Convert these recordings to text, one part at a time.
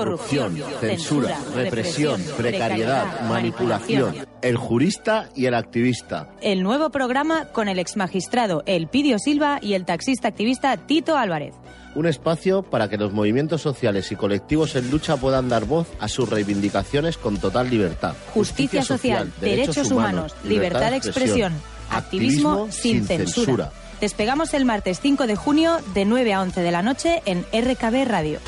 Corrupción, censura, represión, precariedad, manipulación. El jurista y el activista. El nuevo programa con el exmagistrado Elpidio Silva y el taxista activista Tito Álvarez. Un espacio para que los movimientos sociales y colectivos en lucha puedan dar voz a sus reivindicaciones con total libertad. Justicia, social, derechos, humanos, libertad de expresión, activismo, sin censura. Despegamos el martes 5 de junio de 9 a 11 de la noche en RKB Radio.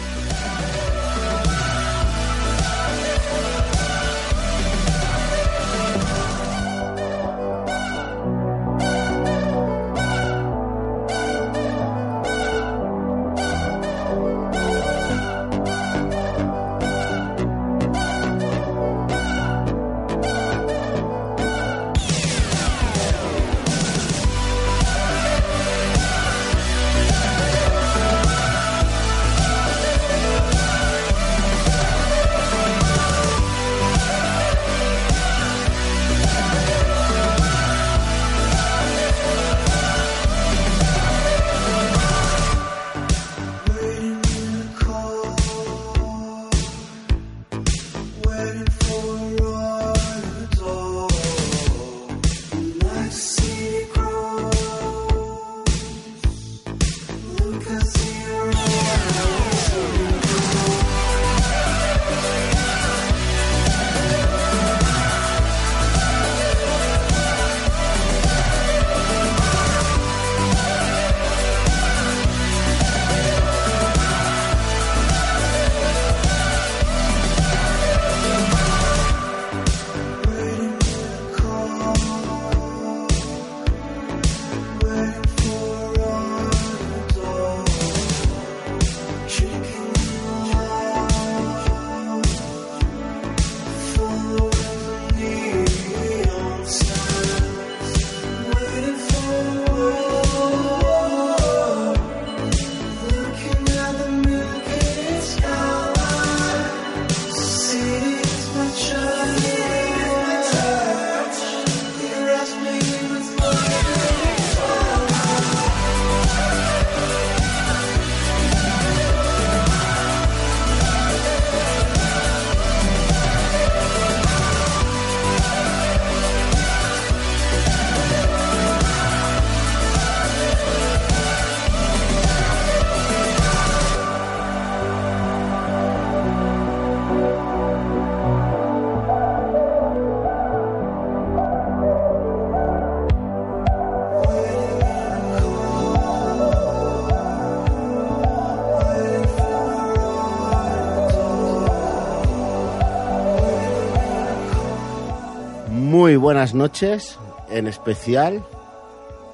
Muy buenas noches, en especial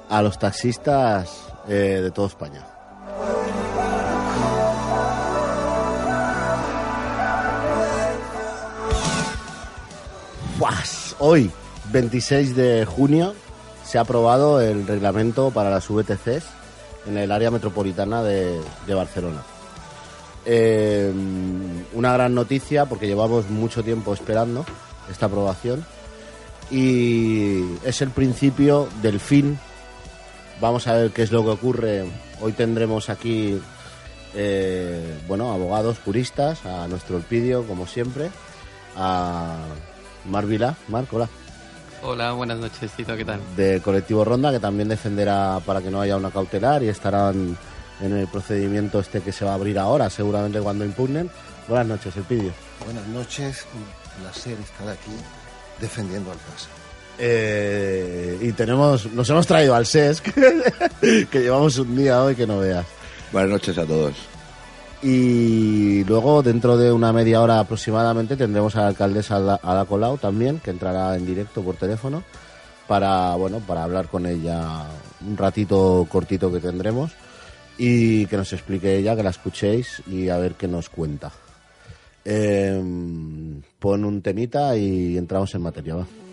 a los taxistas eh, de toda España. ¡Fuas! Hoy, 26 de junio, se ha aprobado el reglamento para las VTCs en el área metropolitana de, Barcelona. Eh, una gran noticia porque llevamos mucho tiempo esperando esta aprobación y es el principio del fin. Vamos a ver qué es lo que ocurre. Hoy tendremos aquí, eh, bueno, abogados, juristas, a nuestro Elpidio, como siempre, a Mar Vila. Marc, hola. Hola, buenas noches, Tito, ¿qué tal? De Colectivo Ronda, que también defenderá para que no haya una cautelar y estarán en el procedimiento este que se va a abrir ahora, seguramente cuando impugnen. Buenas noches, Elpidio. Buenas noches, un placer estar aquí defendiendo al PAS. Eh, y tenemos, nos hemos traído al SESC, que llevamos un día hoy que no veas. Buenas noches a todos. Y luego, dentro de una media hora aproximadamente, tendremos a la alcaldesa Ada Colau también, que entrará en directo por teléfono para, bueno, para hablar con ella un ratito cortito que tendremos y que nos explique ella, que la escuchéis y a ver qué nos cuenta. Eh, pon un temita y entramos en materia, va.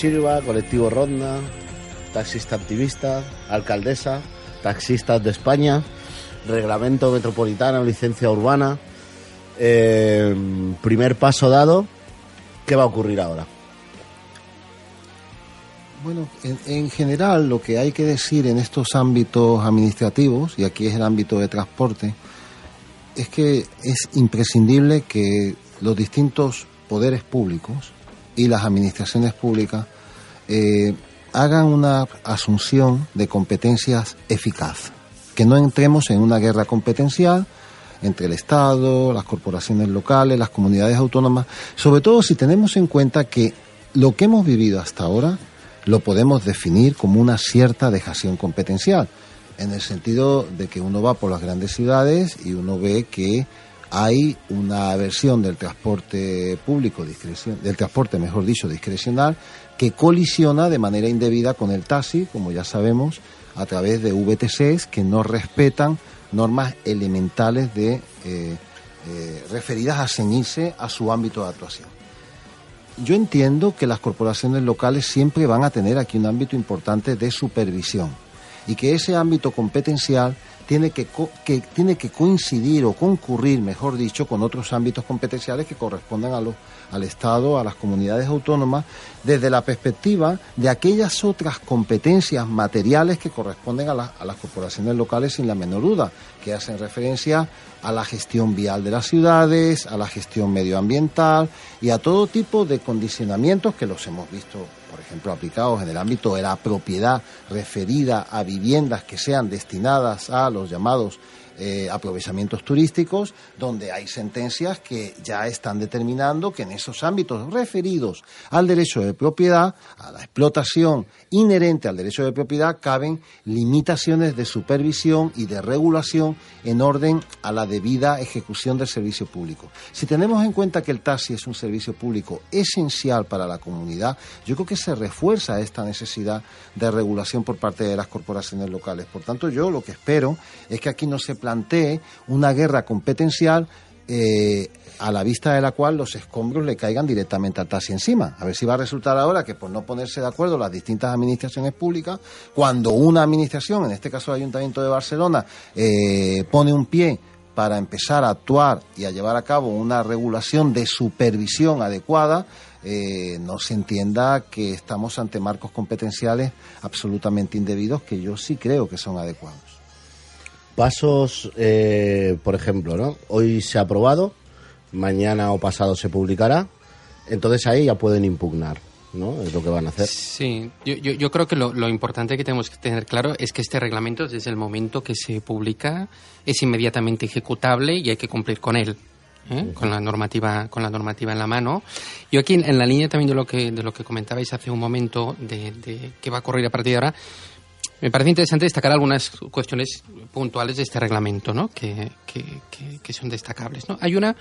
Sirva, Colectivo Ronda, Taxista Activista, Alcaldesa, Taxistas de España, Reglamento Metropolitano, Licencia Urbana. Eh, primer paso dado, ¿qué va a ocurrir ahora? Bueno, en, general lo que hay que decir en estos ámbitos administrativos, y aquí es el ámbito de transporte, es que es imprescindible que los distintos poderes públicos y las administraciones públicas eh, hagan una asunción de competencias eficaz, que no entremos en una guerra competencial entre el Estado, las corporaciones locales, las comunidades autónomas, sobre todo si tenemos en cuenta que lo que hemos vivido hasta ahora lo podemos definir como una cierta dejación competencial, en el sentido de que uno va por las grandes ciudades y uno ve que hay una versión del transporte público, del transporte, mejor dicho, discrecional, que colisiona de manera indebida con el taxi, como ya sabemos, a través de VTCs que no respetan normas elementales de eh, eh, referidas a ceñirse a su ámbito de actuación. Yo entiendo que las corporaciones locales siempre van a tener aquí un ámbito importante de supervisión y que ese ámbito competencial tiene que, que, tiene que coincidir o concurrir, mejor dicho, con otros ámbitos competenciales que correspondan a los, al Estado, a las comunidades autónomas, desde la perspectiva de aquellas otras competencias materiales que corresponden a, a las corporaciones locales, sin la menor duda, que hacen referencia a la gestión vial de las ciudades, a la gestión medioambiental y a todo tipo de condicionamientos que los hemos visto por ejemplo, aplicados en el ámbito de la propiedad referida a viviendas que sean destinadas a los llamados eh, aprovechamientos turísticos, donde hay sentencias que ya están determinando que en esos ámbitos referidos al derecho de propiedad, a la explotación inherente al derecho de propiedad, caben limitaciones de supervisión y de regulación en orden a la debida ejecución del servicio público. Si tenemos en cuenta que el taxi es un servicio público esencial para la comunidad, yo creo que se refuerza esta necesidad de regulación por parte de las corporaciones locales. Por tanto, yo lo que espero es que aquí no se plantee una guerra competencial eh, a la vista de la cual los escombros le caigan directamente al taxi encima. A ver si va a resultar ahora que por no ponerse de acuerdo las distintas administraciones públicas, cuando una administración, en este caso el Ayuntamiento de Barcelona, eh, pone un pie para empezar a actuar y a llevar a cabo una regulación de supervisión adecuada, eh, no se entienda que estamos ante marcos competenciales absolutamente indebidos que yo sí creo que son adecuados. Pasos, eh, por ejemplo, ¿no? Hoy se ha aprobado, mañana o pasado se publicará, entonces ahí ya pueden impugnar. ¿no? Es lo que van a hacer. Sí, yo, yo, creo que lo, lo, importante que tenemos que tener claro es que este reglamento, desde el momento que se publica, es inmediatamente ejecutable y hay que cumplir con él. ¿eh? con la normativa con la normativa en la mano yo aquí en, la línea también de lo que de lo que comentabais hace un momento de, de qué va a ocurrir a partir de ahora me parece interesante destacar algunas cuestiones puntuales de este reglamento, ¿no? que, que, son destacables. Hay una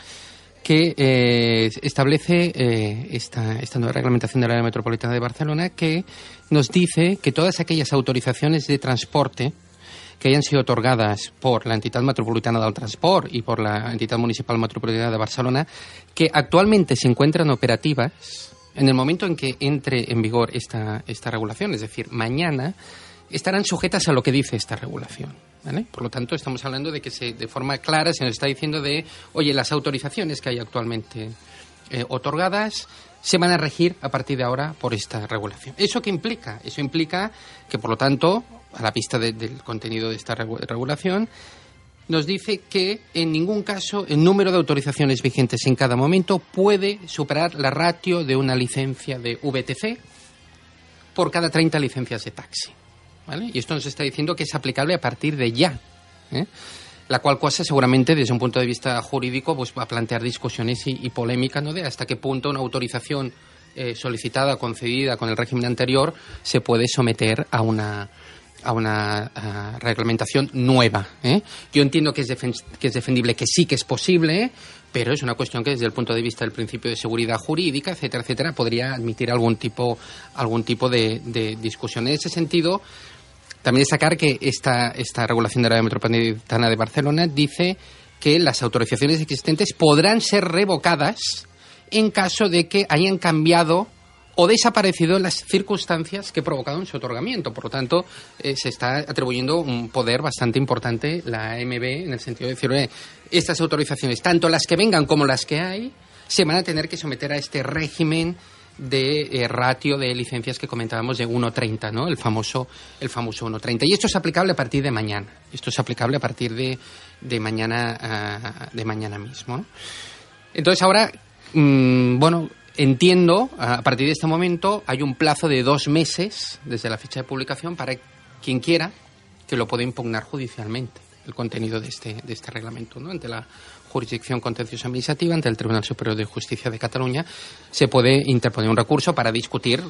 que eh, establece eh, esta, esta nueva reglamentación del área metropolitana de Barcelona que nos dice que todas aquellas autorizaciones de transporte que hayan sido otorgadas por la entidad metropolitana del transporte y por la entidad municipal metropolitana de Barcelona, que actualmente se encuentran operativas en el momento en que entre en vigor esta, esta regulación, es decir, mañana estarán sujetas a lo que dice esta regulación. Por lo tanto, estamos hablando de que se, de forma clara se nos está diciendo de, oye, las autorizaciones que hay actualmente eh, otorgadas se van a regir a partir de ahora por esta regulación. ¿Eso qué implica? Eso implica que, por lo tanto, a la vista del contenido de esta regulación, nos dice que en ningún caso el número de autorizaciones vigentes en cada momento puede superar la ratio de una licencia de VTC por cada 30 licencias de taxi. Y esto nos está diciendo que es aplicable a partir de ya. ¿eh? La cual cosa seguramente desde un punto de vista jurídico pues va a plantear discusiones y, polémica ¿no? de hasta qué punto una autorización eh, solicitada, concedida con el régimen anterior, se puede someter a una, a una reglamentación nueva. ¿eh? Yo entiendo que es, que es defendible, que sí que es posible, pero es una cuestión que desde el punto de vista del principio de seguridad jurídica, etcétera, etcétera, podría admitir algún tipo, algún tipo de, de discusión. En ese sentido, también destacar que esta, esta regulación de la área metropolitana de Barcelona dice que las autorizaciones existentes podrán ser revocadas en caso de que hayan cambiado o desaparecido las circunstancias que provocaron su otorgamiento. Por lo tanto, eh, se está atribuyendo un poder bastante importante la AMB en el sentido de decir, estas autorizaciones, tanto las que vengan como las que hay, se van a tener que someter a este régimen de eh, ratio de licencias que comentábamos de 1.30, ¿no? El famoso, el famoso 1.30. Y esto es aplicable a partir de mañana. Esto es aplicable a partir de, de mañana, ah, de mañana mismo. Entonces ahora, mm, bueno, entiendo, a partir de este momento hay un plazo de dos meses desde la fecha de publicación para quien quiera que lo pueda impugnar judicialmente el contenido de este, de este reglamento, ¿no? Ante la jurisdicción contenciosa administrativa, ante el Tribunal Superior de Justicia de Cataluña, se puede interponer un recurso para discutir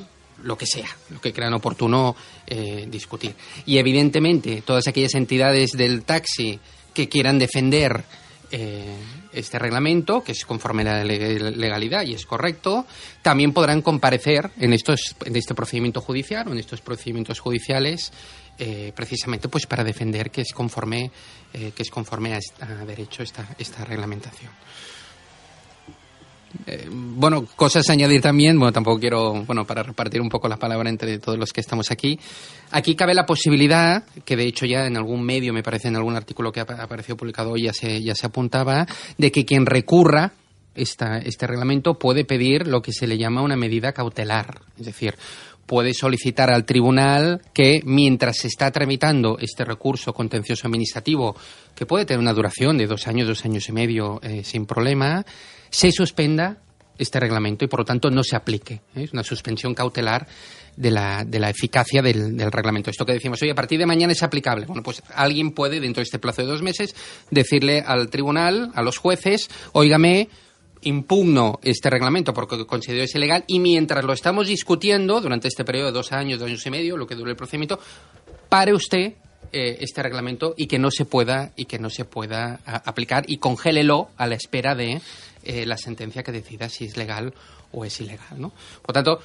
lo que sea, lo que crean oportuno eh, discutir. Y evidentemente, todas aquellas entidades del taxi que quieran defender eh, este reglamento, que es conforme a la legalidad y es correcto, también podrán comparecer en, estos, en este procedimiento judicial o en estos procedimientos judiciales eh, precisamente pues para defender que es conforme eh, que es conforme a, derecho esta, esta reglamentación. Eh, bueno, cosas a añadir también, bueno, tampoco quiero, bueno, para repartir un poco la palabra entre todos los que estamos aquí. Aquí cabe la posibilidad, que de hecho ya en algún medio, me parece en algún artículo que ha aparecido publicado hoy ya se, ya se apuntaba, de que quien recurra esta, este reglamento puede pedir lo que se le llama una medida cautelar. Es decir, puede solicitar al tribunal que mientras se está tramitando este recurso contencioso administrativo, que puede tener una duración de dos años, dos años y medio eh, sin problema, se suspenda este reglamento y por lo tanto no se aplique. ¿eh? Es una suspensión cautelar de la, de la eficacia del, del, reglamento. Esto que decimos, hoy a partir de mañana es aplicable. Bueno, pues alguien puede, dentro de este plazo de dos meses, decirle al tribunal, a los jueces, óigame, impugno este reglamento porque considero es ilegal y mientras lo estamos discutiendo durante este periodo de dos años, dos años y medio, lo que dure el procedimiento, pare usted eh, este reglamento y que no se pueda y que no se pueda aplicar y congélelo a la espera de eh, la sentencia que decida si es legal o es ilegal, ¿no? Por tanto,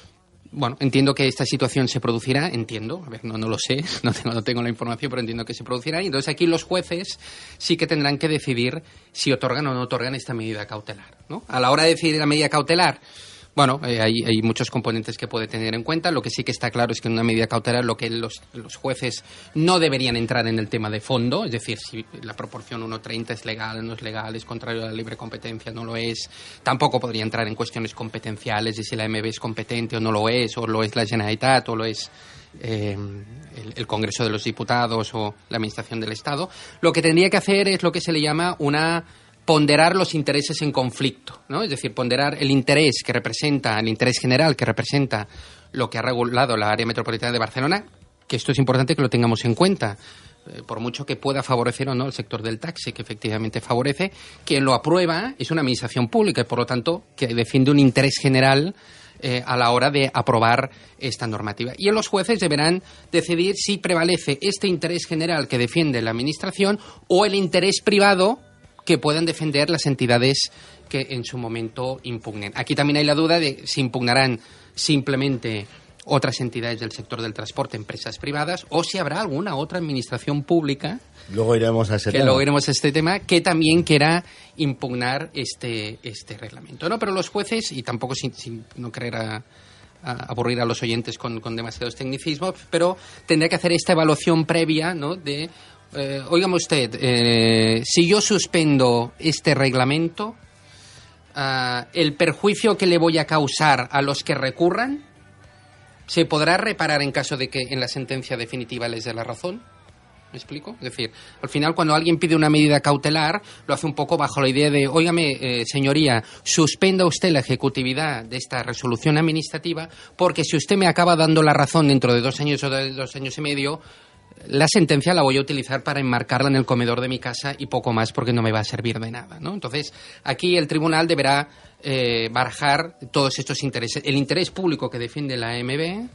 bueno, entiendo que esta situación se producirá, entiendo, a ver, no, no lo sé, no tengo, no tengo la información, pero entiendo que se producirá. Y entonces aquí los jueces sí que tendrán que decidir si otorgan o no otorgan esta medida cautelar. ¿no? A la hora de decidir la medida cautelar, bueno, eh, hay, muchos componentes que puede tener en cuenta. Lo que sí que está claro es que en una medida cautelar lo que los, jueces no deberían entrar en el tema de fondo, es decir, si la proporción 1.30 es legal, no es legal, es contrario a la libre competencia, no lo es. Tampoco podría entrar en cuestiones competenciales de si la MB es competente o no lo es, o lo es la Generalitat, o lo es eh, el, Congreso de los Diputados o la Administración del Estado. Lo que tendría que hacer es lo que se le llama una ponderar los intereses en conflicto, ¿no? Es decir, ponderar el interés que representa, el interés general que representa lo que ha regulado la área metropolitana de Barcelona, que esto es importante que lo tengamos en cuenta, eh, por mucho que pueda favorecer o no el sector del taxi, que efectivamente favorece, quien lo aprueba es una administración pública y, por lo tanto, que defiende un interés general eh, a la hora de aprobar esta normativa. Y los jueces deberán decidir si prevalece este interés general que defiende la Administración o el interés privado que puedan defender las entidades que en su momento impugnen. Aquí también hay la duda de si impugnarán simplemente otras entidades del sector del transporte, empresas privadas, o si habrá alguna otra administración pública. Luego iremos a ese que tema. Luego iremos a este tema, que también quiera impugnar este, este reglamento. ¿no? Pero los jueces, y tampoco sin, no querer a, aburrir a los oyentes con, con demasiados tecnicismos, pero tendría que hacer esta evaluación previa ¿no? de eh, oígame usted, eh, si yo suspendo este reglamento, ah, el perjuicio que le voy a causar a los que recurran, ¿se podrá reparar en caso de que en la sentencia definitiva les dé la razón? ¿Me explico? Es decir, al final cuando alguien pide una medida cautelar, lo hace un poco bajo la idea de, óigame, eh, señoría, suspenda usted la ejecutividad de esta resolución administrativa, porque si usted me acaba dando la razón dentro de dos años o de dos años y medio, la sentencia la voy a utilizar para enmarcarla en el comedor de mi casa y poco más porque no me va a servir de nada. ¿no? Entonces, aquí el tribunal deberá eh, barajar todos estos intereses. El interés público que defiende la AMB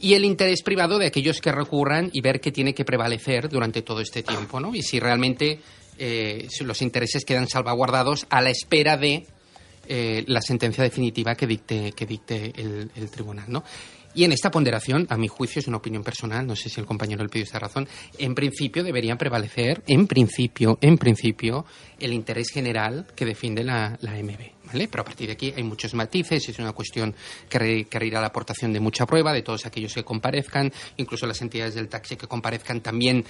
y el interés privado de aquellos que recurran y ver qué tiene que prevalecer durante todo este tiempo. ¿no? Y si realmente eh, los intereses quedan salvaguardados a la espera de eh, la sentencia definitiva que dicte, que dicte el, el tribunal. ¿no? Y en esta ponderación, a mi juicio, es una opinión personal, no sé si el compañero del pidió esta razón, en principio deberían prevalecer, en principio, en principio, el interés general que defiende la, MB. ¿Vale? Pero a partir de aquí hay muchos matices, es una cuestión que requerirá la aportación de mucha prueba de todos aquellos que comparezcan, incluso las entidades del taxi que comparezcan también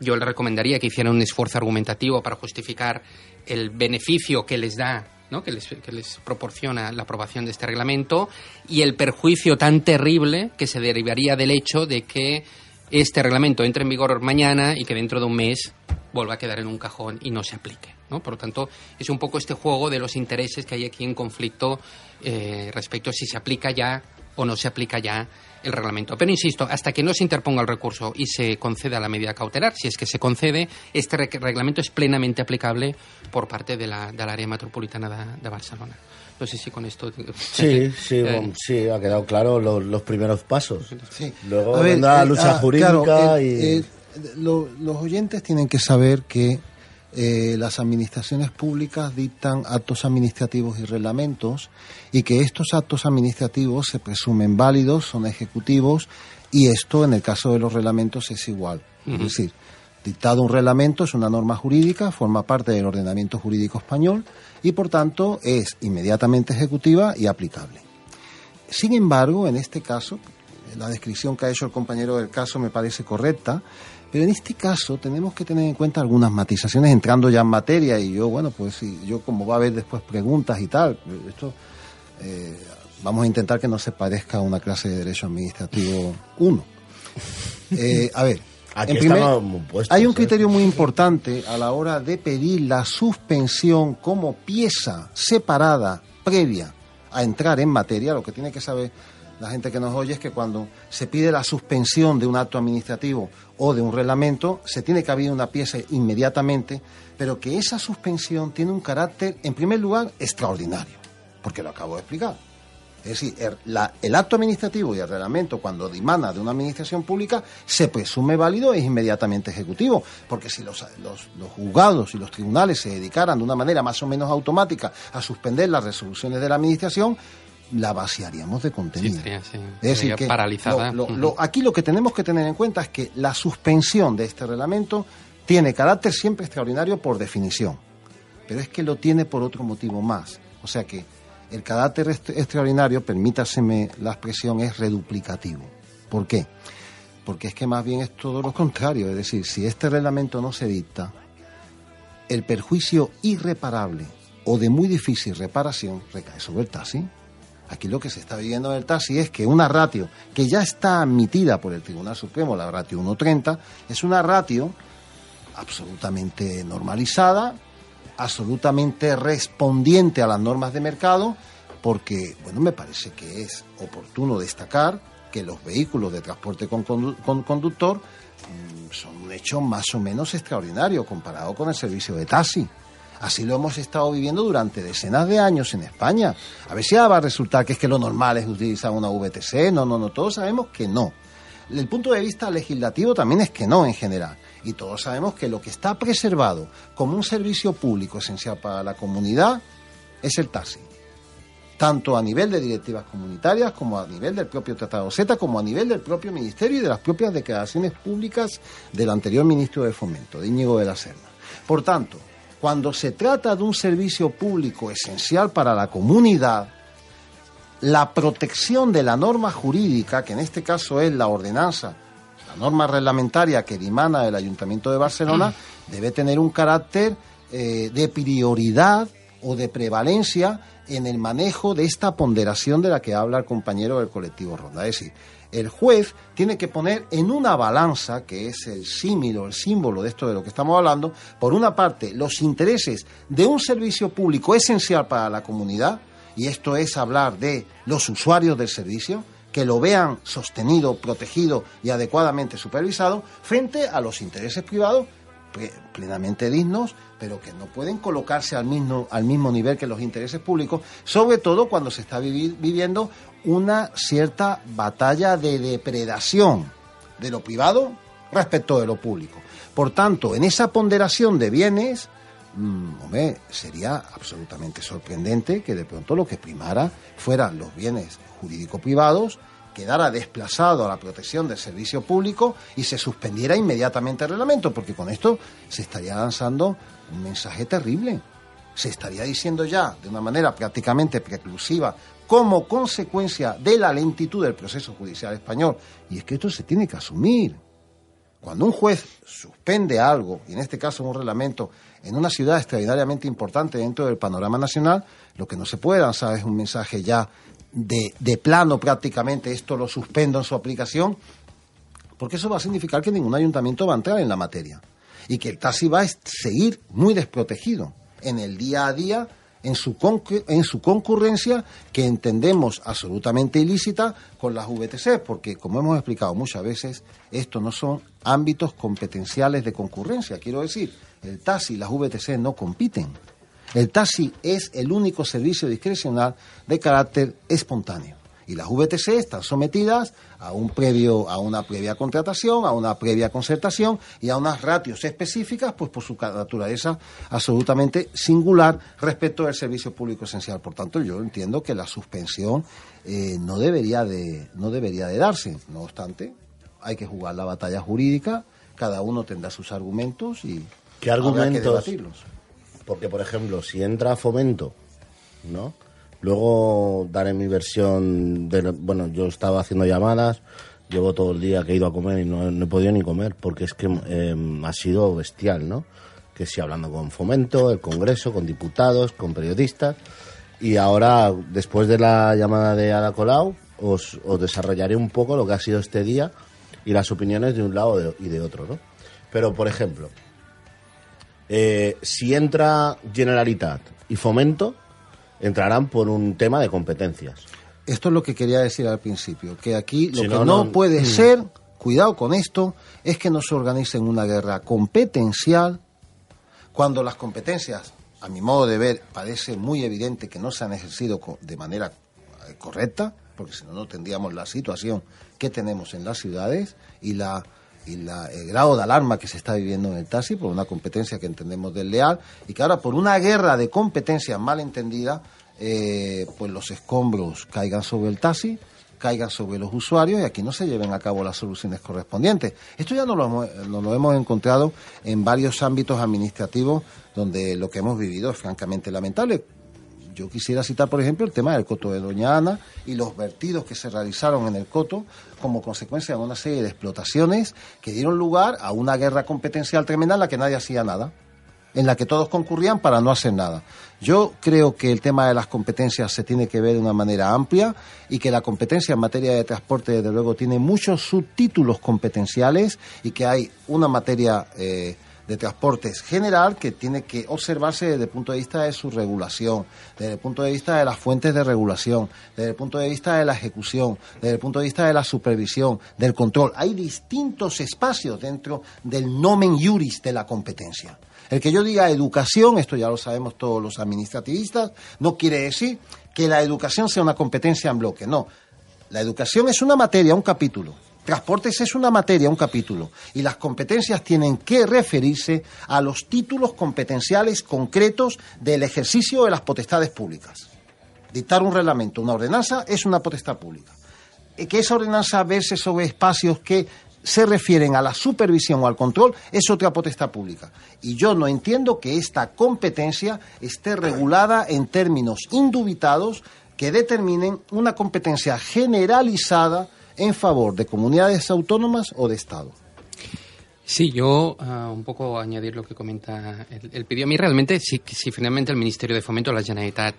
yo le recomendaría que hicieran un esfuerzo argumentativo para justificar el beneficio que les da que, les, proporciona la aprobación de este reglamento y el perjuicio tan terrible que se derivaría del hecho de que este reglamento entre en vigor mañana y que dentro de un mes vuelva a quedar en un cajón y no se aplique. Por lo tanto, es un poco este juego de los intereses que hay aquí en conflicto eh, respecto a si se aplica ya o no se aplica ya el reglamento. Pero insisto, hasta que no se interponga el recurso y se conceda la medida cautelar, si es que se concede, este reglamento es plenamente aplicable por parte de la, del área metropolitana de, Barcelona. No sé si con esto. Sí, sí, eh, sí, ha quedado claro los, primeros pasos. Luego vendrá la lucha ah, jurídica y. los oyentes tienen que saber que eh, las administraciones públicas dictan actos administrativos y reglamentos y que estos actos administrativos se presumen válidos, son ejecutivos y esto en el caso de los reglamentos es igual. Es decir, dictado un reglamento es una norma jurídica, forma parte del ordenamiento jurídico español y por tanto es inmediatamente ejecutiva y aplicable. Sin embargo, en este caso, la descripción que ha hecho el compañero del caso me parece correcta, pero en este caso tenemos que tener en cuenta algunas matizaciones entrando ya en materia y yo, bueno, pues sí, yo como va a haber después preguntas y tal, esto eh, vamos a intentar que no se parezca a una clase de Derecho Administrativo 1. Eh, a ver, hay un ¿eh? criterio muy importante a la hora de pedir la suspensión como pieza separada previa a entrar en materia, lo que tiene que saber la gente que nos oye es que cuando se pide la suspensión de un acto administrativo o de un reglamento, se tiene que abrir una pieza inmediatamente, pero que esa suspensión tiene un carácter, en primer lugar, extraordinario, porque lo acabo de explicar. Es decir, el, acto administrativo y el reglamento, cuando dimana de una administración pública, se presume válido e inmediatamente ejecutivo. Porque si los, los, juzgados y los tribunales se dedicaran de una manera más o menos automática a suspender las resoluciones de la administración, la vaciaríamos de contenido. es decir, que paralizada. aquí lo que tenemos que tener en cuenta es que la suspensión de este reglamento tiene carácter siempre extraordinario por definición, pero es que lo tiene por otro motivo más. O sea que el carácter extraordinario, permítaseme la expresión, es reduplicativo. ¿Por qué? Porque es que más bien es todo lo contrario. Es decir, si este reglamento no se dicta, el perjuicio irreparable o de muy difícil reparación recae sobre el taxi. Aquí lo que se está viviendo en el taxi es que una ratio que ya está admitida por el Tribunal Supremo, la ratio 1.30, es una ratio absolutamente normalizada, absolutamente respondiente a las normas de mercado, porque, bueno, me parece que es oportuno destacar que los vehículos de transporte con, conductor mm, son un hecho más o menos extraordinario comparado con el servicio de taxi. Así lo hemos estado viviendo durante decenas de años en España. A ver si va a resultar que es que lo normal es utilizar una VTC. No, no, no, todos sabemos que no. El punto de vista legislativo también es que no en general. Y todos sabemos que lo que está preservado como un servicio público esencial para la comunidad es el taxi. Tanto a nivel de directivas comunitarias como a nivel del propio Tratado Z, como a nivel del propio Ministerio y de las propias declaraciones públicas del anterior ministro de Fomento, de Íñigo de la Serna. Por tanto, cuando se trata de un servicio público esencial para la comunidad, la protección de la norma jurídica, que en este caso es la ordenanza, la norma reglamentaria que dimana del Ayuntamiento de Barcelona, debe tener un carácter eh, de prioridad o de prevalencia en el manejo de esta ponderación de la que habla el compañero del colectivo Ronda. Es decir, el juez tiene que poner en una balanza, que es el símil el símbolo de esto de lo que estamos hablando, por una parte, los intereses de un servicio público esencial para la comunidad, y esto es hablar de los usuarios del servicio, que lo vean sostenido, protegido y adecuadamente supervisado, frente a los intereses privados plenamente dignos, pero que no pueden colocarse al mismo, al mismo nivel que los intereses públicos, sobre todo cuando se está viviendo una cierta batalla de depredación de lo privado respecto de lo público. Por tanto, en esa ponderación de bienes, mm, sería absolutamente sorprendente que de pronto lo que primara fueran los bienes jurídico privados quedara desplazado a la protección del servicio público y se suspendiera inmediatamente el reglamento, porque con esto se estaría lanzando un mensaje terrible. Se estaría diciendo ya de una manera prácticamente preclusiva como consecuencia de la lentitud del proceso judicial español. Y es que esto se tiene que asumir. Cuando un juez suspende algo, y en este caso un reglamento, en una ciudad extraordinariamente importante dentro del panorama nacional, lo que no se puede lanzar es un mensaje ya de, de plano prácticamente, esto lo suspendo en su aplicación, porque eso va a significar que ningún ayuntamiento va a entrar en la materia y que el taxi va a seguir muy desprotegido en el día a día en su, en su concurrencia que entendemos absolutamente ilícita con las VTC, porque como hemos explicado muchas veces, estos no son ámbitos competenciales de concurrencia. Quiero decir, el taxi y las VTC no compiten. El taxi es el único servicio discrecional de carácter espontáneo y las VTC están sometidas a un previo a una previa contratación, a una previa concertación y a unas ratios específicas, pues por su naturaleza absolutamente singular respecto del servicio público esencial. Por tanto, yo entiendo que la suspensión eh, no debería de no debería de darse. No obstante, hay que jugar la batalla jurídica. Cada uno tendrá sus argumentos y ¿Qué argumentos? que debatirlos. Porque, por ejemplo, si entra fomento, ¿no? Luego daré mi versión de, bueno, yo estaba haciendo llamadas, llevo todo el día que he ido a comer y no, he podido ni comer porque es que em, ha sido bestial, ¿no? Que sí, hablando con Fomento, el Congreso, con diputados, con periodistas. Y ahora, después de la llamada de Ada Colau, os, desarrollaré un poco lo que ha sido este día y las opiniones de un lado y de otro, ¿no? Pero, por ejemplo, eh, si entra Generalitat y Fomento, entrarán por un tema de competencias. Esto es lo que quería decir al principio, que aquí lo que no, puede mm. ser, cuidado con esto, es que no se organicen una guerra competencial cuando las competencias, a mi modo de ver, parece muy evidente que no se han ejercido de manera eh, correcta, porque si no, no tendríamos la situación que tenemos en las ciudades y la y la, el grado de alarma que se está viviendo en el taxi por una competencia que entendemos desleal y que ahora por una guerra de competencia mal entendida, eh, pues los escombros caigan sobre el taxi, caigan sobre los usuarios y aquí no se lleven a cabo las soluciones correspondientes. Esto ya nos lo, hemos, nos lo hemos encontrado en varios ámbitos administrativos donde lo que hemos vivido es francamente lamentable yo quisiera citar, por ejemplo, el tema del coto de Doña Ana y los vertidos que se realizaron en el coto como consecuencia de una serie de explotaciones que dieron lugar a una guerra competencial tremenda en la que nadie hacía nada, en la que todos concurrían para no hacer nada. Yo creo que el tema de las competencias se tiene que ver de una manera amplia y que la competencia en materia de transporte, desde luego, tiene muchos subtítulos competenciales y que hay una materia. Eh, de transportes general que tiene que observarse desde el punto de vista de su regulación, desde el punto de vista de las fuentes de regulación, desde el punto de vista de la ejecución, desde el punto de vista de la supervisión, del control. Hay distintos espacios dentro del nomen iuris de la competencia. El que yo diga educación, esto ya lo sabemos todos los administrativistas, no quiere decir que la educación sea una competencia en bloque, no. La educación es una materia, un capítulo Transportes es una materia, un capítulo, y las competencias tienen que referirse a los títulos competenciales concretos del ejercicio de las potestades públicas. Dictar un reglamento, una ordenanza, es una potestad pública. Que esa ordenanza verse sobre espacios que se refieren a la supervisión o al control es otra potestad pública. Y yo no entiendo que esta competencia esté regulada en términos indubitados que determinen una competencia generalizada en favor de comunidades autónomas o de Estado. Sí, yo ah, un poco añadir lo que comenta el, pidió A mí realmente, si, si finalmente el Ministerio de Fomento, la Generalitat,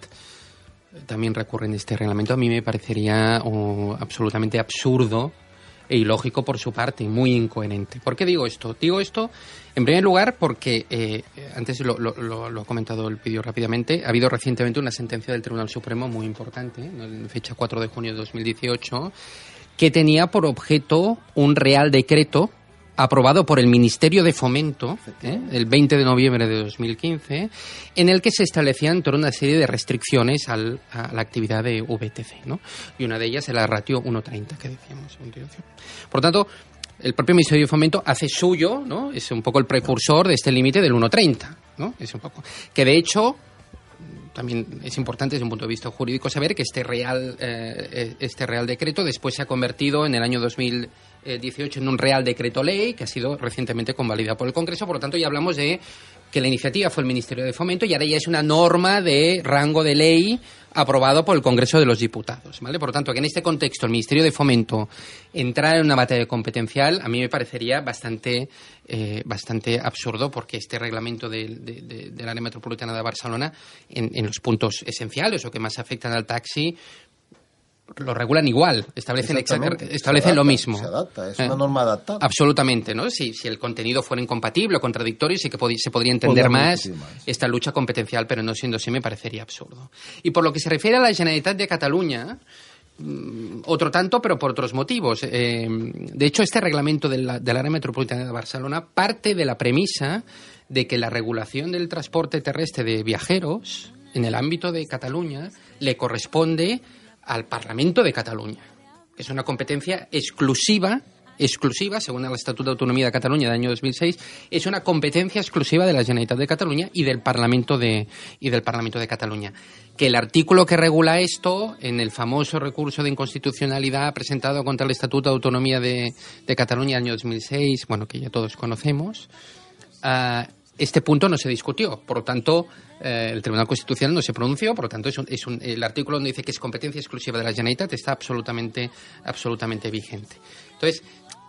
también recurre en este reglamento, a mí me parecería oh, absolutamente absurdo e ilógico por su parte, muy incoherente. ¿Por qué digo esto? Digo esto, en primer lugar, porque eh, antes lo, lo, ha comentado el pidió rápidamente, ha habido recientemente una sentencia del Tribunal Supremo muy importante, en fecha 4 de junio de 2018, que tenía por objeto un real decreto aprobado por el Ministerio de Fomento ¿eh? el 20 de noviembre de 2015, en el que se establecían toda una serie de restricciones a la actividad de VTC, ¿no? Y una de ellas es la ratio 1.30 que decíamos. Por tanto, el propio Ministerio de Fomento hace suyo, ¿no? Es un poco el precursor de este límite del 1.30, ¿no? Es un poco que de hecho también es importante desde un punto de vista jurídico saber que este real, eh, este real decreto después se ha convertido en el año 2018 en un real decreto ley que ha sido recientemente convalidado por el Congreso. Por lo tanto, ya hablamos de que la iniciativa fue el Ministerio de Fomento y ahora ya es una norma de rango de ley aprobado por el Congreso de los Diputados. ¿vale? Por lo tanto, que en este contexto el Ministerio de Fomento entrara en una batalla competencial a mí me parecería bastante, eh, bastante absurdo porque este reglamento del de, área metropolitana de Barcelona en, en, los puntos esenciales o que más afectan al taxi lo regulan igual, establecen, establecen lo mismo. Se adapta, es una eh, norma adaptada. Absolutamente, ¿no? Si, si el contenido fuera incompatible o contradictorio, sí que se podría entender más, esta lucha competencial, pero no siendo así me parecería absurdo. Y por lo que se refiere a la Generalitat de Cataluña, mm, otro tanto, pero por otros motivos. Eh, de hecho, este reglamento del área metropolitana de Barcelona parte de la premisa de que la regulación del transporte terrestre de viajeros en el ámbito de Cataluña le corresponde al Parlamento de Cataluña, es una competencia exclusiva exclusiva, según el Estatuto de Autonomía de Cataluña del año 2006, es una competencia exclusiva de la Generalitat de Cataluña y del Parlamento de, y del Parlamento de Cataluña. Que el artículo que regula esto, en el famoso recurso de inconstitucionalidad presentado contra el Estatuto de Autonomía de, Cataluña del año 2006, bueno, que ya todos conocemos, ah, este punto no se discutió. Por lo tanto, eh, el Tribunal Constitucional no se pronunció, por lo tanto, es el artículo donde dice que es competencia exclusiva de la Generalitat está absolutamente, absolutamente vigente. Entonces,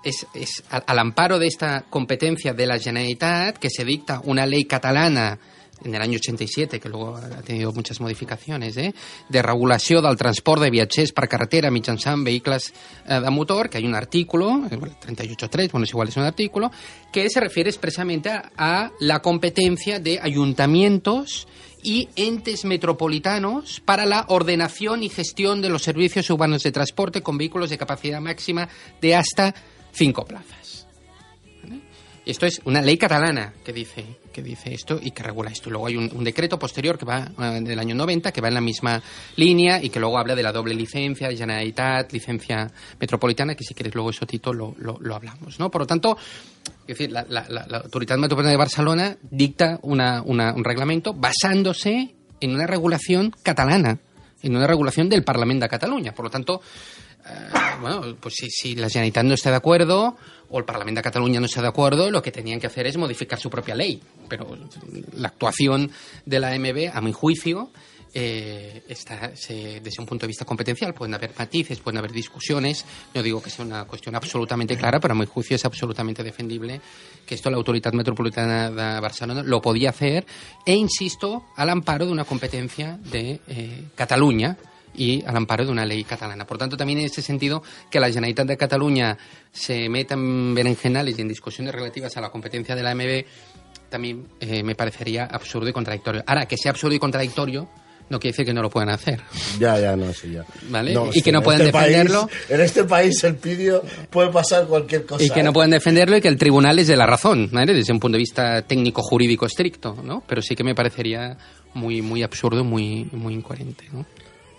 es, es al, amparo de esta competencia de la Generalitat que se dicta una ley catalana en el año 87, que luego ha tenido muchas modificaciones, eh, de regulació del transport de viatgers per carretera mitjançant vehicles eh, de motor, que hay un artículo, el 38.3, bueno, es igual, es un artículo, que se refiere expresamente a la competencia de ayuntamientos y entes metropolitanos para la ordenación y gestión de los servicios urbanos de transporte con vehículos de capacidad máxima de hasta cinco plazas. Esto es una ley catalana que dice, que dice esto y que regula esto. Luego hay un, decreto posterior que va eh, del año 90 que va en la misma línea y que luego habla de la doble licencia, Generalitat, licencia metropolitana, que si quieres luego eso, Tito, lo, lo, hablamos. ¿no? Por lo tanto, es decir, la, Autoridad Metropolitana de Barcelona dicta una, un reglamento basándose en una regulación catalana, en una regulación del Parlamento de Cataluña. Por lo tanto, eh, bueno, pues si, si, la Generalitat no está de acuerdo o el Parlamento de Cataluña no está de acuerdo, lo que tenían que hacer es modificar su propia ley. Pero la actuación de la MB, a mi juicio, eh, está, desde un punto de vista competencial pueden haber matices, pueden haber discusiones. No digo que sea una cuestión absolutamente clara, pero a mi juicio es absolutamente defendible que esto la Autoridad Metropolitana de Barcelona lo podía hacer e, insisto, al amparo de una competencia de eh, Cataluña y al amparo de una ley catalana. Por tanto, también en ese sentido, que la Generalitat de Cataluña se meta en berenjenales y en discusiones relativas a la competencia de la MB, también eh, me parecería absurdo y contradictorio. Ahora, que sea absurdo y contradictorio, no quiere decir que no lo puedan hacer. Ya, ya, no, sí, ya. ¿Vale? y que no puedan este defenderlo. en este país el pidio puede pasar cualquier cosa. Y que no puedan defenderlo y que el tribunal es de la razón, ¿vale? Desde un punto de vista técnico jurídico estricto, ¿no? Pero sí que me parecería muy, muy absurdo, muy, muy incoherente, ¿no?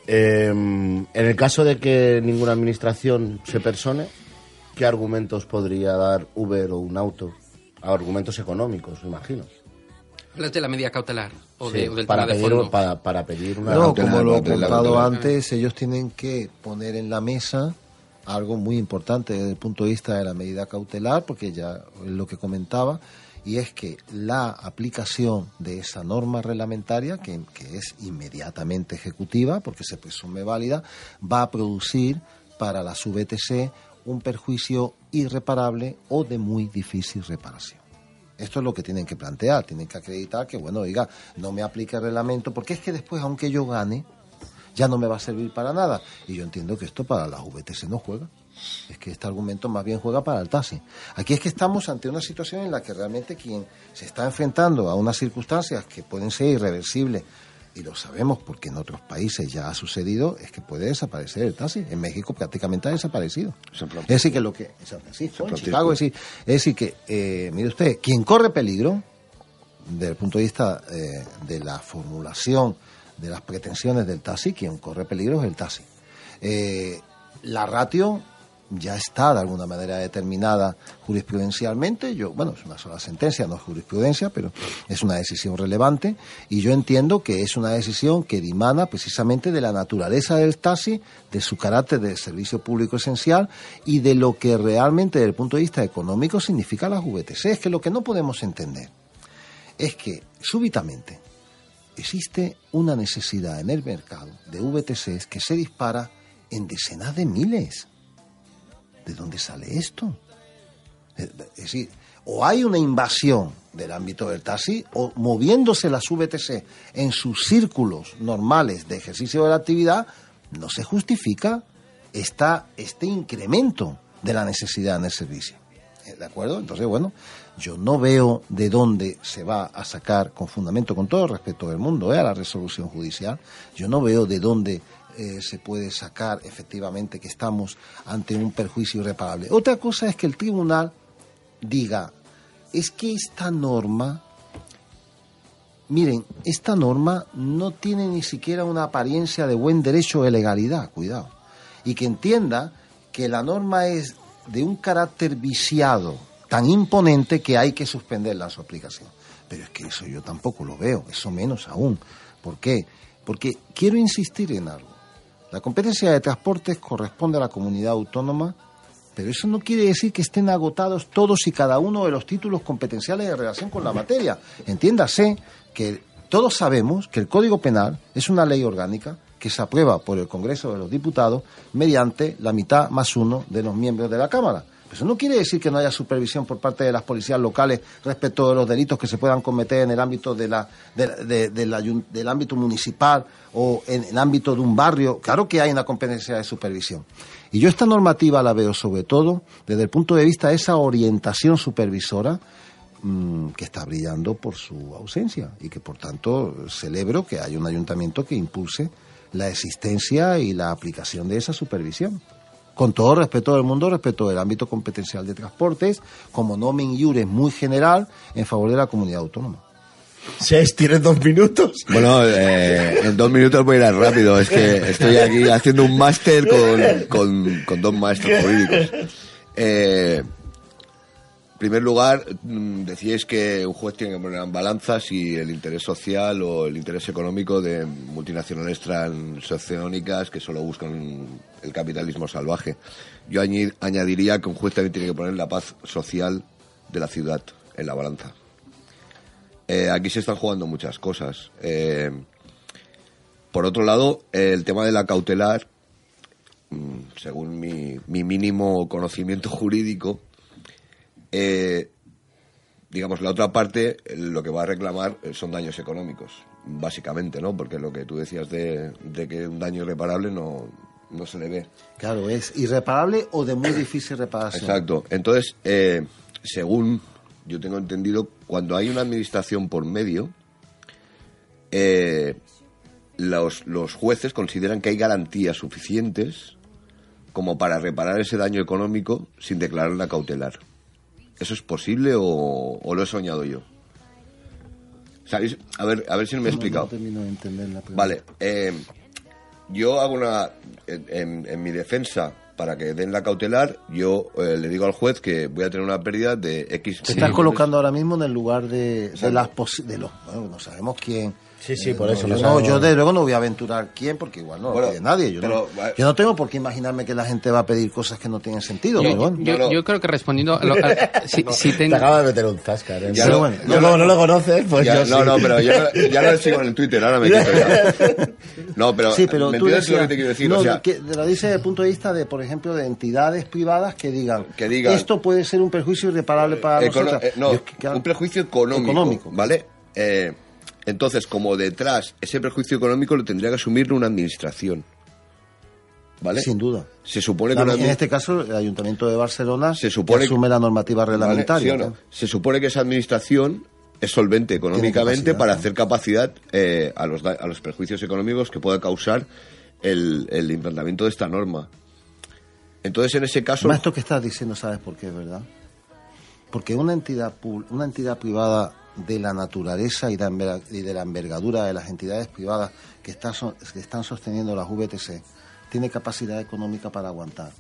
Em, en el caso de que ninguna administración se persone, ¿qué argumentos podría dar Uber o un auto? Argumentos económicos, imagino. Hablas de la medida cautelar o, del para, pedir, Para, pedir una. No, como lo he contado antes, ellos tienen que poner en la mesa algo muy importante desde el punto de vista de la medida cautelar, porque ya es lo que comentaba, y es que la aplicación de esa norma reglamentaria, que, es inmediatamente ejecutiva, porque se presume válida, va a producir para la VTC un perjuicio irreparable o de muy difícil reparación. Esto es lo que tienen que plantear, tienen que acreditar que, bueno, oiga, no me aplique el reglamento, porque es que después, aunque yo gane, ya no me va a servir para nada. Y yo entiendo que esto para la VTC no juega. Es que este argumento más bien juega para el taxi. Aquí es que estamos ante una situación en la que realmente quien se está enfrentando a unas circunstancias que pueden ser irreversibles, y lo sabemos porque en otros países ya ha sucedido, es que puede desaparecer el taxi. En México prácticamente ha desaparecido. Es decir, que lo que. en Chicago, es decir, que, eh, mire usted, quien corre peligro, desde el punto de vista eh, de la formulación de las pretensiones del taxi, quien corre peligro es el taxi. Eh, la ratio ya está de alguna manera determinada jurisprudencialmente. Yo, bueno, es una sola sentencia, no es jurisprudencia, pero es una decisión relevante y yo entiendo que es una decisión que dimana precisamente de la naturaleza del taxi, de su carácter de servicio público esencial y de lo que realmente desde el punto de vista económico significa la VTC. Es que lo que no podemos entender es que súbitamente existe una necesidad en el mercado de VTCs que se dispara en decenas de miles. ¿De dónde sale esto? Es decir, o hay una invasión del ámbito del taxi, o moviéndose las VTC en sus círculos normales de ejercicio de la actividad, no se justifica este incremento de la necesidad en el servicio. ¿De acuerdo? Entonces, bueno, yo no veo de dónde se va a sacar, con fundamento, con todo el respeto del mundo, ¿eh? a la resolución judicial, yo no veo de dónde eh, se puede sacar efectivamente que estamos ante un perjuicio irreparable. Otra cosa es que el tribunal diga, es que esta norma, miren, esta norma no tiene ni siquiera una apariencia de buen derecho de legalidad, cuidado, y que entienda que la norma es de un carácter viciado, tan imponente que hay que suspenderla su aplicación. Pero es que eso yo tampoco lo veo, eso menos aún. ¿Por qué? Porque quiero insistir en algo. La competencia de transportes corresponde a la comunidad autónoma, pero eso no quiere decir que estén agotados todos y cada uno de los títulos competenciales de relación con la materia. Entiéndase que todos sabemos que el Código Penal es una ley orgánica que se aprueba por el Congreso de los Diputados mediante la mitad más uno de los miembros de la Cámara. Eso no quiere decir que no haya supervisión por parte de las policías locales respecto de los delitos que se puedan cometer en el ámbito de la, del ámbito municipal o en el ámbito de un barrio. Claro que hay una competencia de supervisión. Y yo esta normativa la veo sobre todo desde el punto de vista de esa orientación supervisora mm, que está brillando por su ausencia y que por tanto celebro que haya un ayuntamiento que impulse la existencia y la aplicación de esa supervisión con todo respeto del mundo, respecto del ámbito competencial de transportes, como nomen iure muy general en favor de la comunidad autónoma. ¿Seis? ¿Tienes dos minutos? Bueno, eh, en dos minutos voy a ir rápido. Es que estoy aquí haciendo un máster con, con, dos maestros jurídicos. Eh, en primer lugar, mm, decíais que un juez tiene que poner en balanza si el interés social o el interés económico de multinacionales transoceánicas que solo buscan el capitalismo salvaje. Yo añadiría que un juez también tiene que poner la paz social de la ciudad en la balanza. Eh, aquí se están jugando muchas cosas. Eh, por otro lado, el tema de la cautelar, mm, según mi mínimo conocimiento jurídico, eh, digamos, la otra parte lo que va a reclamar son daños económicos, básicamente, ¿no? Porque lo que tú decías de, que un daño irreparable no, no se le ve. Claro, es irreparable o de muy difícil reparación. Exacto. Entonces, eh, según yo tengo entendido, cuando hay una administración por medio, eh, los, los jueces consideran que hay garantías suficientes como para reparar ese daño económico sin declarar la cautelar. ¿Eso es posible o, lo he soñado yo? A ver, a ver si no me he explicado. vale, eh, yo hago una. En, mi defensa, para que den la cautelar, yo eh, le digo al juez que voy a tener una pérdida de X. Te estás colocando ahora mismo en el lugar de, de las de los. Bueno, no sabemos quién Sí, sí, por eso. No, yo, yo de luego no voy a aventurar quién, porque igual no lo nadie. Yo, no, yo no tengo por qué imaginarme que la gente va a pedir cosas que no tienen sentido. Yo, creo que respondiendo... si, Te acaba de meter un zascar. ¿eh? Bueno, no, no, lo conoces, pues ya, No, no, pero yo ya lo sigo en el Twitter, ahora me quito ya. No, pero, sí, pero tú decías, lo que te quiero decir? No, o sea, que lo dice desde el punto de vista de, por ejemplo, de entidades privadas que digan, que digan esto puede ser un perjuicio irreparable para nosotros. Eh, no, un perjuicio económico, económico. ¿vale? Eh, entonces, como detrás ese perjuicio económico lo tendría que asumir una administración. ¿Vale? Sin duda. Se supone que en este caso el Ayuntamiento de Barcelona se supone asume la normativa reglamentaria. Se supone que esa administración es solvente económicamente para hacer capacidad eh, a, los, a los perjuicios económicos que pueda causar el, el implantamiento de esta norma. Entonces, en ese caso... esto que estás diciendo, ¿sabes por qué, verdad? Porque una entidad, una entidad privada de la naturaleza y de la envergadura de las entidades privadas que, están sosteniendo las VTC tiene capacidad económica para aguantar.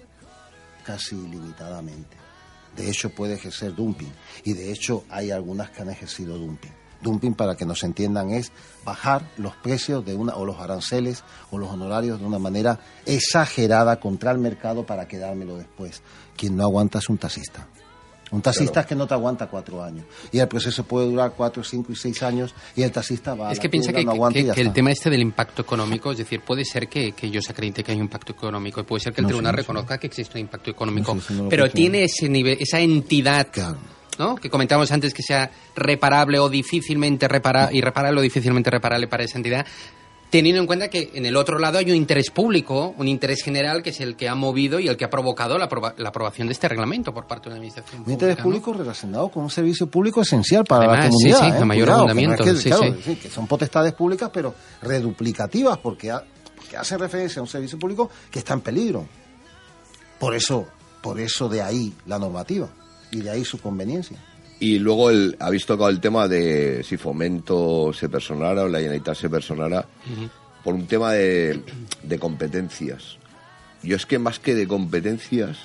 casi ilimitadamente. De hecho, puede ejercer dumping. Y de hecho, hay algunas que han ejercido dumping. Dumping, para que nos entiendan, es bajar los precios de una, o los aranceles o los honorarios de una manera exagerada contra el mercado para quedármelo después. Quien no aguanta es un taxista. Un taxista es que no te aguanta cuatro años. Y el proceso puede durar cuatro, cinco y seis años y el taxista va Es que piensa que, el tema este del impacto económico, es decir, puede ser que, que ellos acredite que hay un impacto económico y puede ser que el tribunal reconozca que existe un impacto económico, pero tiene ese nivel, esa entidad... ¿no? que comentamos antes que sea reparable o difícilmente reparable, irreparable o difícilmente reparable para esa entidad, teniendo en cuenta que en el otro lado hay un interés público, un interés general que es el que ha movido y el que ha provocado la, aprobación de este reglamento por parte de la administración. Un interés público relacionado con un servicio público esencial para la comunidad. Sí, sí, ¿eh? mayor fundamento. que, que son potestades públicas, pero reduplicativas, porque, porque hacen referencia a un servicio público que está en peligro. Por eso, por eso de ahí la normativa y de ahí su conveniencia. Y luego el, habéis tocado el tema de si Fomento se personara o la Generalitat se personara por un tema de, de, competencias. Yo es que más que de competencias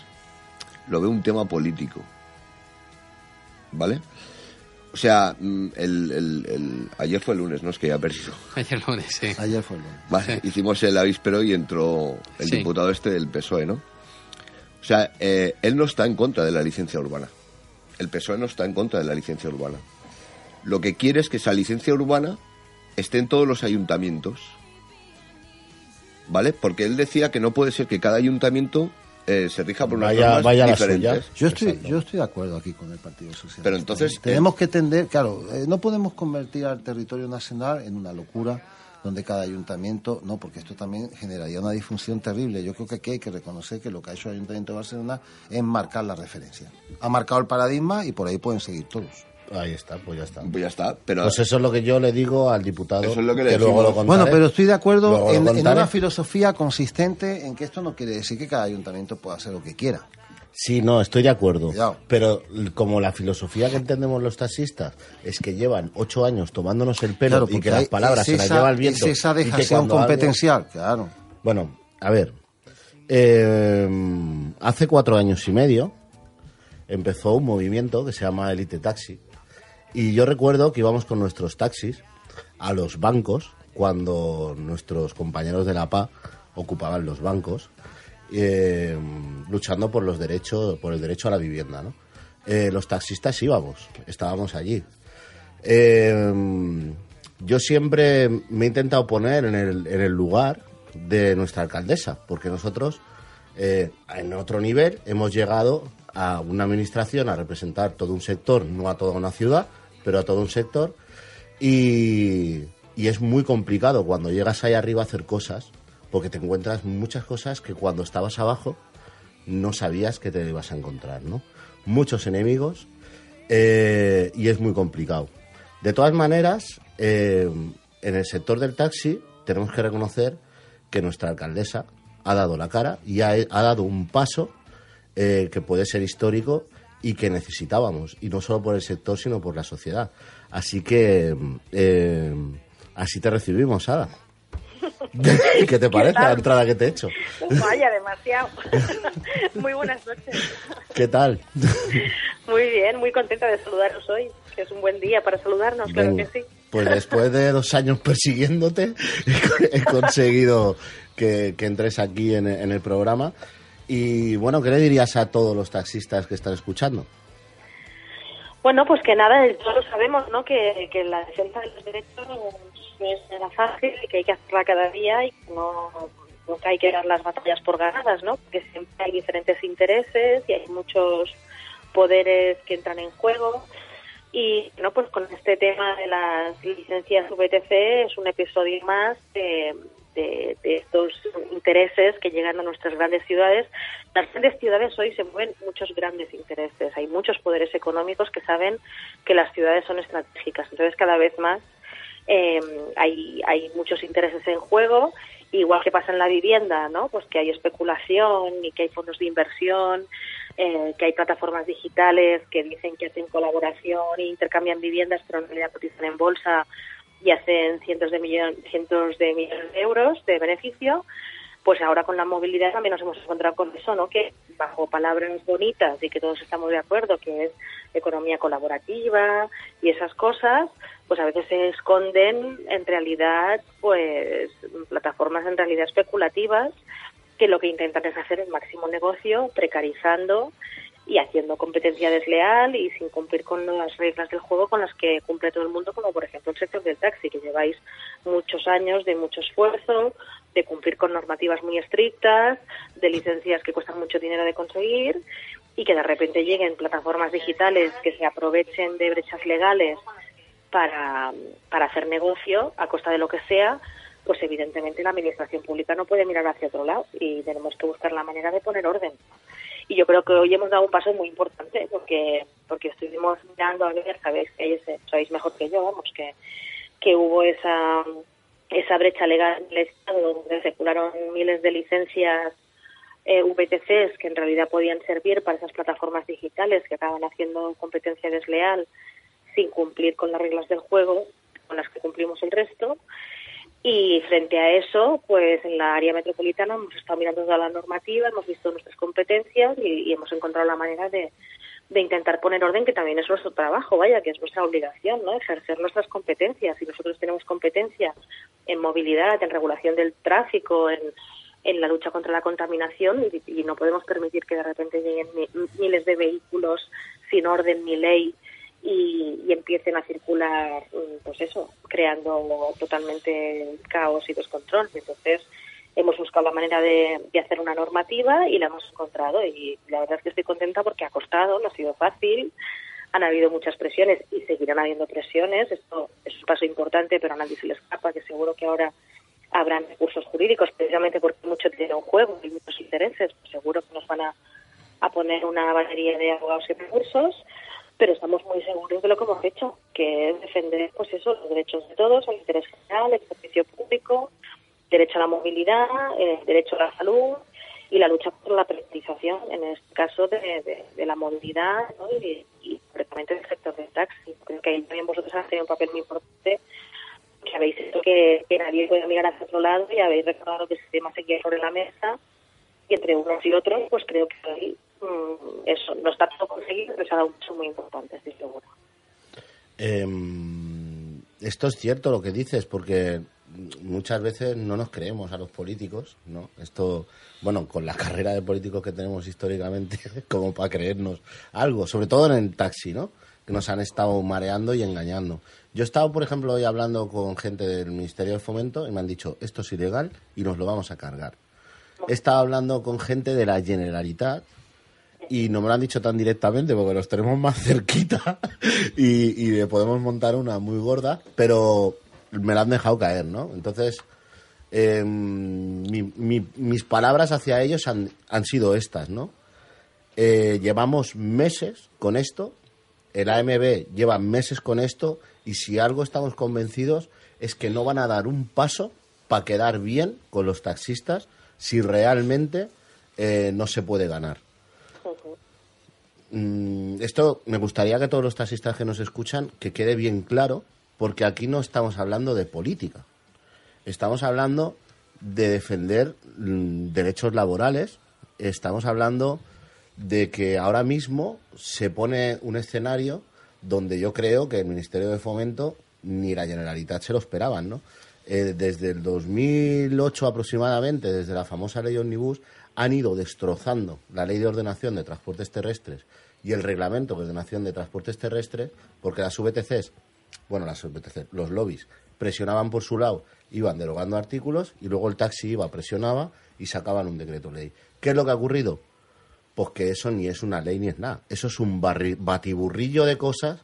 lo veo un tema político. ¿Vale? O sea, mm, el, el, ayer fue el lunes, ¿no? Es que ya he perdido. Ayer lunes, sí. Ayer fue el lunes. Vale, hicimos el avíspero y entró el diputado este del PSOE, ¿no? O sea, eh, él no está en contra de la licencia urbana el PSOE no está en contra de la licencia urbana. Lo que quiere es que esa licencia urbana esté en todos los ayuntamientos. ¿Vale? Porque él decía que no puede ser que cada ayuntamiento eh, se rija por unas vaya, normas diferentes. Yo estoy, yo estoy de acuerdo aquí con el Partido Socialista. Pero entonces... Tenemos que tender, claro, eh, no podemos convertir al territorio nacional en una locura donde cada ayuntamiento, no, porque esto también generaría una disfunción terrible. Yo creo que aquí hay que reconocer que lo que ha hecho el Ayuntamiento de Barcelona es marcar la referencia. Ha marcado el paradigma y por ahí pueden seguir todos. Ahí está, pues ya está. Pues ya está, pero... Pues eso es lo que yo le digo al diputado. Eso es lo que le Bueno, pero estoy de acuerdo en, en, una filosofía consistente en que esto no quiere decir que cada ayuntamiento pueda hacer lo que quiera. Sí, no, estoy de acuerdo. Pero como la filosofía que entendemos los taxistas es que llevan ocho años tomándonos el pelo y que las palabras se las lleva el viento. Es esa dejación competencial, claro. Bueno, a ver. Eh, hace cuatro años y medio empezó un movimiento que se llama Elite Taxi. Y yo recuerdo que íbamos con nuestros taxis a los bancos cuando nuestros compañeros de la PA ocupaban los bancos eh, luchando por los derechos, por el derecho a la vivienda, ¿no? Eh, los taxistas íbamos, estábamos allí. Eh, yo siempre me he intentado poner en el, en el lugar de nuestra alcaldesa, porque nosotros en otro nivel hemos llegado a una administración a representar todo un sector, no a toda una ciudad, pero a todo un sector, y, y es muy complicado cuando llegas ahí arriba a hacer cosas porque te encuentras muchas cosas que cuando estabas abajo no sabías que te ibas a encontrar, ¿no? Muchos enemigos eh, y es muy complicado. De todas maneras, eh, en el sector del taxi tenemos que reconocer que nuestra alcaldesa ha dado la cara y ha, dado un paso eh, que puede ser histórico y que necesitábamos, y no solo por el sector, sino por la sociedad. Así que así te recibimos, Ada. ¿Qué te parece la entrada que te he hecho? Vaya, demasiado. muy buenas noches. ¿Qué tal? muy bien, muy contenta de saludaros hoy, que es un buen día para saludarnos, claro que sí. Pues después de dos años persiguiéndote, he conseguido que, entres aquí en, el programa. Y bueno, ¿qué le dirías a todos los taxistas que están escuchando? Bueno, pues que nada, todos sabemos, ¿no? Que, que la defensa de los derechos no es nada fácil y que hay que hacerla cada día y que no, nunca hay que dar las batallas por ganadas, ¿no? Porque siempre hay diferentes intereses y hay muchos poderes que entran en juego. Y no, pues con este tema de las licencias VTC es un episodio más de, de, estos intereses que llegan a nuestras grandes ciudades. Las grandes ciudades hoy se mueven muchos grandes intereses. Hay muchos poderes económicos que saben que las ciudades son estratégicas. Entonces, cada vez más eh, hay, hay muchos intereses en juego, igual que pasa en la vivienda, ¿no? Pues que hay especulación y que hay fondos de inversión, eh, que hay plataformas digitales que dicen que hacen colaboración e intercambian viviendas, pero en realidad cotizan en bolsa y hacen cientos de millones, cientos de millones de euros de beneficio. pues ahora con la movilidad también nos hemos encontrado con eso, ¿no? Que bajo palabras bonitas y que todos estamos de acuerdo, que es economía colaborativa y esas cosas, pues a veces se esconden en realidad, pues plataformas en realidad especulativas que lo que intentan es hacer el máximo negocio precarizando y haciendo competencia desleal y sin cumplir con las reglas del juego con las que cumple todo el mundo, como por ejemplo el sector del taxi, que lleváis muchos años de mucho esfuerzo, de cumplir con normativas muy estrictas, de licencias que cuestan mucho dinero de conseguir y que de repente lleguen plataformas digitales que se aprovechen de brechas legales para, para hacer negocio a costa de lo que sea, pues evidentemente la administración pública no puede mirar hacia otro lado y tenemos que buscar la manera de poner orden y yo creo que hoy hemos dado un paso muy importante porque porque estuvimos mirando a ver sabéis sabéis mejor que yo vamos que que hubo esa esa brecha legal del Estado donde circularon miles de licencias eh, VTCs que en realidad podían servir para esas plataformas digitales que acaban haciendo competencia desleal sin cumplir con las reglas del juego con las que cumplimos el resto y frente a eso, pues en la área metropolitana hemos estado mirando toda la normativa, hemos visto nuestras competencias y, hemos encontrado la manera de, intentar poner orden, que también es nuestro trabajo, vaya, que es nuestra obligación, ¿no? Ejercer nuestras competencias. Y nosotros tenemos competencias en movilidad, en regulación del tráfico, en, en la lucha contra la contaminación y, no podemos permitir que de repente lleguen miles de vehículos sin orden ni ley y, empiecen a circular, mm, pues eso, creando totalmente caos y descontrol. Entonces, hemos buscado la manera de, hacer una normativa y la hemos encontrado. Y la verdad es que estoy contenta porque ha costado, no ha sido fácil. Han habido muchas presiones y seguirán habiendo presiones. Esto es un paso importante, pero a nadie se le escapa, que seguro que ahora habrán recursos jurídicos, precisamente porque mucho dinero en juego y muchos intereses. Pues seguro que nos van a, a poner una batería de abogados y recursos pero estamos muy seguros de lo que hemos hecho, que es defender, pues eso, los derechos de todos, el interés general, el servicio público, derecho a la movilidad, el derecho a la salud y la lucha por la privatización, en este caso de, la movilidad y, y concretamente del sector del taxi. Creo que ahí también vosotros habéis tenido un papel muy importante, que habéis visto que, nadie puede mirar hacia otro lado y habéis recordado que ese tema seguía sobre la mesa y entre unos y otros, pues creo que hoy Mm, eso, no está todo conseguido, pero se ha dado un paso muy importante, estoy seguro. Em, esto es cierto lo que dices, porque muchas veces no nos creemos a los políticos, ¿no? Esto, bueno, con la carrera de políticos que tenemos históricamente, como para creernos algo, sobre todo en el taxi, ¿no? Que nos han estado mareando y engañando. Yo he estado, por ejemplo, hoy hablando con gente del Ministerio del Fomento y me han dicho, esto es ilegal y nos lo vamos a cargar. He estado hablando con gente de la Generalitat y no me lo han dicho tan directamente porque los tenemos más cerquita y, y podemos montar una muy gorda, pero me la han dejado caer, ¿no? Entonces, em, mis palabras hacia ellos han, han sido estas, ¿no? Eh, llevamos meses con esto, el AMB lleva meses con esto y si algo estamos convencidos es que no van a dar un paso para quedar bien con los taxistas si realmente eh, no se puede ganar. Mm, esto me gustaría que todos los taxistas que nos escuchan que quede bien claro, porque aquí no estamos hablando de política. Estamos hablando de defender mm, derechos laborales, estamos hablando de que ahora mismo se pone un escenario donde yo creo que el Ministerio de Fomento ni la Generalitat se lo esperaban, ¿no? Eh, desde el 2008 aproximadamente, desde la famosa ley Omnibus, han ido destrozando la ley de ordenación de transportes terrestres y el reglamento de ordenación de transportes terrestres, porque las VTCs, bueno, las VTCs, los lobbies, presionaban por su lado, iban derogando artículos y luego el taxi iba, presionaba y sacaban un decreto ley. ¿Qué es lo que ha ocurrido? Pues que eso ni es una ley ni es nada. Eso es un batiburrillo de cosas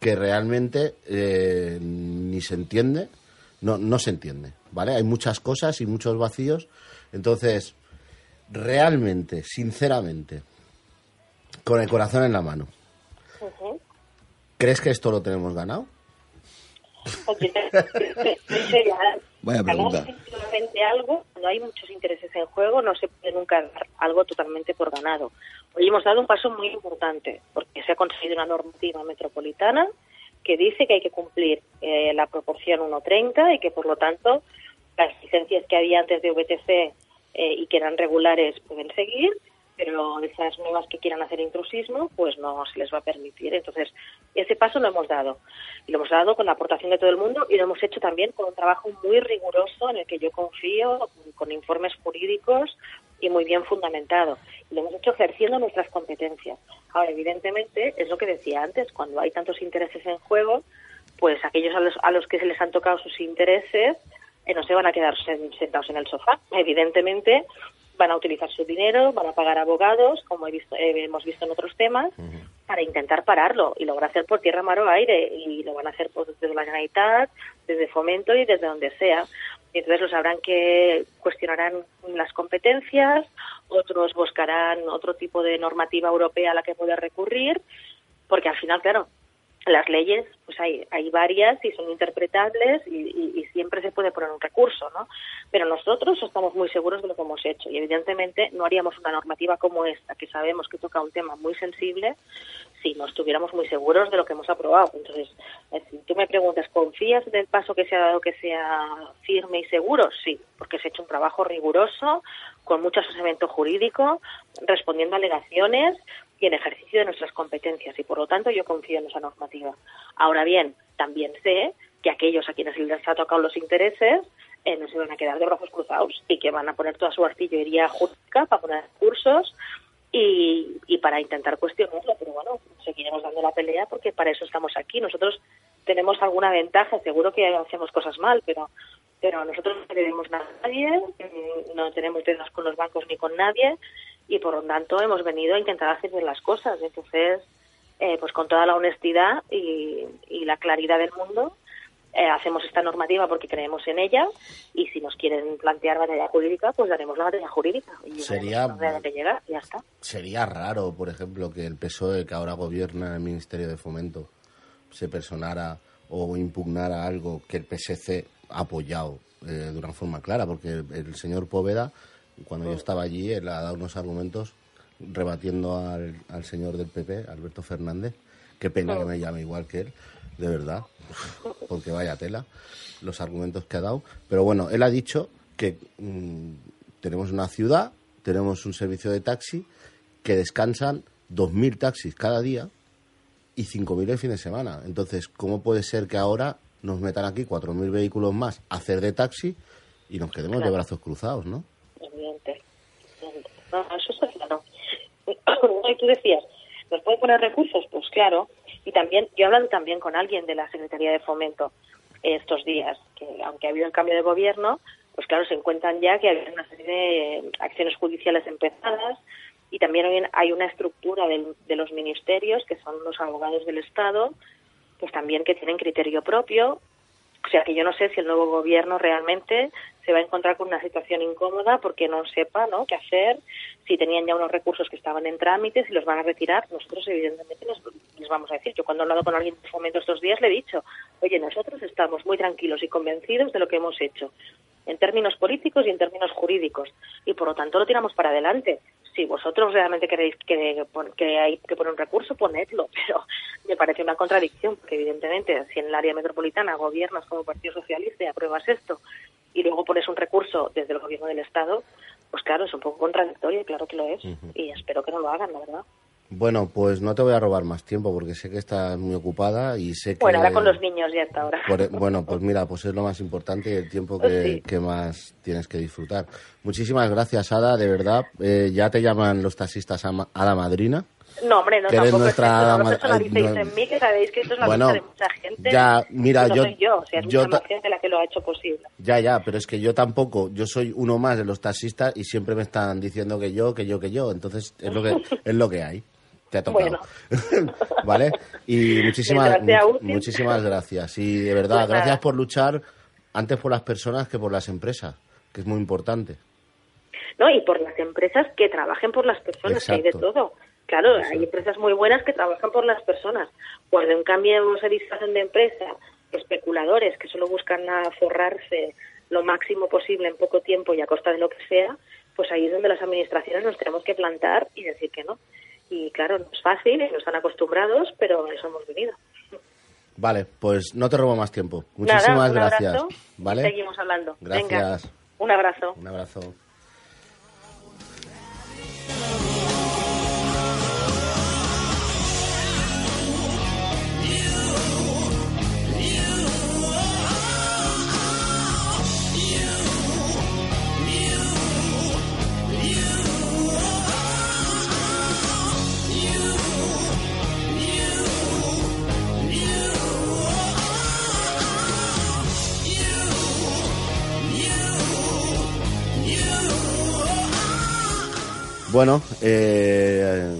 que realmente eh, ni se entiende, no, no se entiende, ¿vale? Hay muchas cosas y muchos vacíos. Entonces, realmente, sinceramente, con el corazón en la mano, ¿crees que esto lo tenemos ganado? Vaya pregunta. algo, cuando hay muchos intereses en juego, no se puede nunca dar algo totalmente por ganado. Hoy hemos dado un paso muy importante, porque se ha conseguido una normativa metropolitana que dice que hay que cumplir eh, la proporción 1.30 y que, por lo tanto, las licencias que había antes de VTC eh, y que eran regulares pueden seguir, pero esas nuevas que quieran hacer intrusismo, pues no se les va a permitir. Entonces, ese paso lo hemos dado. Y lo hemos dado con la aportación de todo el mundo y lo hemos hecho también con un trabajo muy riguroso en el que yo confío, con informes jurídicos y muy bien fundamentado. Y lo hemos hecho ejerciendo nuestras competencias. Ahora, evidentemente, es lo que decía antes, cuando hay tantos intereses en juego, pues aquellos a los, a los que se les han tocado sus intereses eh, no se van a quedar sentados en el sofá. Evidentemente, van a utilizar su dinero, van a pagar abogados, como he visto, eh, hemos visto en otros temas, para intentar pararlo. Y lo van a hacer por tierra, mar o aire. Y lo van a hacer desde la Generalitat, desde Fomento y desde donde sea. Y entonces lo sabrán que cuestionarán las competencias, otros buscarán otro tipo de normativa europea a la que poder recurrir, porque al final, claro, las leyes, pues hay, hay varias y son interpretables y, siempre se puede poner un recurso, ¿no? Pero nosotros estamos muy seguros de lo que hemos hecho y evidentemente no haríamos una normativa como esta, que sabemos que toca un tema muy sensible, si no estuviéramos muy seguros de lo que hemos aprobado. Entonces, eh, tú me preguntas, ¿confías del paso que se ha dado que sea firme y seguro? Sí, porque se ha hecho un trabajo riguroso, con mucho asesoramiento jurídico, respondiendo a alegaciones y en ejercicio de nuestras competencias y por lo tanto yo confío en esa normativa. Ahora bien, también sé que aquellos a quienes les ha tocado los intereses eh, no se van a quedar de brazos cruzados y que van a poner toda su artillería jurídica para poner cursos y, y para intentar cuestionarlo. Pero bueno, seguiremos dando la pelea porque para eso estamos aquí. Nosotros tenemos alguna ventaja, seguro que hacemos cosas mal, pero pero nosotros no tenemos a nadie, no tenemos dedos con los bancos ni con nadie y por lo tanto hemos venido a intentar hacer las cosas. Entonces, eh, pues con toda la honestidad y, la claridad del mundo, eh, hacemos esta normativa porque creemos en ella y si nos quieren plantear batalla jurídica, pues daremos la batalla jurídica. Y sería, que llega, ya está. sería raro, por ejemplo, que el PSOE, que ahora gobierna el Ministerio de Fomento, se personara o impugnara algo que el PSC ha apoyado eh, de una forma clara, porque el, señor Poveda, cuando yo estaba allí, él ha dado unos argumentos rebatiendo al, al señor del PP, Alberto Fernández. Qué pena que me llame igual que él, de verdad, porque vaya tela los argumentos que ha dado. Pero bueno, él ha dicho que mm, tenemos una ciudad, tenemos un servicio de taxi, que descansan 2.000 taxis cada día y 5.000 el fin de semana. Entonces, ¿cómo puede ser que ahora nos metan aquí 4.000 vehículos más a hacer de taxi y nos quedemos de brazos cruzados, ¿no? Evidente. No, eso está claro. y tú decías, ¿nos puede poner recursos? Pues claro. Y también, yo he hablado también con alguien de la Secretaría de Fomento estos días, que aunque ha habido el cambio de gobierno, pues claro, se encuentran ya que hay una serie de acciones judiciales empezadas y también hay una estructura de los ministerios, que son los abogados del Estado, pues también que tienen criterio propio. O sea que yo no sé si el nuevo gobierno realmente se va a encontrar con una situación incómoda porque no sepa ¿no? qué hacer, si tenían ya unos recursos que estaban en trámite, si los van a retirar. Nosotros, evidentemente, les vamos a decir. Yo cuando he hablado con alguien de fomento estos días le he dicho, oye, nosotros estamos muy tranquilos y convencidos de lo que hemos hecho, en términos políticos y en términos jurídicos, y por lo tanto lo tiramos para adelante vosotros realmente queréis que, que hay que poner un recurso, ponedlo, pero me parece una contradicción, porque evidentemente si en el área metropolitana gobiernas como Partido Socialista y apruebas esto y luego pones un recurso desde el gobierno del Estado, pues claro, es un poco contradictorio, claro que lo es, y espero que no lo hagan, la verdad. Bueno, pues no te voy a robar más tiempo porque sé que estás muy ocupada y sé que... Bueno, ahora con los niños ya está ahora. E, bueno, pues mira, pues es lo más importante y el tiempo que, que más tienes que disfrutar. Muchísimas gracias, Ada, de verdad. Eh, ya te llaman los taxistas a la Madrina. No, hombre, no, tampoco nuestra, no en mí, que sabéis que esto es bueno, de mucha gente. Ya, mira, no yo... soy yo, o sea, es yo mucha gente la que lo ha hecho posible. Ya, ya, pero es que yo tampoco, yo soy uno más de los taxistas y siempre me están diciendo que yo, que yo, que yo, entonces es lo que, es lo que hay te ha tocado. ¿Vale? Y muchísimas, muchísimas gracias. Y de verdad, pues gracias por luchar antes por las personas que por las empresas, que es muy importante. No, y por las empresas que trabajen por las personas, que hay de todo. Claro, hay empresas muy buenas que trabajan por las personas. Cuando en cambio se disfrazan de empresa especuladores que solo buscan forrarse lo máximo posible en poco tiempo y a costa de lo que sea, pues ahí es donde las administraciones nos tenemos que plantar y decir que no. Y claro, no es fácil, no están acostumbrados, pero a eso hemos venido. Vale, pues no te robo más tiempo. Muchísimas gracias. ¿Vale? Seguimos hablando. Gracias. un abrazo. Un abrazo. Bueno, eh,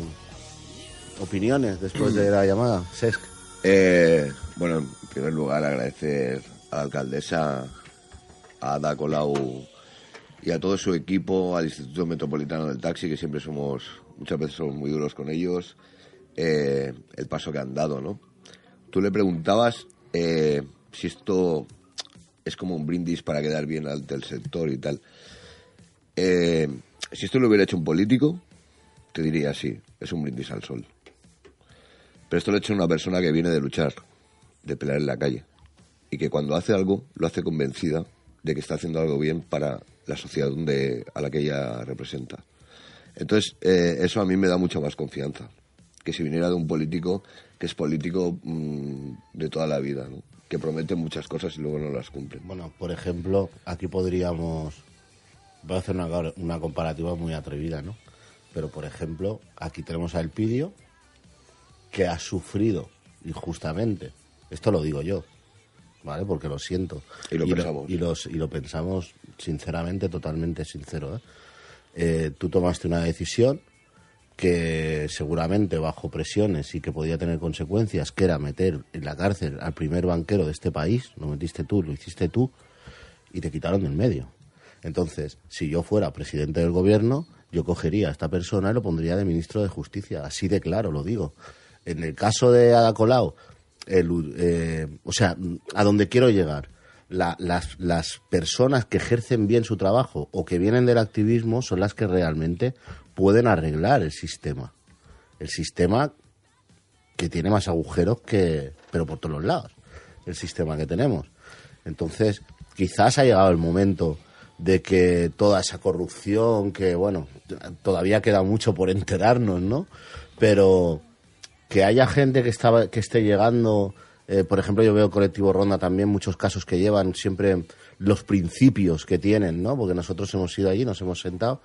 opiniones después de la llamada, Sesc. Eh, bueno, en primer lugar agradecer a la alcaldesa, a Ada Colau y a todo su equipo, al Instituto Metropolitano del Taxi, que siempre somos, muchas veces somos muy duros con ellos, eh, el paso que han dado, ¿no? Tú le preguntabas eh, si esto es como un brindis para quedar bien ante el sector y tal. Eh, si esto lo hubiera hecho un político, te diría sí, es un brindis al sol. Pero esto lo ha hecho una persona que viene de luchar, de pelear en la calle. Y que cuando hace algo, lo hace convencida de que está haciendo algo bien para la sociedad donde, a la que ella representa. Entonces, eh, eso a mí me da mucha más confianza. Que si viniera de un político que es político mm, de toda la vida, ¿no? que promete muchas cosas y luego no las cumple. Bueno, por ejemplo, aquí podríamos voy a hacer una, una comparativa muy atrevida, ¿no? Pero, por ejemplo, aquí tenemos a Elpidio, que ha sufrido injustamente. Esto lo digo yo, ¿vale? Porque lo siento. Y lo pensamos. y, los, y lo pensamos sinceramente, totalmente sincero. ¿eh? ¿eh? tú tomaste una decisión que seguramente bajo presiones y que podía tener consecuencias, que era meter en la cárcel al primer banquero de este país, lo metiste tú, lo hiciste tú, y te quitaron del medio. Entonces, si yo fuera presidente del gobierno, yo cogería a esta persona y lo pondría de ministro de Justicia. Así de claro, lo digo. En el caso de Ada Colau, eh, o sea, a donde quiero llegar, las, las personas que ejercen bien su trabajo o que vienen del activismo son las que realmente pueden arreglar el sistema. El sistema que tiene más agujeros que, pero por todos los lados, el sistema que tenemos. Entonces, quizás ha llegado el momento de que toda esa corrupción, que bueno, todavía queda mucho por enterarnos, ¿no? Pero que haya gente que, estaba, que esté llegando, eh, por ejemplo, yo veo Colectivo Ronda también, muchos casos que llevan siempre los principios que tienen, ¿no? Porque nosotros hemos ido allí, nos hemos sentado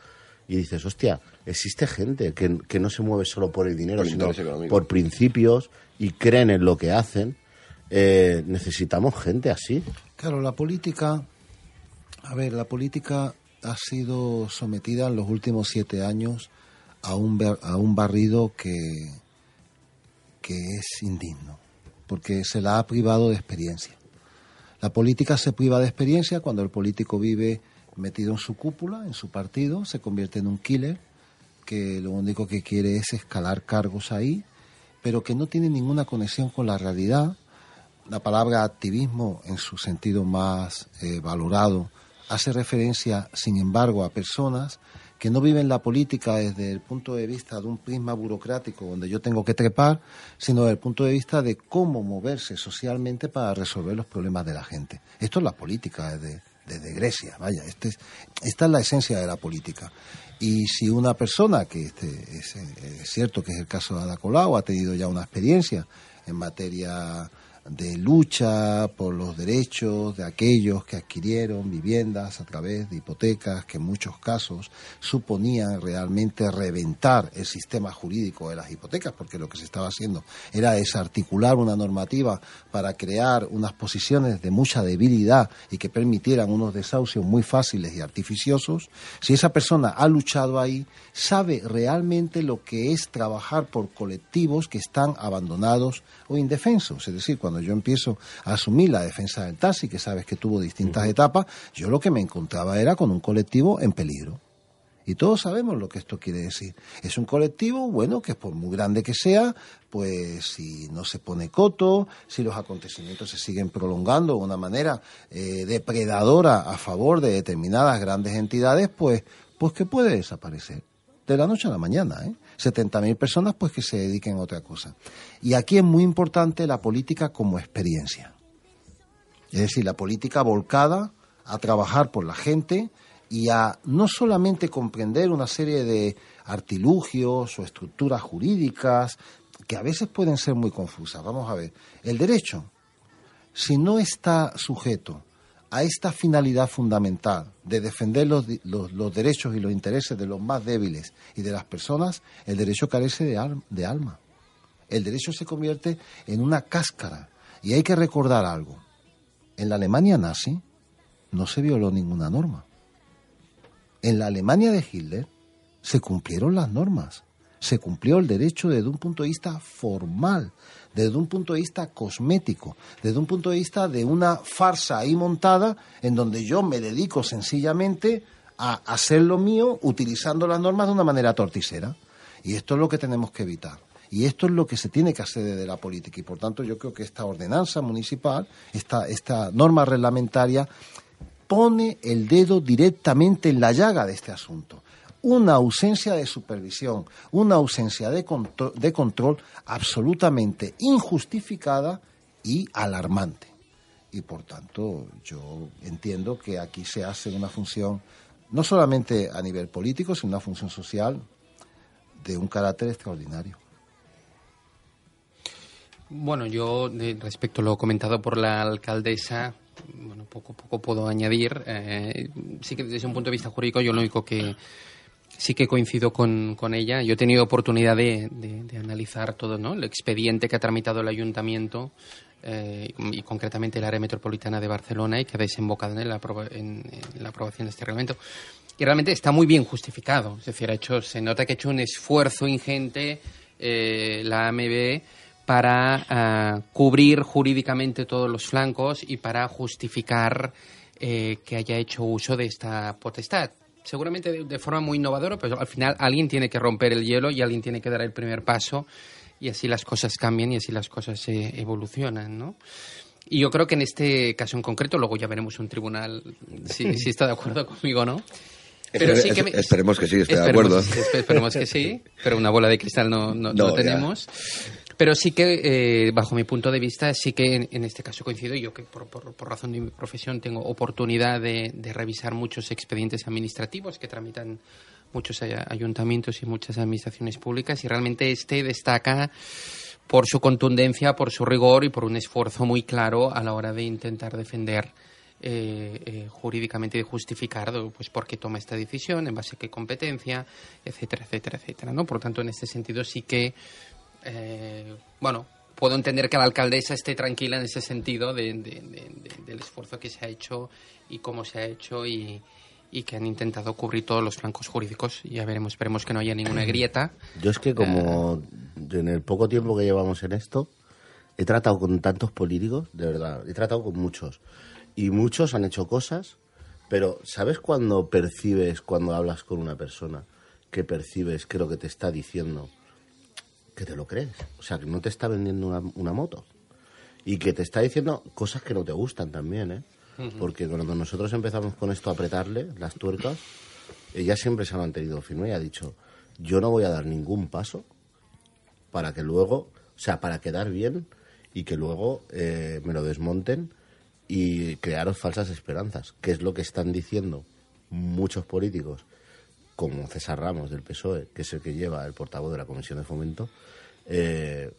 y dices, hostia, existe gente que, que no se mueve solo por el dinero, sino por principios y creen en lo que hacen. Eh, necesitamos gente así. Claro, la política a ver, la política ha sido sometida en los últimos siete años a un, a un barrido que, que es indigno, porque se la ha privado de experiencia. La política se priva de experiencia cuando el político vive metido en su cúpula, en su partido, se convierte en un killer que lo único que quiere es escalar cargos ahí, pero que no tiene ninguna conexión con la realidad. La palabra activismo, en su sentido más eh, valorado, hace referencia, sin embargo, a personas que no viven la política desde el punto de vista de un prisma burocrático donde yo tengo que trepar, sino desde el punto de vista de cómo moverse socialmente para resolver los problemas de la gente. Esto es la política desde, Grecia, vaya, este esta es la esencia de la política. Y si una persona, que este, es, es, cierto que es el caso de Ada Colau, ha tenido ya una experiencia en materia de lucha por los derechos de aquellos que adquirieron viviendas a través de hipotecas que en muchos casos suponían realmente reventar el sistema jurídico de las hipotecas, porque lo que se estaba haciendo era desarticular una normativa para crear unas posiciones de mucha debilidad y que permitieran unos desahucios muy fáciles y artificiosos, si esa persona ha luchado ahí, sabe realmente lo que es trabajar por colectivos que están abandonados o indefensos. Es decir, cuando yo empiezo a asumir la defensa del taxi, que sabes que tuvo distintas etapas, yo lo que me encontraba era con un colectivo en peligro. Y todos sabemos lo que esto quiere decir. Es un colectivo, bueno, que por muy grande que sea, pues si no se pone coto, si los acontecimientos se siguen prolongando de una manera eh, depredadora a favor de determinadas grandes entidades, pues, pues que puede desaparecer. de la noche a la mañana. ¿eh? 70.000 personas pues que se dediquen a otra cosa. Y aquí es muy importante la política como experiencia. Es decir, la política volcada a trabajar por la gente y a no solamente comprender una serie de artilugios o estructuras jurídicas que a veces pueden ser muy confusas. Vamos a ver, el derecho, si no está sujeto a esta finalidad fundamental de defender los, derechos y los intereses de los más débiles y de las personas, el derecho carece de, de alma. El derecho se convierte en una cáscara. Y hay que recordar algo. En la Alemania nazi no se violó ninguna norma. En la Alemania de Hitler se cumplieron las normas. Se cumplió el derecho desde un punto de vista formal, desde un punto de vista cosmético, desde un punto de vista de una farsa ahí montada en donde yo me dedico sencillamente a hacer lo mío utilizando las normas de una manera torticera. Y esto es lo que tenemos que evitar. Y esto es lo que se tiene que hacer desde la política. Y por tanto yo creo que esta ordenanza municipal, esta, esta norma reglamentaria, pone el dedo directamente en la llaga de este asunto una ausencia de supervisión, una ausencia de, control absolutamente injustificada y alarmante. Y por tanto, yo entiendo que aquí se hace una función, no solamente a nivel político, sino una función social de un carácter extraordinario. Bueno, yo respecto a lo comentado por la alcaldesa, bueno, poco poco puedo añadir. Eh, sí que desde un punto de vista jurídico, yo lo único que sí que coincido con, con, ella. Yo he tenido oportunidad de, de, analizar todo ¿no? el expediente que ha tramitado el ayuntamiento eh, y concretamente el área metropolitana de Barcelona y que ha desembocado en la, la aprobación de este reglamento. Y realmente está muy bien justificado. Es decir, ha hecho, se nota que ha hecho un esfuerzo ingente eh, la AMB para ah, cubrir jurídicamente todos los flancos y para justificar eh, que haya hecho uso de esta potestad seguramente de, forma muy innovadora, pero al final alguien tiene que romper el hielo y alguien tiene que dar el primer paso y así las cosas cambian y así las cosas se evolucionan, ¿no? Y yo creo que en este caso en concreto, luego ya veremos un tribunal si, si está de acuerdo conmigo no. Pero sí que esperemos que sí, estoy de acuerdo. Esperemos que sí, pero una bola de cristal no, no, tenemos. Pero sí que, eh, bajo mi punto de vista, sí que en, este caso coincido yo que por, por, razón de mi profesión tengo oportunidad de, de, revisar muchos expedientes administrativos que tramitan muchos ayuntamientos y muchas administraciones públicas y realmente este destaca por su contundencia, por su rigor y por un esfuerzo muy claro a la hora de intentar defender eh, eh, jurídicamente y justificar pues por qué toma esta decisión, en base a qué competencia, etcétera, etcétera, etcétera. ¿no? Por tanto, en este sentido sí que eh, bueno, puedo entender que la alcaldesa esté tranquila en ese sentido del esfuerzo que se ha hecho y cómo se ha hecho y, que han intentado cubrir todos los flancos jurídicos. Ya veremos, esperemos que no haya ninguna grieta. Yo es que como eh, en el poco tiempo que llevamos en esto, he tratado con tantos políticos, de verdad, he tratado con muchos. Y muchos han hecho cosas, pero ¿sabes cuando percibes, cuando hablas con una persona, que percibes que lo que te está diciendo que te lo crees. O sea, que no te está vendiendo una, moto. Y que te está diciendo cosas que no te gustan también, ¿eh? Porque cuando nosotros empezamos con esto a apretarle las tuercas, ella siempre se ha mantenido firme y ha dicho, yo no voy a dar ningún paso para que luego, o sea, para quedar bien y que luego eh, me lo desmonten y crearos falsas esperanzas, que es lo que están diciendo muchos políticos como César Ramos del PSOE, que es el que lleva el portavoz de la Comisión de Fomento, eh,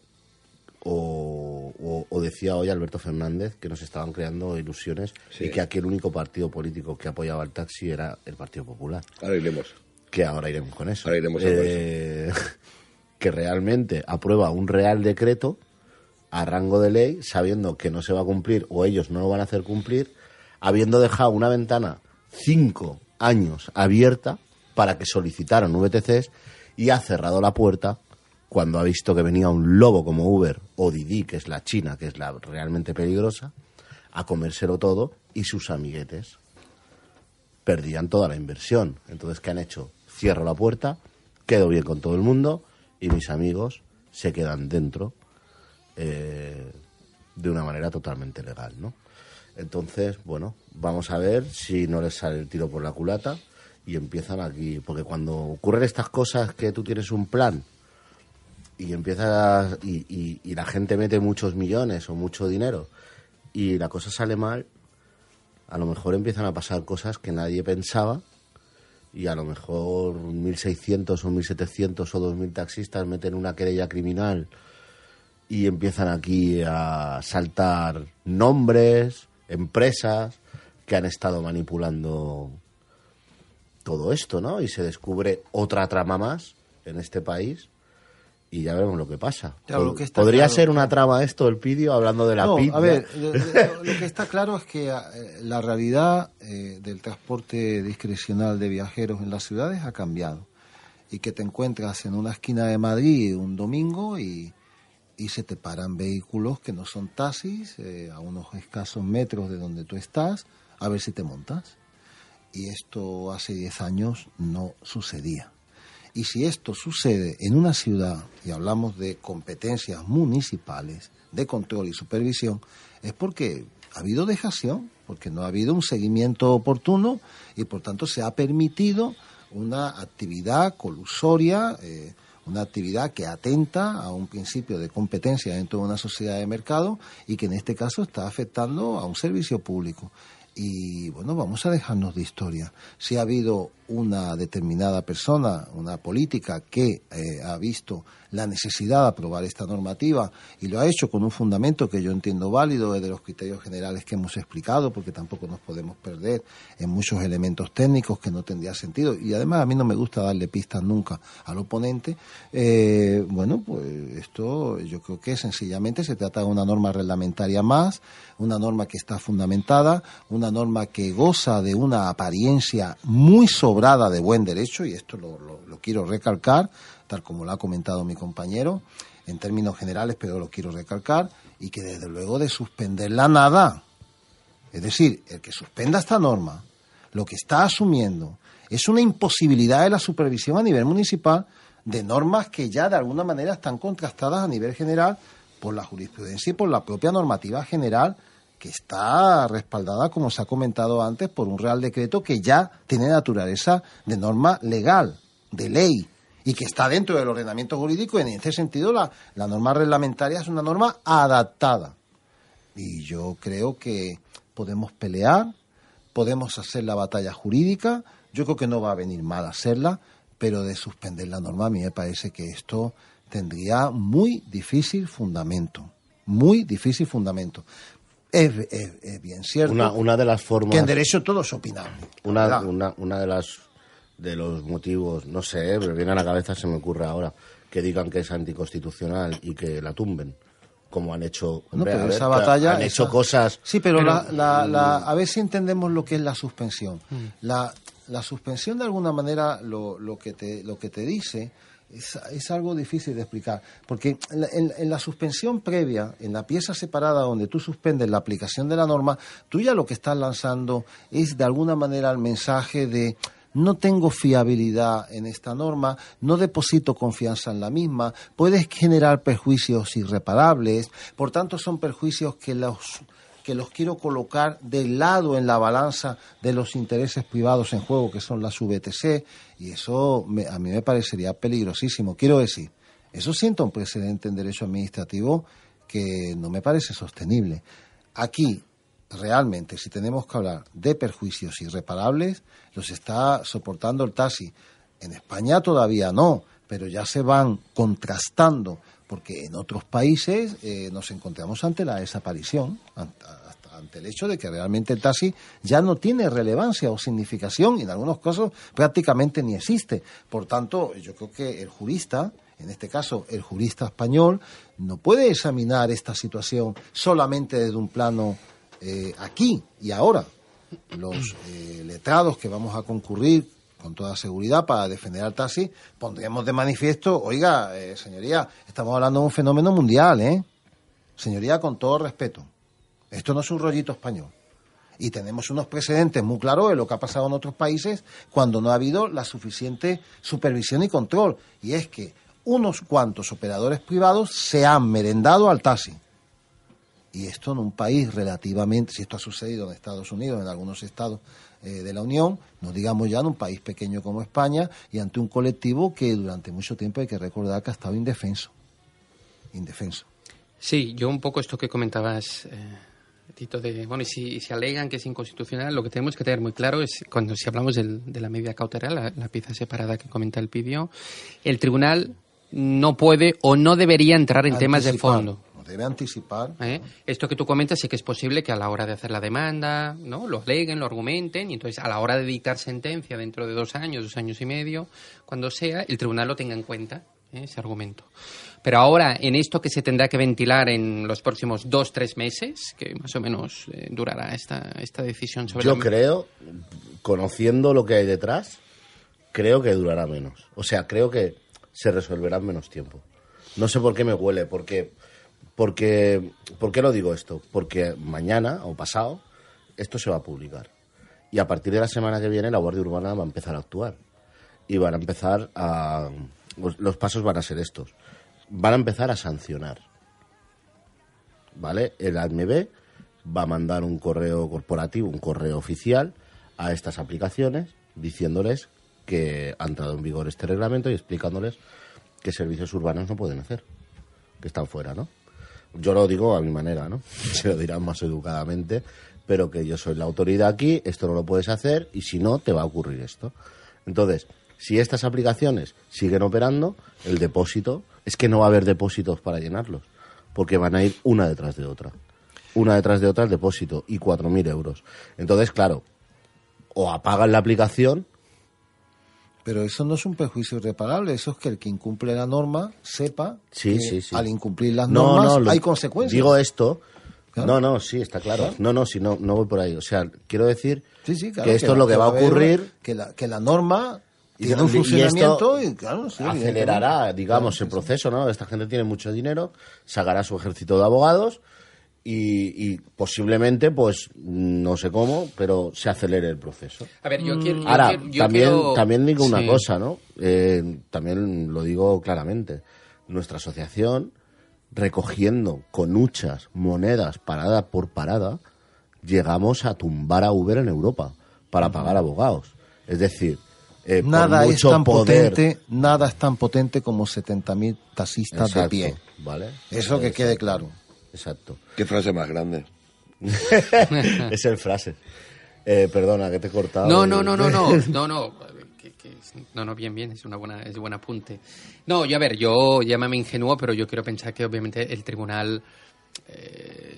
o, decía hoy Alberto Fernández que nos estaban creando ilusiones y que aquí el único partido político que apoyaba el taxi era el Partido Popular. Ahora iremos. Que ahora iremos con eso. Ahora iremos eh, que realmente aprueba un real decreto a rango de ley, sabiendo que no se va a cumplir o ellos no lo van a hacer cumplir, habiendo dejado una ventana cinco años abierta para que solicitaran VTCs y ha cerrado la puerta cuando ha visto que venía un lobo como Uber o Didi, que es la china, que es la realmente peligrosa, a comérselo todo y sus amiguetes perdían toda la inversión. Entonces, ¿qué han hecho? Cierro la puerta, quedo bien con todo el mundo y mis amigos se quedan dentro eh, de una manera totalmente legal, ¿no? Entonces, bueno, vamos a ver si no les sale el tiro por la culata y empiezan aquí. Porque cuando ocurren estas cosas que tú tienes un plan y empiezas y, la gente mete muchos millones o mucho dinero y la cosa sale mal, a lo mejor empiezan a pasar cosas que nadie pensaba y a lo mejor 1.600 o 1.700 o 2.000 taxistas meten una querella criminal y empiezan aquí a saltar nombres, empresas que han estado manipulando todo esto, ¿no? Y se descubre otra trama más en este país y ya vemos lo que pasa. ¿Podría ser una trama esto, el pidio, hablando de la no, A ver, lo, que está claro es que eh, la realidad eh, del transporte discrecional de viajeros en las ciudades ha cambiado y que te encuentras en una esquina de Madrid un domingo y, y se te paran vehículos que no son taxis eh, a unos escasos metros de donde tú estás a ver si te montas y esto hace 10 años no sucedía. Y si esto sucede en una ciudad, y hablamos de competencias municipales, de control y supervisión, es porque ha habido dejación, porque no ha habido un seguimiento oportuno y por tanto se ha permitido una actividad colusoria, eh, una actividad que atenta a un principio de competencia dentro de una sociedad de mercado y que en este caso está afectando a un servicio público. Y bueno, vamos a dejarnos de historia. Si ha habido una determinada persona, una política que eh, ha visto la necesidad de aprobar esta normativa y lo ha hecho con un fundamento que yo entiendo válido de los criterios generales que hemos explicado, porque tampoco nos podemos perder en muchos elementos técnicos que no tendría sentido. Y además a mí no me gusta darle pistas nunca al oponente. Eh, bueno, pues esto yo creo que sencillamente se trata de una norma reglamentaria más, una norma que está fundamentada, una norma que goza de una apariencia muy de buen derecho, y esto lo, lo quiero recalcar, tal como lo ha comentado mi compañero, en términos generales, pero lo quiero recalcar, y que desde luego de suspenderla nada. Es decir, el que suspenda esta norma, lo que está asumiendo es una imposibilidad de la supervisión a nivel municipal de normas que ya de alguna manera están contrastadas a nivel general por la jurisprudencia y por la propia normativa general que está respaldada, como se ha comentado antes, por un Real Decreto que ya tiene naturaleza de norma legal, de ley, y que está dentro del ordenamiento jurídico. En ese sentido, la, la norma reglamentaria es una norma adaptada. Y yo creo que podemos pelear, podemos hacer la batalla jurídica. Yo creo que no va a venir mal hacerla, pero de suspender la norma a mí me parece que esto tendría muy difícil fundamento. Muy difícil fundamento. Es, bien cierto. Una, de las formas. Que en derecho todo es opinable. Una, una, una de las de los motivos, no sé, pero viene a la cabeza, se me ocurre ahora, que digan que es anticonstitucional y que la tumben como han hecho esa batalla han hecho cosas sí pero, la, la, a ver si entendemos lo que es la suspensión mm. la, la suspensión de alguna manera lo, lo que te lo que te dice es, algo difícil de explicar, porque en, en, la suspensión previa, en la pieza separada donde tú suspendes la aplicación de la norma, tú ya lo que estás lanzando es de alguna manera el mensaje de no tengo fiabilidad en esta norma, no deposito confianza en la misma, puedes generar perjuicios irreparables, por tanto son perjuicios que los que los quiero colocar del lado en la balanza de los intereses privados en juego, que son las VTC, y eso a mí me parecería peligrosísimo. Quiero decir, eso sienta un precedente en derecho administrativo que no me parece sostenible. Aquí, realmente, si tenemos que hablar de perjuicios irreparables, los está soportando el taxi. En España todavía no, pero ya se van contrastando, porque en otros países eh, nos encontramos ante la desaparición, el hecho de que realmente el taxi ya no tiene relevancia o significación, y en algunos casos prácticamente ni existe. Por tanto, yo creo que el jurista, en este caso el jurista español, no puede examinar esta situación solamente desde un plano eh, aquí y ahora los eh, letrados que vamos a concurrir con toda seguridad para defender al taxi, pondríamos de manifiesto, oiga, eh, señoría, estamos hablando de un fenómeno mundial, ¿eh? Señoría, con todo respeto, esto no es un rollito español. Y tenemos unos precedentes muy claros de lo que ha pasado en otros países cuando no ha habido la suficiente supervisión y control. Y es que unos cuantos operadores privados se han merendado al taxi Y esto en un país relativamente, si esto ha sucedido en Estados Unidos, en algunos estados eh, de la Unión, no digamos ya en un país pequeño como España, y ante un colectivo que durante mucho tiempo hay que recordar que ha estado indefenso. Indefenso. Sí, yo un poco esto que comentabas, eh, Tito, de, bueno, y si, si, alegan que es inconstitucional, lo que tenemos que tener muy claro es, cuando si hablamos de la medida cautelar, la, la, pieza separada que comenta el pidió, el tribunal no puede o no debería entrar en Anticipar. temas de fondo. No debe anticipar. ¿eh? Esto que tú comentas sí que es posible que a la hora de hacer la demanda, ¿no? Lo aleguen, lo argumenten, y entonces a la hora de dictar sentencia dentro de dos años, dos años y medio, cuando sea, el tribunal lo tenga en cuenta, ¿eh? ese argumento. Pero ahora, en esto que se tendrá que ventilar en los próximos dos, tres meses, que más o menos eh, durará esta, esta decisión sobre Yo la... creo, conociendo lo que hay detrás, creo que durará menos. O sea, creo que se resolverá en menos tiempo. No sé por qué me huele, porque, porque, ¿por qué lo digo esto? Porque mañana o pasado esto se va a publicar. Y a partir de la semana que viene la Guardia Urbana va a empezar a actuar. Y van a empezar a... Los pasos van a ser estos. Van a empezar a sancionar. ¿Vale? El ADMB va a mandar un correo corporativo, un correo oficial a estas aplicaciones diciéndoles que ha entrado en vigor este reglamento y explicándoles qué servicios urbanos no pueden hacer, que están fuera, ¿no? Yo lo digo a mi manera, ¿no? Se lo dirán más educadamente, pero que yo soy la autoridad aquí, esto no lo puedes hacer y si no, te va a ocurrir esto. Entonces, si estas aplicaciones siguen operando, el depósito, es que no va a haber depósitos para llenarlos, porque van a ir una detrás de otra. Una detrás de otra el depósito y 4.000 euros. Entonces, claro, o apagan la aplicación pero eso no es un perjuicio irreparable, eso es que el que incumple la norma sepa sí, que sí, sí. al incumplir las normas no, lo, hay consecuencias. Digo esto, ¿Claro? no, no, sí, está claro. ¿Claro? No, no, si no, no voy por ahí. O sea, quiero decir sí, sí, claro, que esto que es lo que, va a ocurrir. Que la, que la norma tiene un funcionamiento y, claro, sí, acelerará, digamos, el proceso, ¿no? Esta gente tiene mucho dinero, sacará su ejército de abogados y, y, posiblemente, pues no sé cómo, pero se acelere el proceso. A ver, yo quiero. Yo Ahora, quiero, yo también, quiero... también digo una sí. cosa, ¿no? Eh, también lo digo claramente. Nuestra asociación, recogiendo con huchas monedas parada por parada, llegamos a tumbar a Uber en Europa para pagar abogados. Es decir, eh, nada por mucho es tan poder... potente, nada es tan potente como 70.000 taxistas Exacto, de pie. ¿vale? Eso que quede claro. Exacto. ¿Qué frase más grande? es el frase. Eh, perdona, que te he cortado. No, no, no, no, no, no, no, que, que, no, no, bien, bien, es una buena, es buen apunte. No, yo a ver, yo llámame ingenuo, pero yo quiero pensar que obviamente el tribunal eh,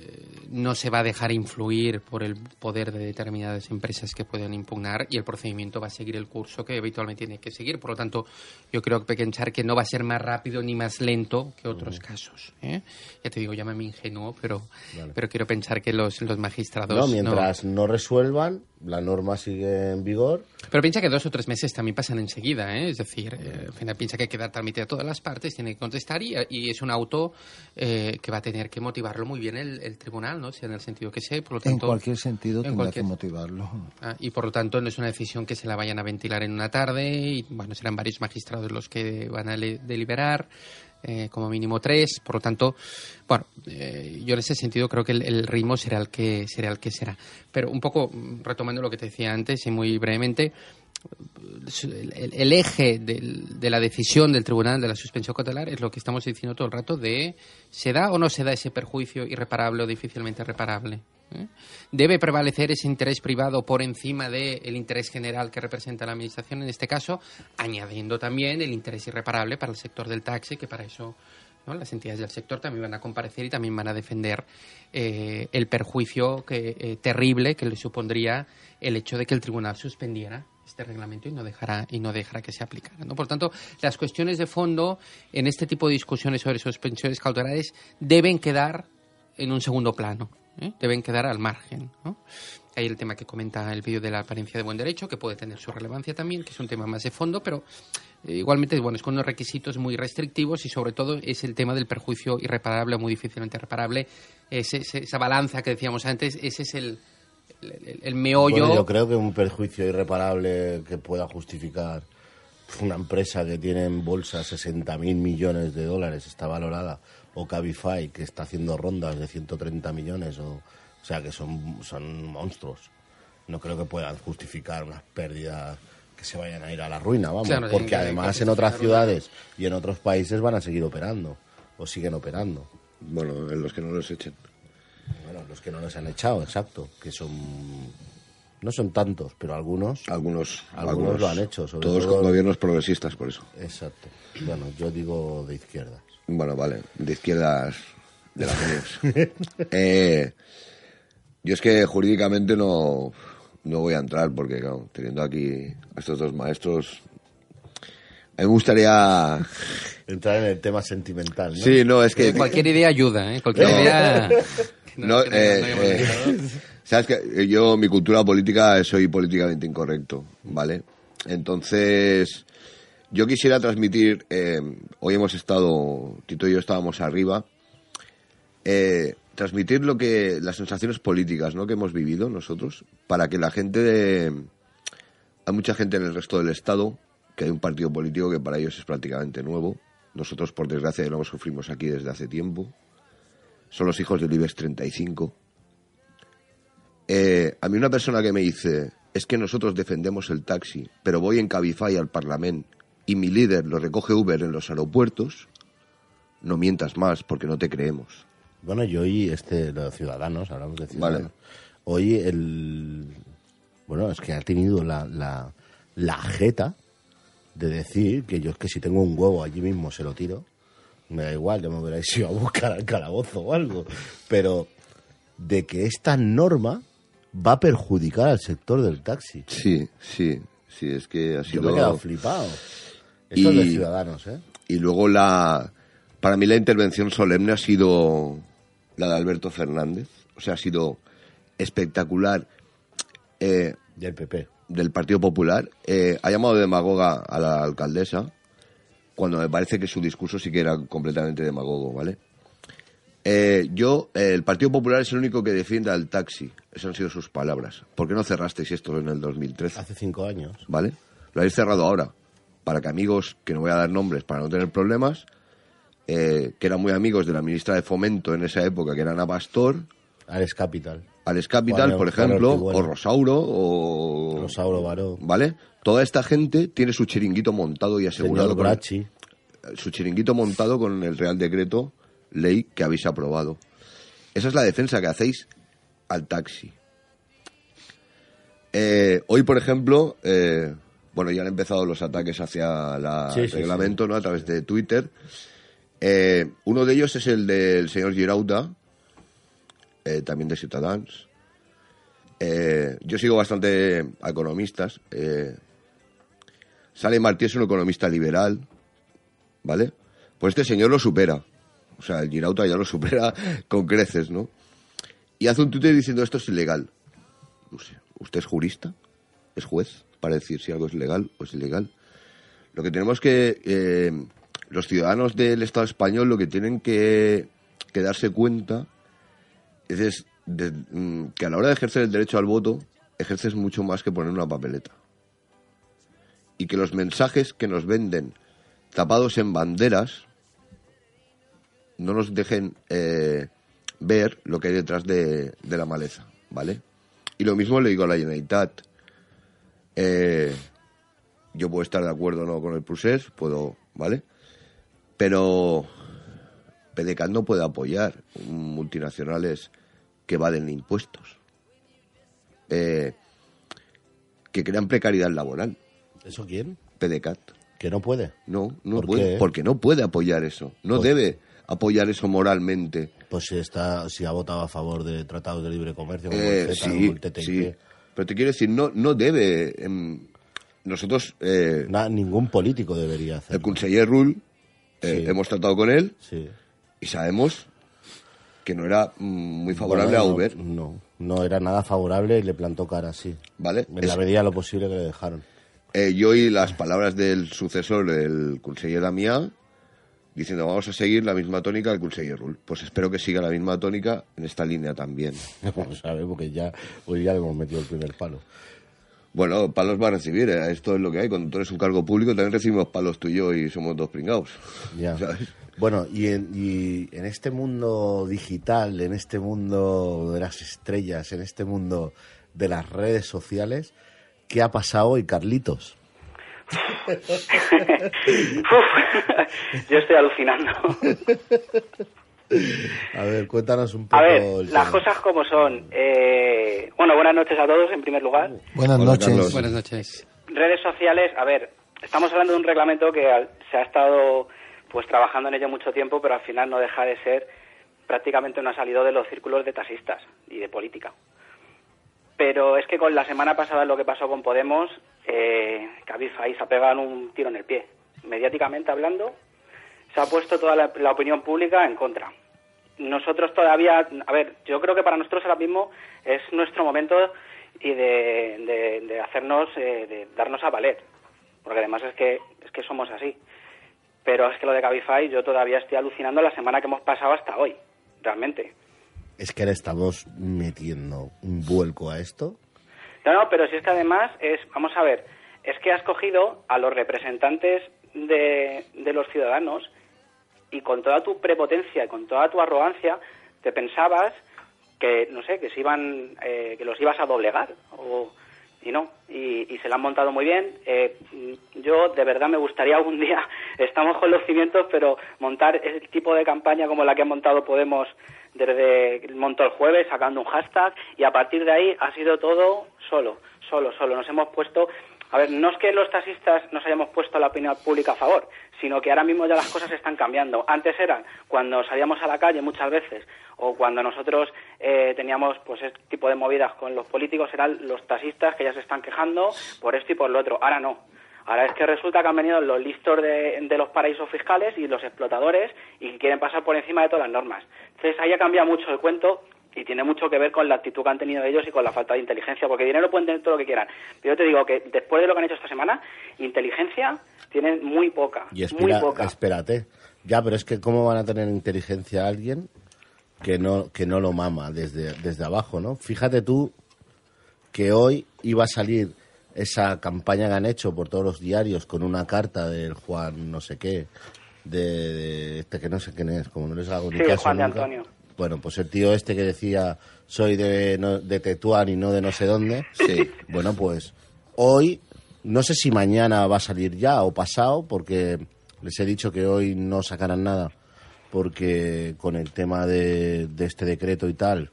no se va a dejar influir por el poder de determinadas empresas que puedan impugnar y el procedimiento va a seguir el curso que habitualmente tiene que seguir. Por lo tanto, yo creo que pensar que no va a ser más rápido ni más lento que otros uh -huh. casos. ¿eh? Ya te digo, llámame ingenuo, pero, vale. pero quiero pensar que los, los magistrados... No, mientras no... no... resuelvan, la norma sigue en vigor. Pero piensa que dos o tres meses también pasan enseguida, ¿eh? es decir, eh, al final piensa que hay que dar trámite a todas las partes, tiene que contestar y, y es un auto eh, que va a tener que motivarlo muy bien el, el tribunal, ¿no? sea en el sentido que sea, por lo tanto... En cualquier sentido tendrá cualquier... que motivarlo. Ah, y por lo tanto no es una decisión que se la vayan a ventilar en una tarde y, bueno, serán varios magistrados los que van a deliberar. Eh, como mínimo tres, por lo tanto, bueno, eh, yo en ese sentido creo que el, el, ritmo será el que será el que será. Pero un poco retomando lo que te decía antes y muy brevemente, el, eje de la decisión del tribunal de la suspensión cautelar es lo que estamos diciendo todo el rato de se da o no se da ese perjuicio irreparable o difícilmente reparable. ¿Eh? Debe prevalecer ese interés privado por encima del de interés general que representa la Administración en este caso, añadiendo también el interés irreparable para el sector del taxi, que para eso las entidades del sector también van a comparecer y también van a defender eh, el perjuicio que, eh, terrible que le supondría el hecho de que el tribunal suspendiera este reglamento y no dejará y no dejará que se aplicara. ¿no? Por tanto, las cuestiones de fondo en este tipo de discusiones sobre suspensiones cautelares deben quedar en un segundo plano. ¿eh? deben quedar al margen. ¿no? Hay el tema que comenta el vídeo de la apariencia de buen derecho, que puede tener su relevancia también, que es un tema más de fondo, pero eh, igualmente bueno, es con unos requisitos muy restrictivos y sobre todo es el tema del perjuicio irreparable o muy difícilmente reparable. Es, es, esa balanza que decíamos antes, ese es el, el, el meollo. Bueno, yo creo que un perjuicio irreparable que pueda justificar una empresa que tiene en bolsa 60.000 millones de dólares, está valorada, o Cabify, que está haciendo rondas de 130 millones, o, o sea, que son, son monstruos. No creo que puedan justificar unas pérdidas que se vayan a ir a la ruina, vamos. Claro, porque además en otras ciudades y en otros países van a seguir operando, o siguen operando. Bueno, en los que no los echen. Bueno, los que no les han echado, exacto, que son... No son tantos, pero algunos... Algunos, Algunos lo han hecho, sobre todos todo- con gobiernos progresistas, por eso. Exacto. Bueno, yo digo de izquierdas. Bueno, vale, de izquierdas de las mías. eh, yo es que jurídicamente no, no voy a entrar porque, claro, teniendo aquí a estos dos maestros, a mí me gustaría... Entrar en el tema sentimental, ¿no? Sí, no, es que... Cualquier idea ayuda, ¿eh? Cualquier idea... No, que eh, eh, pensado. Sabes que yo, mi cultura política, soy políticamente incorrecto, ¿vale? Entonces, yo quisiera transmitir, eh, hoy hemos estado, Tito y yo estábamos arriba, eh, transmitir lo que, las sensaciones políticas, ¿no? Que hemos vivido nosotros, para que la gente de, hay mucha gente en el resto del Estado, que hay un partido político que para ellos es prácticamente nuevo. Nosotros, por desgracia, ya lo sufrimos aquí desde hace tiempo. Son los hijos del IBEX 35. Eh, a mí una persona que me dice, es que nosotros defendemos el taxi, pero voy en Cabify al Parlamento y mi líder lo recoge Uber en los aeropuertos, no mientas más porque no te creemos. Bueno, yo oí este, los ciudadanos, hablamos de ciudadanos. Vale. Oí el. Bueno, es que ha tenido la, la, la jeta de decir que yo es que si tengo un huevo allí mismo se lo tiro. Me da igual, ya me hubierais ido a buscar al calabozo o algo. Pero de que esta norma va a perjudicar al sector del taxi. Sí, sí, sí, es que ha Yo sido... me he quedado flipado. Esto es de Y- ciudadanos, ¿eh? Y luego la... Para mí la intervención solemne ha sido la de Alberto Fernández. O sea, ha sido espectacular. Eh, Del PP. del Partido Popular eh, ha llamado demagoga a la alcaldesa cuando me parece que su discurso sí que era completamente demagogo, ¿vale? Eh, yo, eh, el Partido Popular es el único que defiende al taxi. Esas han sido sus palabras. ¿Por qué no cerrasteis esto en el 2013? Hace cinco años. ¿Vale? Lo habéis cerrado ahora. Para que amigos, que no voy a dar nombres para no tener problemas, eh, que eran muy amigos de la ministra de Fomento en esa época, que era Ana Pastor, Alex Capital. Alex Capital, por ejemplo, o Rosauro, o... Rosauro Baró. ¿Vale? Toda esta gente tiene su chiringuito montado y asegurado. Señor con- su chiringuito montado con el Real Decreto Ley que habéis aprobado. Esa es la defensa que hacéis al taxi. Eh, hoy, por ejemplo, eh, bueno, ya han empezado los ataques hacia el Sí, sí, reglamento, ¿no? A través de Twitter. Eh, uno de ellos es el del señor Girauta, eh, también de Ciutadans. Eh, yo sigo bastante a economistas. Eh, Sale Martí es un economista liberal, ¿vale? Pues este señor lo supera. O sea, el Girauta ya lo supera con creces, ¿no? Y hace un Twitter diciendo esto es ilegal. No sé, ¿usted es jurista? ¿Es juez para decir si algo es legal o es ilegal? Lo que tenemos que... eh, los ciudadanos del Estado español lo que tienen que, que darse cuenta es, es de- mm, que a la hora de ejercer el derecho al voto ejerces mucho más que poner una papeleta. Y que los mensajes que nos venden tapados en banderas no nos dejen eh, ver lo que hay detrás de, de la maleza, ¿vale? Y lo mismo le digo a la Generalitat. Eh, yo puedo estar de acuerdo o no con el procés, puedo, ¿vale? Pero PDCAT no puede apoyar multinacionales que evaden impuestos, eh, que crean precariedad laboral. ¿Eso quién? PDCAT. Que no puede. No, no ¿Por puede, qué? porque no puede apoyar eso. No Pues- debe apoyar eso moralmente. Pues si está, si ha votado a favor de tratados de libre comercio como Eh, el sí, el TTIP. sí. Pero te quiero decir, no, no debe. em, nosotros, eh, Na- ningún político debería el hacerlo. conseller Rull, Sí. hemos tratado con él Sí. Y sabemos que no era mm, muy favorable Bueno, a Uber, No, no era nada favorable y le plantó cara así. ¿vale? En Es- la medida lo posible que le dejaron. Eh, yo oí las palabras del sucesor del conseller Damià diciendo vamos a seguir la misma tónica del conseller Rull. Pues espero que siga la misma tónica en esta línea también. Vamos a ver, porque ya hoy ya le hemos metido el primer palo. Bueno, palos va a recibir, eh, esto es lo que hay. Cuando tú eres un cargo público también recibimos palos tú y yo y somos dos pringados. Ya. Bueno, y en, y en este mundo digital, en este mundo de las estrellas, en este mundo de las redes sociales, ¿qué ha pasado hoy, Carlitos? yo estoy alucinando. A ver, cuéntanos un poco. A ver, las cosas como son. Eh, bueno, buenas noches a todos en primer lugar. Buenas noches. Buenas noches. Redes sociales, a ver, estamos hablando de un reglamento que se ha estado pues trabajando en ello mucho tiempo, pero al final no deja de ser prácticamente no ha salido de los círculos de taxistas y de política. Pero es que con la semana pasada lo que pasó con Podemos, eh, Cabify se ha pegado un tiro en el pie. Mediáticamente hablando, se ha puesto toda la, opinión pública en contra. Nosotros todavía, a ver, yo creo que para nosotros ahora mismo es nuestro momento y de, hacernos, eh, de darnos a valer, porque además es que, es que somos así. Pero es que lo de Cabify yo todavía estoy alucinando la semana que hemos pasado hasta hoy, realmente. Es que le estamos metiendo un vuelco a esto. No, no, pero si es que además es, vamos a ver, es que has cogido a los representantes de, de los ciudadanos y con toda tu prepotencia y con toda tu arrogancia te pensabas que no sé que se iban eh, que los ibas a doblegar o y no y, se la han montado muy bien. Eh, yo de verdad me gustaría algún día estamos con los cimientos pero montar ese tipo de campaña como la que ha montado Podemos desde el montó el jueves sacando un hashtag y a partir de ahí ha sido todo solo solo solo. Nos hemos puesto a ver, no es que los taxistas nos hayamos puesto la opinión pública a favor, sino que ahora mismo ya las cosas están cambiando. Antes eran cuando salíamos a la calle muchas veces o cuando nosotros eh, teníamos pues este tipo de movidas con los políticos eran los taxistas que ya se están quejando por esto y por lo otro. Ahora no. Ahora es que resulta que han venido los listos de, de los paraísos fiscales y los explotadores y quieren pasar por encima de todas las normas. Entonces ahí ha cambiado mucho el cuento y tiene mucho que ver con la actitud que han tenido ellos y con la falta de inteligencia, porque dinero pueden tener todo lo que quieran. Pero yo te digo que después de lo que han hecho esta semana, inteligencia tienen muy poca. Y muy poca. espérate. Ya, pero es que ¿cómo van a tener inteligencia alguien que no, que no lo mama desde, desde abajo, ¿no? Fíjate tú que hoy iba a salir esa campaña que han hecho por todos los diarios con una carta del Juan no sé qué, de, este que no sé quién es, como no les hago ni sí, Juan de Antonio bueno, pues el tío este que decía soy de, de Tetuán y no de no sé dónde, sí. bueno, pues hoy, no sé si mañana va a salir ya o pasado, porque les he dicho que hoy no sacarán nada, porque con el tema de, de este decreto y tal,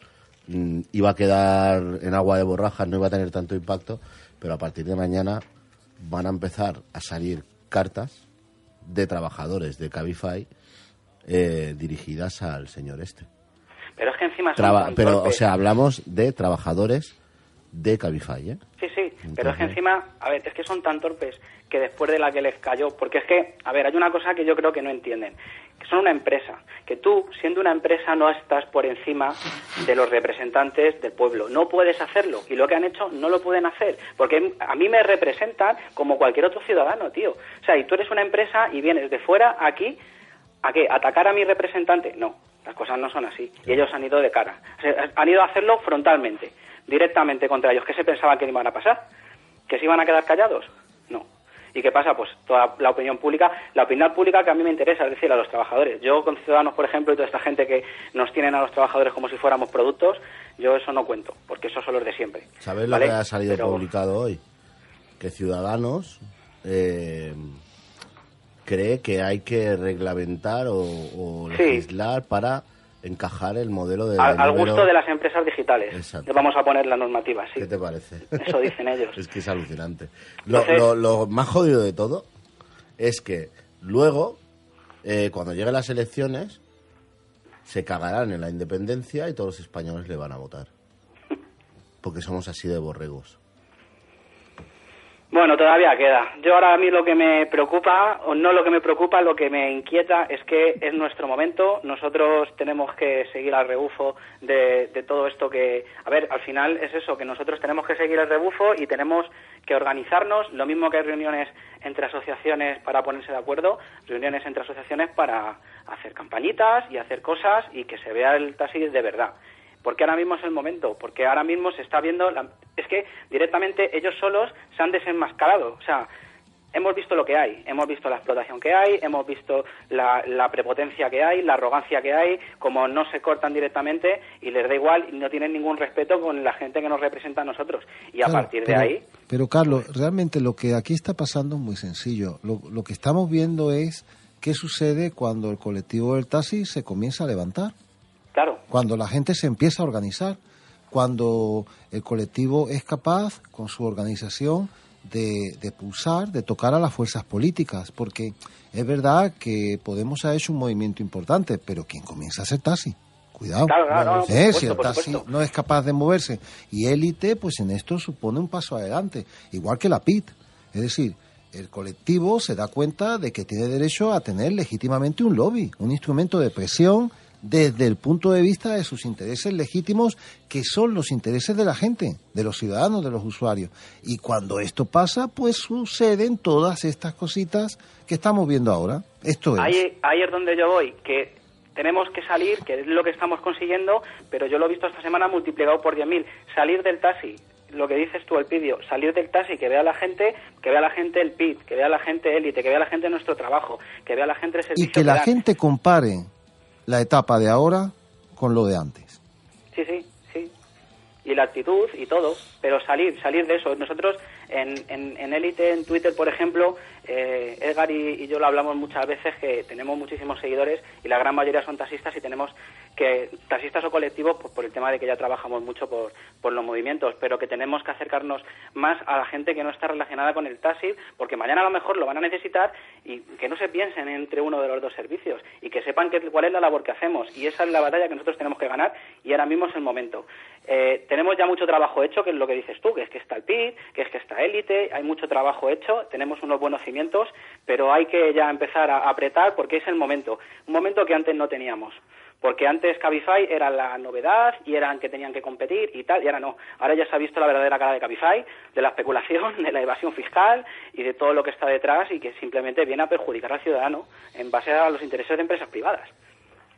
mm, iba a quedar en agua de borrajas, no iba a tener tanto impacto, pero a partir de mañana van a empezar a salir cartas de trabajadores de Cabify eh, dirigidas al señor este. Pero es que encima son Pero, o sea, hablamos de trabajadores de Cabify, ¿eh? Sí, sí, pero es que encima, a ver, es que son tan torpes que después de la que les cayó, porque es que, a ver, hay una cosa que yo creo que no entienden, que son una empresa, que tú, siendo una empresa, no estás por encima de los representantes del pueblo, no puedes hacerlo, y lo que han hecho no lo pueden hacer, porque a mí me representan como cualquier otro ciudadano, tío. O sea, y tú eres una empresa y vienes de fuera aquí, ¿a qué? ¿Atacar a mi representante? No, las cosas no son así. Y ellos han ido de cara. han ido a hacerlo frontalmente, directamente contra ellos. ¿Qué se pensaban que iban a pasar? ¿Que se iban a quedar callados? No. ¿Y qué pasa? Pues toda la opinión pública, la opinión pública que a mí me interesa, es decir, a los trabajadores. Yo con Ciudadanos, por ejemplo, y toda esta gente que nos tienen a los trabajadores como si fuéramos productos, yo eso no cuento, porque esos son los de siempre. ¿Sabes lo que ha salido publicado hoy? Que Ciudadanos eh, cree que hay que reglamentar o, legislar para encajar el modelo de... Al, gusto de las empresas digitales. Vamos a poner la normativa, sí. ¿Qué te parece? Eso dicen ellos. es que es alucinante. Lo, más jodido de todo es que luego, eh, cuando lleguen las elecciones, se cagarán en la independencia y todos los españoles le van a votar. Porque somos así de borregos. Bueno, todavía queda. Yo ahora a mí lo que me preocupa, o no lo que me preocupa, lo que me inquieta es que es nuestro momento. Nosotros tenemos que seguir al rebufo de, todo esto que... A ver, al final es eso, que nosotros tenemos que seguir el rebufo y tenemos que organizarnos, lo mismo que hay reuniones entre asociaciones para ponerse de acuerdo, reuniones entre asociaciones para hacer campañitas y hacer cosas y que se vea el taxi de verdad. Porque ahora mismo es el momento, porque ahora mismo se está viendo, la... es que directamente ellos solos se han desenmascarado, o sea, hemos visto lo que hay, hemos visto la explotación que hay, hemos visto la, prepotencia que hay, la arrogancia que hay, como no se cortan directamente y les da igual y no tienen ningún respeto con la gente que nos representa a nosotros. Y a partir de ahí... Pero Carlos, realmente lo que aquí está pasando es muy sencillo. Lo, lo que estamos viendo es qué sucede cuando el colectivo del taxi se comienza a levantar. Claro. Cuando la gente se empieza a organizar, cuando el colectivo es capaz, con su organización, de, pulsar, de tocar a las fuerzas políticas, porque es verdad que Podemos ha hecho un movimiento importante, pero quien comienza a ser taxi. Cuidado. si el taxi no es capaz de moverse y élite, pues en esto supone un paso adelante, igual que la PIT. Es decir, el colectivo se da cuenta de que tiene derecho a tener legítimamente un lobby, un instrumento de presión desde el punto de vista de sus intereses legítimos, que son los intereses de la gente, de los ciudadanos, de los usuarios. Y cuando esto pasa, pues suceden todas estas cositas que estamos viendo ahora. Esto es. Ahí, es donde yo voy, que tenemos que salir, que es lo que estamos consiguiendo, pero yo lo he visto esta semana multiplicado por 10.000. Salir del taxi, lo que dices tú, el pidio, salir del taxi, que vea la gente, que vea la gente el PIT, que vea la gente élite, que vea la gente nuestro trabajo, que vea la gente el servicio. Y que la gente compare la etapa de ahora con lo de antes. Sí, sí, sí. Y la actitud y todo, pero salir, salir de eso. Nosotros en, en, en Élite, en Twitter, por ejemplo, eh, Edgar y, yo lo hablamos muchas veces que tenemos muchísimos seguidores y la gran mayoría son taxistas y tenemos que, taxistas o colectivos, pues, por el tema de que ya trabajamos mucho por, los movimientos, pero que tenemos que acercarnos más a la gente que no está relacionada con el taxi, porque mañana a lo mejor lo van a necesitar y que no se piensen entre uno de los dos servicios y que sepan que, cuál es la labor que hacemos. Y esa es la batalla que nosotros tenemos que ganar y ahora mismo es el momento. Eh, tenemos ya mucho trabajo hecho, que es lo que dices tú, que es que está el PIB, que es que está Élite, hay mucho trabajo hecho, tenemos unos buenos pero hay que ya empezar a apretar porque es el momento, un momento que antes no teníamos. Porque antes Cabify era la novedad y eran que tenían que competir y tal, y ahora no. Ahora ya se ha visto la verdadera cara de Cabify, de la especulación, de la evasión fiscal y de todo lo que está detrás y que simplemente viene a perjudicar al ciudadano en base a los intereses de empresas privadas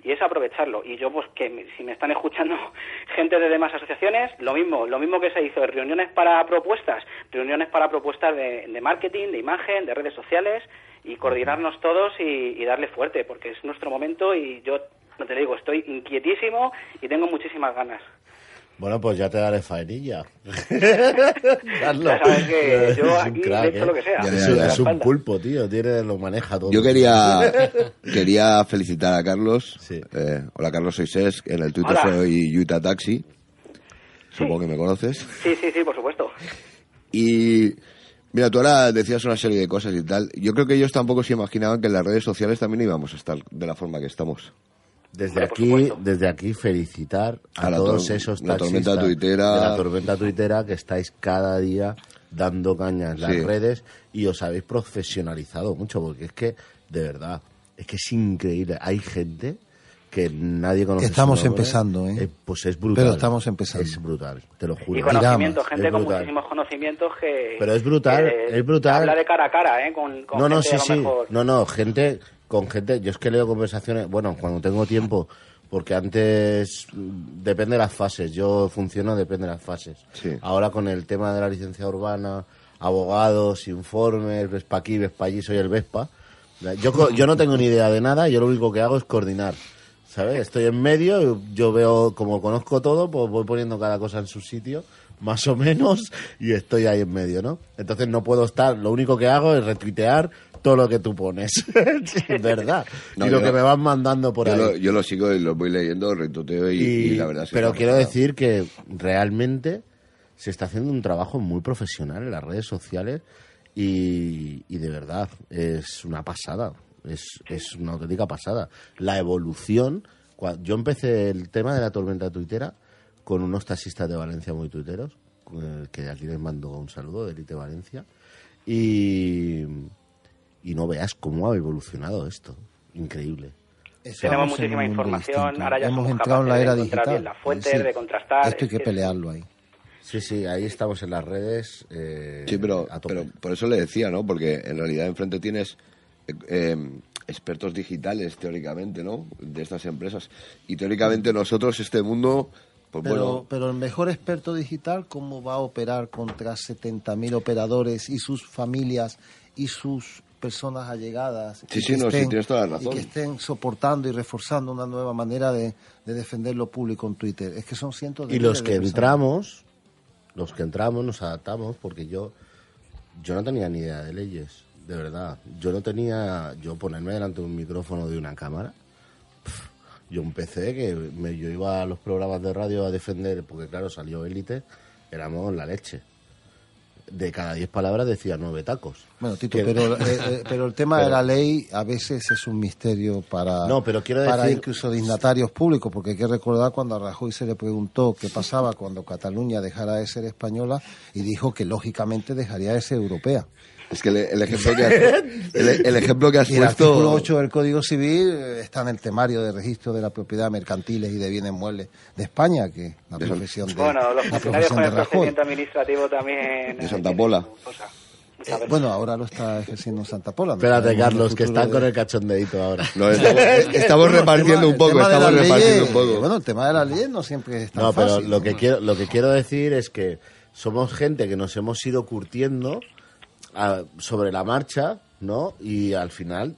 y es aprovecharlo. Y yo, pues, que si me están escuchando gente de demás asociaciones, lo mismo, lo mismo que se hizo, reuniones para propuestas, reuniones para propuestas de, marketing, de imagen, de redes sociales, y coordinarnos todos y, darle fuerte, porque es nuestro momento y yo, no te digo, estoy inquietísimo y tengo muchísimas ganas. Bueno, pues ya te daré faenilla. ya sabes que yo aquí he hecho lo que sea. Es, un pulpo, tío. Tiene, lo maneja todo. Yo quería, quería felicitar a Carlos. Eh, hola, Carlos, soy Ses. En el Twitter soy Yuta Taxi. Supongo que me conoces. Sí, sí, sí, por supuesto. Y mira, tú ahora decías una serie de cosas y tal. Yo creo que ellos tampoco se imaginaban que en las redes sociales también íbamos a estar de la forma que estamos. Desde aquí, desde aquí felicitar a, todos esos taxistas de la tormenta tuitera que estáis cada día dando caña en las redes y os habéis profesionalizado mucho porque es que de verdad es que es increíble. Hay gente que nadie conoce. Estamos empezando, ¿eh? ¿eh? Pues es brutal. Pero estamos empezando. Es brutal, te lo juro. Y conocimiento, gente con muchísimos conocimientos que. Pero es brutal, es brutal. Habla de cara a cara, ¿eh? Con, con no, no, sí, sí. No, no, gente con gente, yo es que leo conversaciones, bueno, cuando tengo tiempo, porque antes mm, depende de las fases, yo funciono depende de las fases. Ahora con el tema de la licencia urbana, abogados, informes, Vespa aquí, Vespa allí, soy el Vespa. Yo, yo no tengo ni idea de nada, yo lo único que hago es coordinar. ¿Sabes? Estoy en medio, yo veo, como conozco todo, pues voy poniendo cada cosa en su sitio, más o menos, y estoy ahí en medio, ¿no? Entonces no puedo estar, lo único que hago es retuitear todo lo que tú pones. ¿Verdad? y lo que me van mandando por ahí. yo lo sigo y lo voy leyendo, retuteo y, la verdad Pero quiero decir que realmente se está haciendo un trabajo muy profesional en las redes sociales y, de verdad es una pasada. Es, es una auténtica pasada. La evolución. Yo empecé el tema de la tormenta tuitera con unos taxistas de Valencia muy tuiteros, que aquí les mando un saludo de Elite Valencia. Y, y no veas cómo ha evolucionado esto. Increíble. Tenemos muchísima información, ahora ya hemos entrado en la era digital. la fuente, de contrastar. Esto hay que pelearlo ahí. Sí, sí, ahí estamos en las redes. Eh, sí, pero, pero por eso le decía, ¿no? Porque en realidad enfrente tienes eh, em, expertos digitales, teóricamente, ¿no? De estas empresas. Y teóricamente nosotros, este mundo, Pues Pero, bueno, pero el mejor experto digital, ¿cómo va a operar contra 70.000 operadores y sus familias y sus personas allegadas? Sí, y sí, que no, sí, tienes toda la Y razón. que estén soportando y reforzando una nueva manera de, de defender lo público en Twitter. Es que son cientos de Y los que de entramos, los que entramos nos adaptamos porque yo, yo no tenía ni idea de leyes, de verdad. Yo no tenía, yo ponerme delante de un micrófono de una cámara. Yo empecé que me- yo iba a los programas de radio a defender, porque claro, salió élite, éramos la leche. De cada diez palabras decía nueve tacos. Bueno, Tito, Que- pero, eh, eh, pero el tema de la ley a veces es un misterio para, No, pero quiero para decir- incluso dignatarios públicos, porque hay que recordar cuando a Rajoy se le preguntó qué pasaba cuando Cataluña dejara de ser española y dijo que lógicamente dejaría de ser europea. Es que el, el ejemplo que has, el, el ejemplo que has Y el artículo puesto... 8 del Código Civil eh, está en el temario de registro de la propiedad mercantiles y de bienes muebles de España, que es la De profesión de, Bueno, los la funcionarios con el procedimiento administrativo también... De eh, Santa Pola. Eh, bueno, ahora lo está ejerciendo en Santa Pola. ¿no? Espérate, Carlos, que están de- con el cachondeito ahora. No, estamos, estamos Bueno, repartiendo tema- un poco, el tema de estamos repartiendo leyes- un poco. Bueno, el tema de las leyes no siempre es tan No, pero fácil. lo ¿no? que quiero lo que quiero decir es que somos gente que nos hemos ido curtiendo a- sobre la marcha, ¿no? Y al final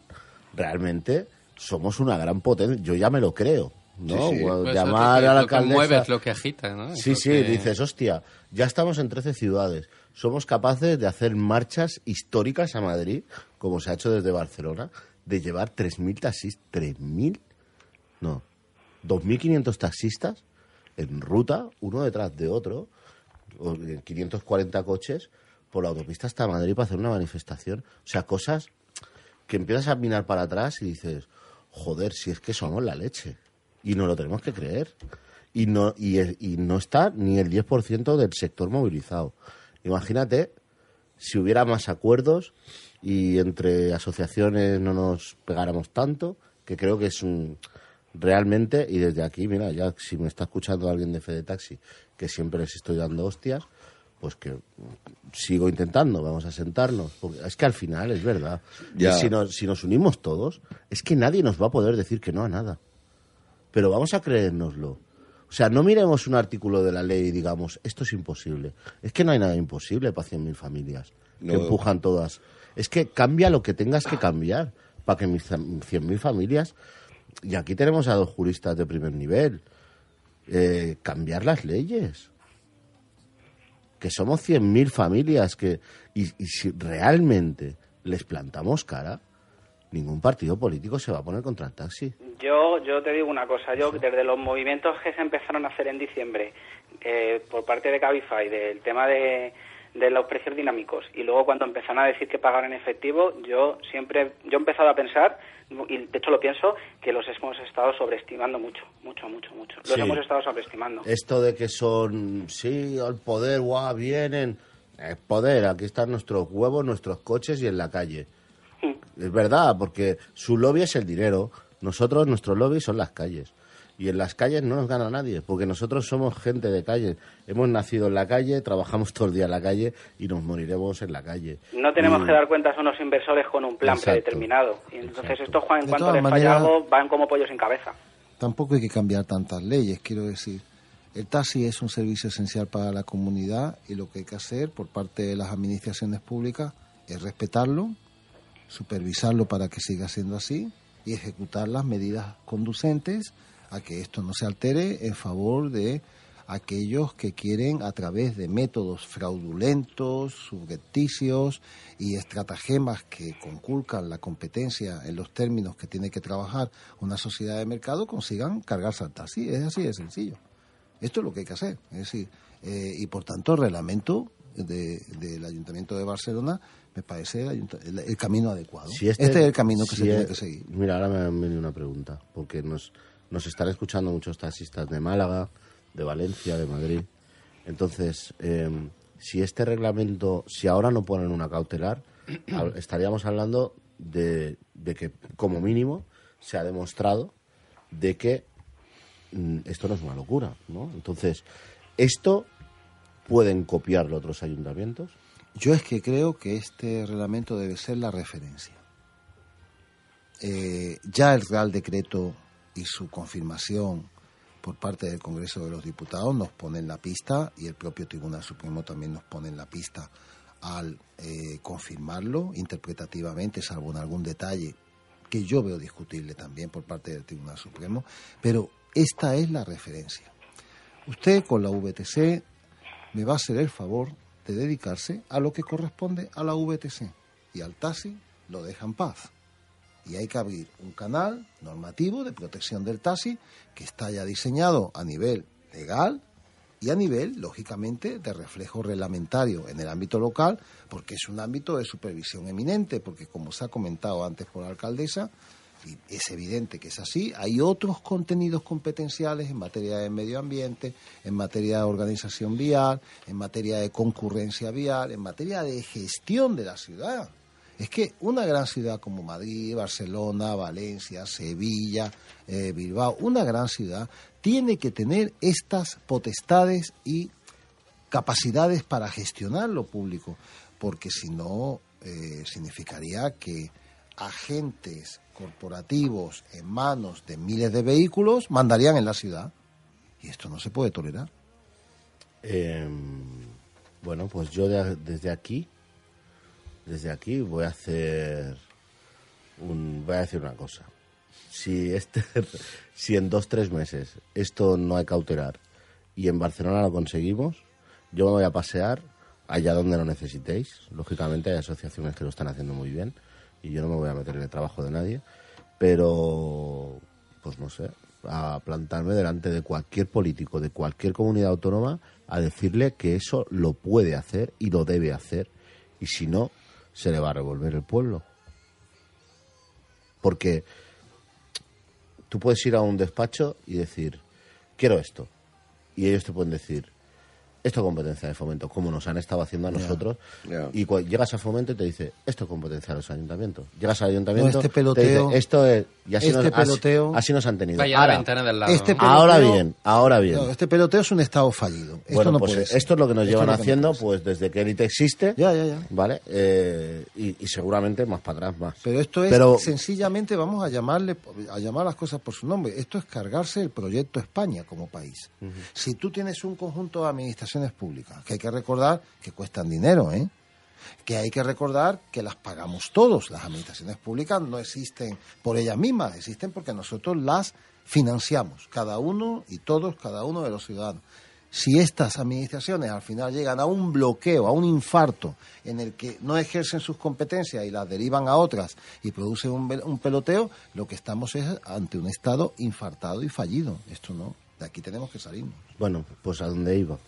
realmente somos una gran potencia. Yo ya me lo creo, ¿no? Sí, sí. Pues Llamar lo a la lo que alcaldesa. mueve es lo que agita, ¿no? Sí, lo sí, que- dices, hostia, ya estamos en 13 ciudades. Somos capaces de hacer marchas históricas a Madrid, como se ha hecho desde Barcelona, de llevar 3.000 taxistas, 3.000, no, 2.500 taxistas en ruta, uno detrás de otro, o, eh, 540 coches por la autopista hasta Madrid para hacer una manifestación. O sea, cosas que empiezas a mirar para atrás y dices, joder, si es que somos la leche. Y no lo tenemos que creer. Y no, y, y no está ni el 10% del sector movilizado. Imagínate si hubiera más acuerdos y entre asociaciones no nos pegáramos tanto, que creo que es un realmente, y desde aquí, mira, ya si me está escuchando alguien de Fede Taxi, que siempre les estoy dando hostias, pues que sigo intentando, vamos a sentarnos, porque es que al final es verdad, Ya. si nos, si nos unimos todos, es que nadie nos va a poder decir que no a nada, pero vamos a creérnoslo. O sea, no miremos un artículo de la ley y digamos, esto es imposible. Es que no hay nada imposible para 100.000 familias No. que empujan todas. Es que cambia lo que tengas que cambiar para que mis 100.000 familias, y aquí tenemos a dos juristas de primer nivel, eh, cambiar las leyes. Que somos 100.000 familias que, y, y si realmente les plantamos cara, ningún partido político se va a poner contra el taxi. Yo, yo te digo una cosa, yo desde los movimientos que se empezaron a hacer en diciembre eh, por parte de Cabify del tema de, de los precios dinámicos y luego cuando empezaron a decir que pagar en efectivo, yo siempre, yo he empezado a pensar y de hecho lo pienso que los hemos estado sobreestimando mucho, mucho, mucho, mucho. Los Sí. hemos estado sobreestimando. Esto de que son, sí, al poder, guau, vienen. Es poder, aquí están nuestros huevos, nuestros coches y en la calle. Es verdad, porque su lobby es el dinero. Nosotros, nuestro lobby son las calles. Y en las calles no nos gana nadie, porque nosotros somos gente de calle. Hemos nacido en la calle, trabajamos todo el día en la calle y nos moriremos en la calle. No tenemos Y- que dar cuentas a unos inversores con un plan Exacto. predeterminado. Y entonces Exacto. estos, Juan, en De cuanto les falla maneras- algo, van como pollos sin cabeza. Tampoco hay que cambiar tantas leyes, quiero decir. El taxi es un servicio esencial para la comunidad y lo que hay que hacer por parte de las administraciones públicas es respetarlo, supervisarlo para que siga siendo así y ejecutar las medidas conducentes a que esto no se altere en favor de aquellos que quieren a través de métodos fraudulentos, subrepticios y estratagemas que conculcan la competencia en los términos que tiene que trabajar una sociedad de mercado consigan cargarse al taxi. Es así de sencillo. Esto es lo que hay que hacer. Es decir, eh, y por tanto el reglamento de- del Ayuntamiento de Barcelona me parece el, ayunta- el- el camino adecuado. Si este, es el camino que si se tiene que seguir. Mira, ahora me ha venido una pregunta, porque nos, nos están escuchando muchos taxistas de Málaga, de Valencia, de Madrid. Entonces, eh, si este reglamento, si ahora no ponen una cautelar, estaríamos hablando de, de que, como mínimo, se ha demostrado de que mm, esto no es una locura, ¿no? Entonces, ¿esto pueden copiarlo otros ayuntamientos? Yo es que creo que este reglamento debe ser la referencia. Eh, ya el Real Decreto y su confirmación por parte del Congreso de los Diputados nos pone en la pista y el propio Tribunal Supremo también nos pone en la pista al eh, confirmarlo interpretativamente, salvo en algún detalle que yo veo discutible también por parte del Tribunal Supremo, pero esta es la referencia. Usted con la VTC me va a hacer el favor de dedicarse a lo que corresponde a la VTC y al taxi lo deja en paz. Y hay que abrir un canal normativo de protección del taxi que está ya diseñado a nivel legal y a nivel, lógicamente, de reflejo reglamentario en el ámbito local, porque es un ámbito de supervisión eminente, porque como se ha comentado antes por la alcaldesa, y es evidente que es así, hay otros contenidos competenciales en materia de medio ambiente, en materia de organización vial, en materia de concurrencia vial, en materia de gestión de la ciudad. Es que una gran ciudad como Madrid, Barcelona, Valencia, Sevilla, eh, Bilbao, una gran ciudad, tiene que tener estas potestades y capacidades para gestionar lo público, porque si no, eh, significaría que agentes corporativos en manos de miles de vehículos mandarían en la ciudad. Y esto no se puede tolerar. Em, bueno, pues yo desde aquí desde aquí voy a hacer un, voy a decir una cosa. Si este, si en dos tres meses esto no hay cautelar y en Barcelona lo conseguimos, yo me voy a pasear allá donde lo necesitéis. Lógicamente hay asociaciones que lo están haciendo muy bien y yo no me voy a meter en el trabajo de nadie, pero pues no sé, a plantarme delante de cualquier político de cualquier comunidad autónoma a decirle que eso lo puede hacer y lo debe hacer y si no se le va a revolver el pueblo. Porque tú puedes ir a un despacho y decir, quiero esto. Y ellos te pueden decir, esto es competencia de fomento, como nos han estado haciendo a nosotros. Y llegas a fomento y te dice, esto es competencia de los ayuntamientos. Llegas al ayuntamiento, este peloteo, esto es, y así, este nos, peloteo, así, nos han tenido. Vaya ahora, la ventana del lado. Este peloteo, ahora bien, ahora bien. No, este peloteo es un estado fallido. Esto bueno, no pues puede ser. esto es lo que nos Esto llevan haciendo no pues desde que Elite existe. Ya, ya, ya. ¿Vale? Eh, y, y, seguramente más para atrás, más. Pero esto es Pero, sencillamente, vamos a llamarle, a llamar las cosas por su nombre. Esto es cargarse el proyecto España como país. Uh -huh. Si tú tienes un conjunto de administraciones públicas, que hay que recordar que cuestan dinero, ¿eh? Que hay que recordar que las pagamos todos. Las administraciones públicas no existen por ellas mismas, existen porque nosotros las financiamos, cada uno y todos, cada uno de los ciudadanos. Si estas administraciones al final llegan a un bloqueo, a un infarto, en el que no ejercen sus competencias y las derivan a otras y producen un, un peloteo, lo que estamos es ante un Estado infartado y fallido. Esto no, de aquí tenemos que salirnos. Bueno, pues a dónde iba.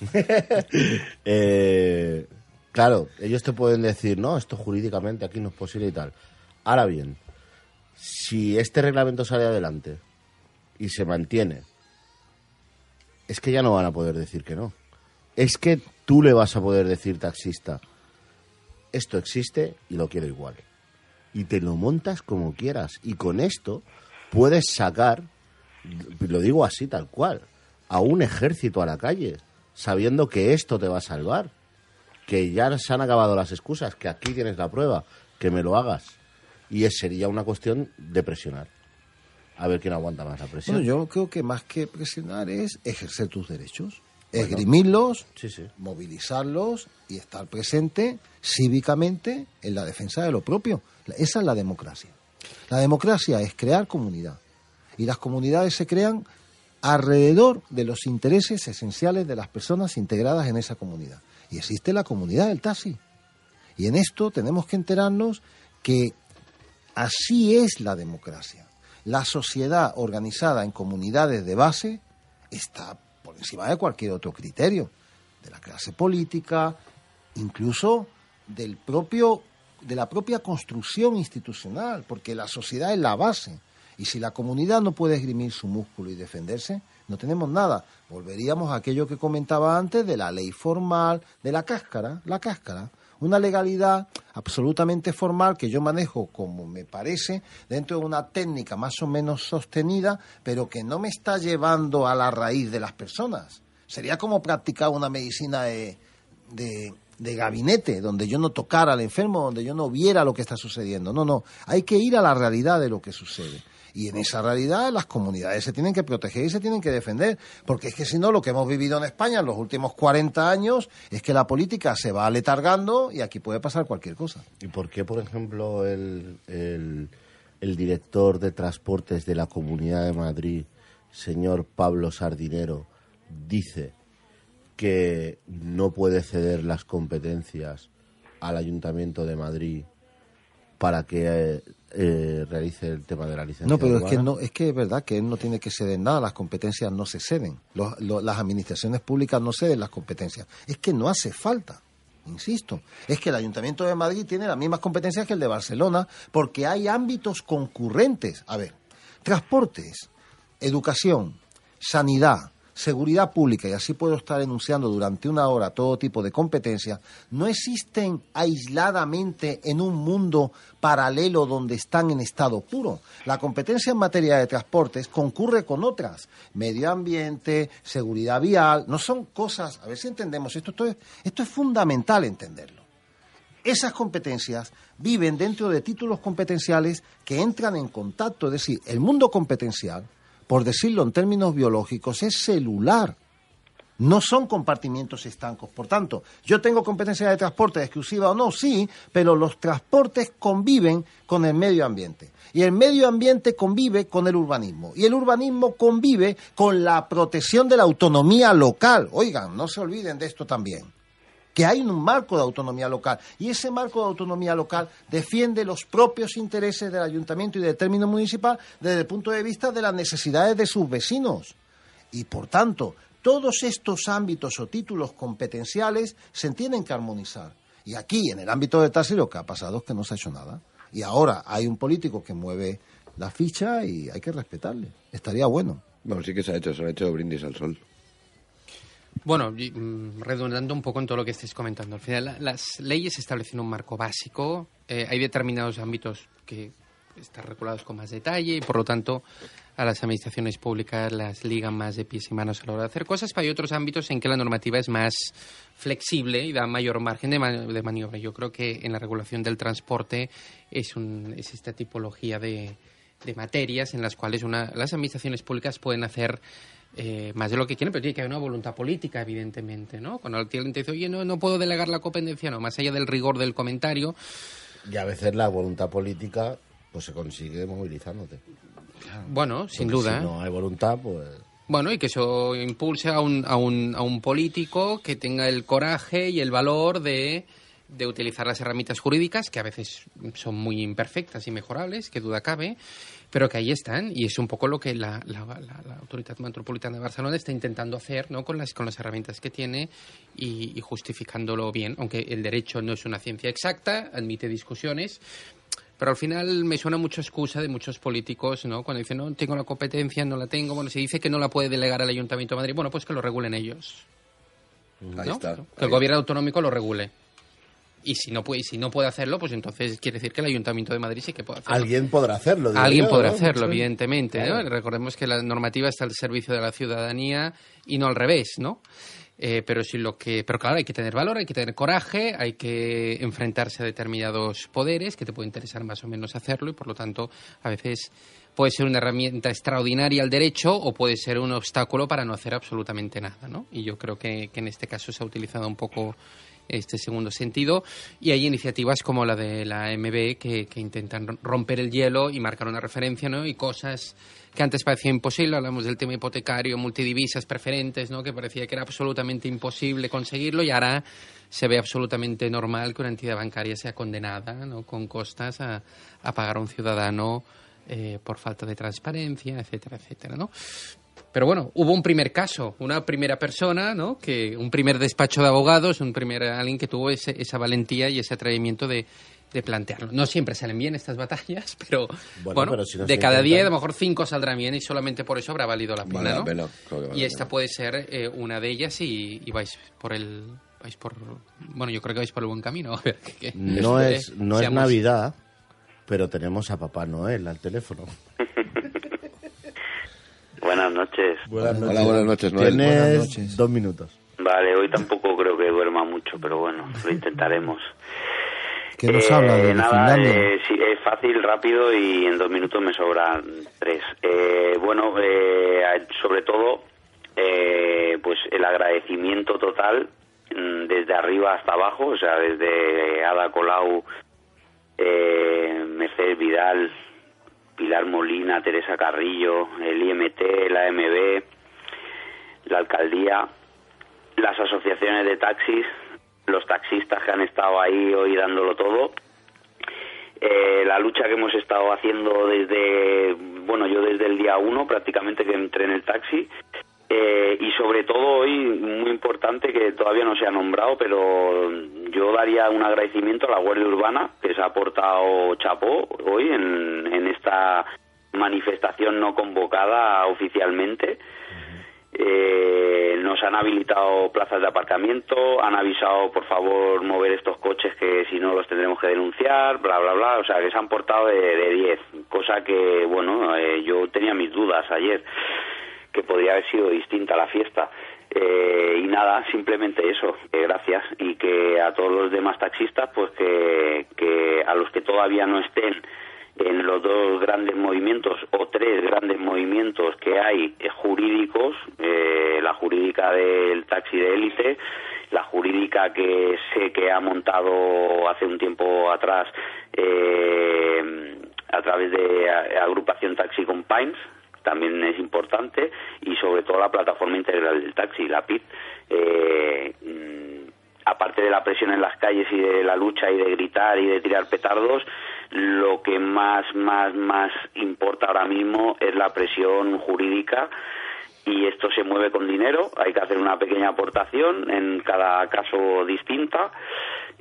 eh, claro, ellos te pueden decir, no, esto jurídicamente aquí no es posible y tal. Ahora bien, si este reglamento sale adelante y se mantiene, es que ya no van a poder decir que no. Es que tú le vas a poder decir, taxista, esto existe y lo quiero igual. Y te lo montas como quieras. Y con esto puedes sacar, lo digo así tal cual, a un ejército a la calle sabiendo que esto te va a salvar, que ya se han acabado las excusas, que aquí tienes la prueba, que me lo hagas. Y es, sería una cuestión de presionar. A ver quién aguanta más la presión. Bueno, yo creo que más que presionar es ejercer tus derechos, bueno, esgrimirlos, sí, sí. movilizarlos y estar presente cívicamente en la defensa de lo propio. Esa es la democracia. La democracia es crear comunidad. Y las comunidades se crean alrededor de los intereses esenciales de las personas integradas en esa comunidad. Y existe la comunidad del taxi. Y en esto tenemos que enterarnos que así es la democracia. La sociedad organizada en comunidades de base está por encima de cualquier otro criterio, de la clase política, incluso del propio, de la propia construcción institucional, porque la sociedad es la base. Y si la comunidad no puede esgrimir su músculo y defenderse, no tenemos nada. Volveríamos a aquello que comentaba antes de la ley formal, de la cáscara, la cáscara. Una legalidad absolutamente formal que yo manejo como me parece, dentro de una técnica más o menos sostenida, pero que no me está llevando a la raíz de las personas. Sería como practicar una medicina de, de, de gabinete, donde yo no tocara al enfermo, donde yo no viera lo que está sucediendo. No, no, hay que ir a la realidad de lo que sucede. Y en esa realidad las comunidades se tienen que proteger y se tienen que defender, porque es que si no lo que hemos vivido en España en los últimos 40 años es que la política se va aletargando y aquí puede pasar cualquier cosa. ¿Y por qué, por ejemplo, el, el, el director de transportes de la Comunidad de Madrid, señor Pablo Sardinero, dice que no puede ceder las competencias al Ayuntamiento de Madrid para que eh, eh, realice el tema de la licencia. No, pero es que no es que es verdad que él no tiene que ceder nada, las competencias no se ceden, las administraciones públicas no ceden las competencias, es que no hace falta. Insisto, es que el Ayuntamiento de Madrid tiene las mismas competencias que el de Barcelona porque hay ámbitos concurrentes. A ver, transportes, educación, sanidad, seguridad pública, y así puedo estar enunciando durante una hora todo tipo de competencias, no existen aisladamente en un mundo paralelo donde están en estado puro. La competencia en materia de transportes concurre con otras, medio ambiente, seguridad vial, no son cosas, a ver si entendemos esto, esto es, esto es fundamental entenderlo. Esas competencias viven dentro de títulos competenciales que entran en contacto, es decir, el mundo competencial por decirlo en términos biológicos, es celular. No son compartimientos estancos. Por tanto, yo tengo competencia de transporte exclusiva o no, sí, pero los transportes conviven con el medio ambiente. Y el medio ambiente convive con el urbanismo. Y el urbanismo convive con la protección de la autonomía local. Oigan, no se olviden de esto también que hay un marco de autonomía local y ese marco de autonomía local defiende los propios intereses del ayuntamiento y del término municipal desde el punto de vista de las necesidades de sus vecinos. Y por tanto, todos estos ámbitos o títulos competenciales se tienen que armonizar. Y aquí, en el ámbito de taxi, lo que ha pasado es que no se ha hecho nada. Y ahora hay un político que mueve la ficha y hay que respetarle. Estaría bueno. Bueno, sí que se ha hecho, se ha hecho brindis al sol. Bueno, mm, redundando un poco en todo lo que estáis comentando, al final las leyes establecen un marco básico, eh, hay determinados ámbitos que están regulados con más detalle y por lo tanto a las administraciones públicas las ligan más de pies y manos a la hora de hacer cosas, pero hay otros ámbitos en que la normativa es más flexible y da mayor margen de, maniobra. Yo creo que en la regulación del transporte es, un, es esta tipología de, de materias en las cuales una, las administraciones públicas pueden hacer eh, más de lo que quieren, pero tiene que haber una voluntad política, evidentemente, ¿no? Cuando alguien te dice, oye, no, no puedo delegar la competencia, no, más allá del rigor del comentario. Y a veces la voluntad política pues se consigue movilizándote. Bueno, sin duda. Si no hay voluntad, pues... Bueno, y que eso impulse a un, a un, a un político que tenga el coraje y el valor de de utilizar las herramientas jurídicas, que a veces son muy imperfectas y mejorables, que duda cabe, pero que ahí están y es un poco lo que la, la, Autoridad Metropolitana de Barcelona está intentando hacer ¿no? con, las, con las herramientas que tiene y, justificándolo bien, aunque el derecho no es una ciencia exacta, admite discusiones, pero al final me suena mucho excusa de muchos políticos, ¿no? Cuando dicen, no, tengo la competencia, no la tengo. Bueno, se dice que no la puede delegar al Ayuntamiento de Madrid. Bueno, pues que lo regulen ellos. Ahí está. Que el gobierno autonómico lo regule. Y si no puede, si no puede hacerlo, pues entonces quiere decir que el Ayuntamiento de Madrid sí que puede hacerlo. Alguien podrá hacerlo. Alguien podrá hacerlo, evidentemente. Recordemos que la normativa está al servicio de la ciudadanía y no al revés, ¿no? Eh, pero si lo que, pero claro, hay que tener valor, hay que tener coraje, hay que enfrentarse a determinados poderes que te puede interesar más o menos hacerlo y por lo tanto a veces puede ser una herramienta extraordinaria al derecho o puede ser un obstáculo para no hacer absolutamente nada, ¿no? Y yo creo que, que en este caso se ha utilizado un poco este segundo sentido. Y hay iniciativas como la de la MB que, intentan romper el hielo y marcar una referencia, ¿no? Y cosas que antes parecían imposible, hablamos del tema hipotecario, multidivisas, preferentes, ¿no? Que parecía que era absolutamente imposible conseguirlo y ahora se ve absolutamente normal que una entidad bancaria sea condenada, ¿no? Con costas a, pagar a un ciudadano eh, por falta de transparencia, etcétera, etcétera, ¿no? Pero bueno, hubo un primer caso, una primera persona, ¿no? Que un primer despacho de abogados, un primer alguien que tuvo ese, esa valentía y ese atrevimiento de, de plantearlo. No siempre salen bien estas batallas, pero bueno, de cada diez a lo mejor cinco saldrán bien y solamente por eso habrá valido la pena, ¿no? y esta puede ser eh, una de ellas y, vais por el vais por bueno yo creo que vais por el buen camino. no es no es Navidad, pero tenemos a Papá Noel al teléfono. Buenas noches. Buenas noches. Hola, buenas noches, Tienes dos minutos. Vale, hoy tampoco creo que duerma mucho, pero bueno, lo intentaremos. ¿Qué nos habla de Eh, nada, eh, sí, es fácil, rápido y en dos minutos me sobran tres. Eh, bueno, eh, sobre todo, eh, pues el agradecimiento total mm, desde arriba hasta abajo, o sea, desde Ada Colau, eh, Mercedes Vidal, Pilar Molina, Teresa Carrillo, el IMT, la AMB, la alcaldía, las asociaciones de taxis, los taxistas que han estado ahí hoy dándolo todo, eh, la lucha que hemos estado haciendo desde, bueno, yo desde el día uno prácticamente que entré en el taxi, eh, y sobre todo hoy, muy importante que todavía no se ha nombrado, pero yo daría un agradecimiento a la Guardia Urbana que se ha portado chapó hoy en, en esta manifestación no convocada oficialmente. Eh, nos han habilitado plazas de aparcamiento, han avisado por favor mover estos coches que si no los tendremos que denunciar, bla bla bla, o sea que se han portado de 10, cosa que bueno, eh, yo tenía mis dudas ayer que podría haber sido distinta la fiesta. Eh, y nada, simplemente eso, que gracias y que a todos los demás taxistas, pues que, que a los que todavía no estén en los dos grandes movimientos o tres grandes movimientos que hay eh, jurídicos, eh, la jurídica del taxi de élite, la jurídica que sé que ha montado hace un tiempo atrás eh, a través de agrupación Taxi Compines, también es importante, y sobre todo la plataforma integral del taxi, la PIT. Eh, mm, aparte de la presión en las calles y de la lucha y de gritar y de tirar petardos, lo que más, más, más importa ahora mismo es la presión jurídica y esto se mueve con dinero, hay que hacer una pequeña aportación en cada caso distinta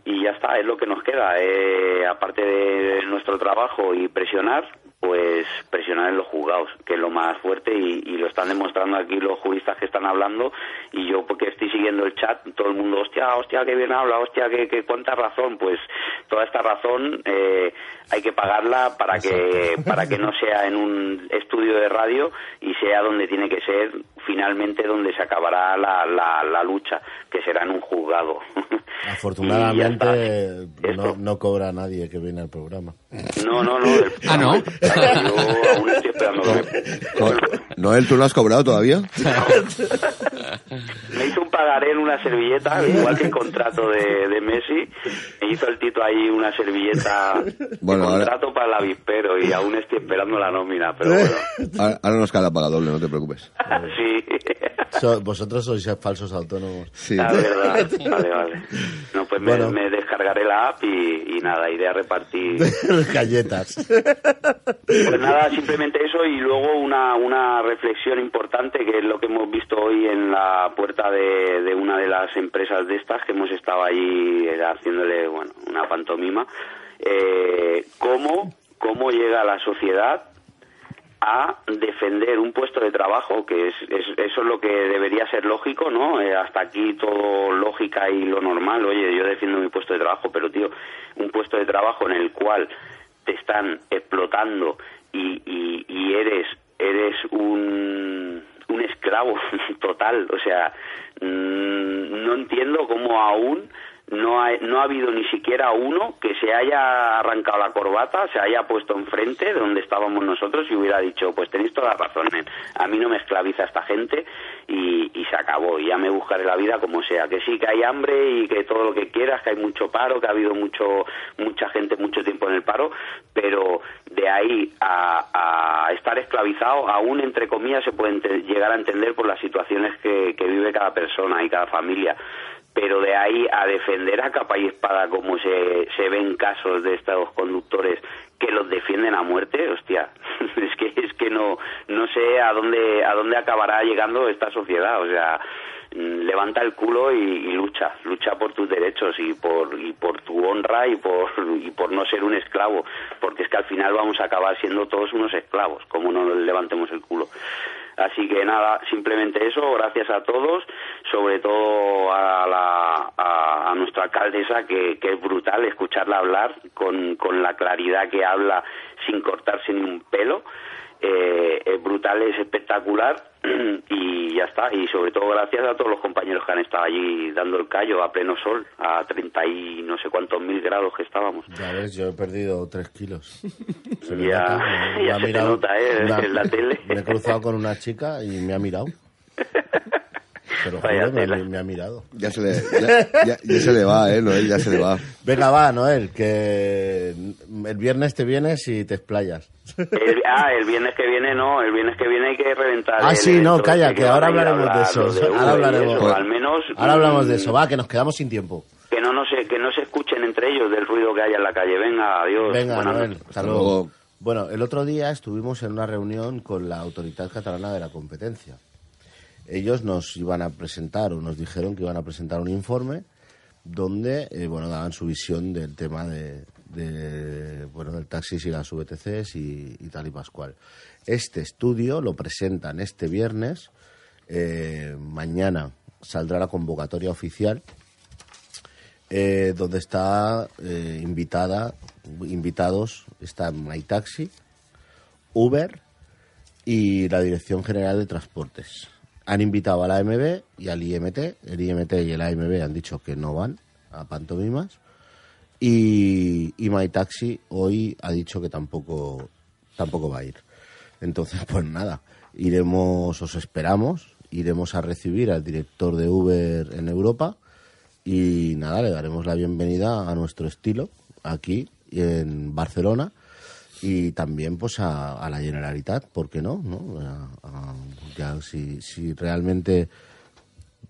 y ya está, es lo que nos queda. Eh, aparte de nuestro trabajo y presionar, pues presionar en los juzgados, que es lo más fuerte y, y lo están demostrando aquí los juristas que están hablando y yo porque estoy siguiendo el chat, todo el mundo, hostia, hostia, qué bien habla, hostia, que, que cuánta razón, pues toda esta razón eh, hay que pagarla para que para que no sea en un estudio de radio y sea donde tiene que ser finalmente donde se acabará la, la, la lucha, que será en un juzgado. Afortunadamente no, no cobra nadie que viene al programa. No, no, no. Ah, ¿no? Yo aún estoy esperando Noel, ¿tú lo has cobrado todavía? Me hizo un pagaré en una servilleta, igual que el contrato de, de Messi. Me hizo el Tito ahí una servilleta Bueno, de ahora- contrato para el avispero y aún estoy esperando la nómina, pero bueno. Ahora, ahora nos la paga doble, no te preocupes. Sí. So- vosotros sois falsos autónomos. Sí. La verdad. Vale, vale. No, pues me, Bueno. me descargaré la app y, y nada, iré a repartir. Galletas. Pues nada, simplemente eso y luego una, una reflexión importante que es lo que hemos visto hoy en la puerta de, de una de las empresas de estas que hemos estado allí eh, haciéndole bueno, una pantomima. Eh, ¿cómo, ¿Cómo llega la sociedad a defender un puesto de trabajo, que es, es- eso es lo que debería ser lógico, ¿no? Eh, hasta aquí todo lógica y lo normal, oye, yo defiendo mi puesto de trabajo, pero tío, un puesto de trabajo en el cual te están explotando y, y, y eres, eres un, un esclavo total, o sea, mm, no entiendo cómo aún no ha, no ha habido ni siquiera uno que se haya arrancado la corbata, se haya puesto enfrente de donde estábamos nosotros y hubiera dicho, pues tenéis toda la razón, a mí no me esclaviza esta gente y, se acabó, ya me buscaré la vida como sea, que sí que hay hambre y que todo lo que quieras, que hay mucho paro, que ha habido mucho mucha gente mucho tiempo en el paro, pero de ahí a, a estar esclavizado, aún entre comillas se puede llegar a entender por las situaciones que, que vive cada persona y cada familia pero de ahí a defender a capa y espada como se, se ven casos de estos conductores que los defienden a muerte, hostia, es que es que no no sé a dónde a dónde acabará llegando esta sociedad, o sea, levanta el culo y, lucha, lucha por tus derechos y por y por tu honra y por y por no ser un esclavo, porque es que al final vamos a acabar siendo todos unos esclavos, como no levantemos el culo. Así que nada, simplemente eso, gracias a todos, sobre todo a, la, a nuestra alcaldesa, que, que es brutal escucharla hablar con, con la claridad que habla sin cortarse ni un pelo. Eh, es brutal, es espectacular y ya está. Y sobre todo gracias a todos los compañeros que han estado allí dando el callo a pleno sol, a 30 y no sé cuántos mil grados que estábamos. Ya ves, yo he perdido 3 kilos. ya, ya se nota, ¿eh? en la tele. Me he cruzado con una chica y me ha mirado. Pero me, ha mirado. Ya se, le, ya, se le va, ¿eh? Noel, ya se le va. Venga, va, Noel, que el viernes te vienes y te explayas. ah, el viernes que viene no, el viernes que viene hay que reventar. Ah, sí, no, calla, que, ahora hablaremos de eso. ahora hablaremos. al menos. Ahora hablamos de eso, va, que nos quedamos sin tiempo. Que no, no se, que no se escuchen entre ellos del ruido que haya en la calle. Venga, adiós. Venga, Noel, hasta luego. Bueno, el otro día estuvimos en una reunión con la Autoridad Catalana de la Competencia ellos nos iban a presentar o nos dijeron que iban a presentar un informe donde eh, bueno daban su visión del tema de, bueno del taxis y las VTCs y, tal y pascual. Este estudio lo presentan este viernes. Eh, mañana saldrá la convocatoria oficial eh, donde está invitada invitados está MyTaxi, Uber y la Dirección General de Transportes han invitado a la AMB y al IMT. El IMT y el AMB han dicho que no van a pantomimas. Y, y MyTaxi hoy ha dicho que tampoco, tampoco va a ir. Entonces, pues nada, iremos, os esperamos, iremos a recibir al director de Uber en Europa y nada, le daremos la bienvenida a nuestro estilo aquí en Barcelona y también pues a, la Generalitat, ¿por qué no? ¿no? ya si, si realmente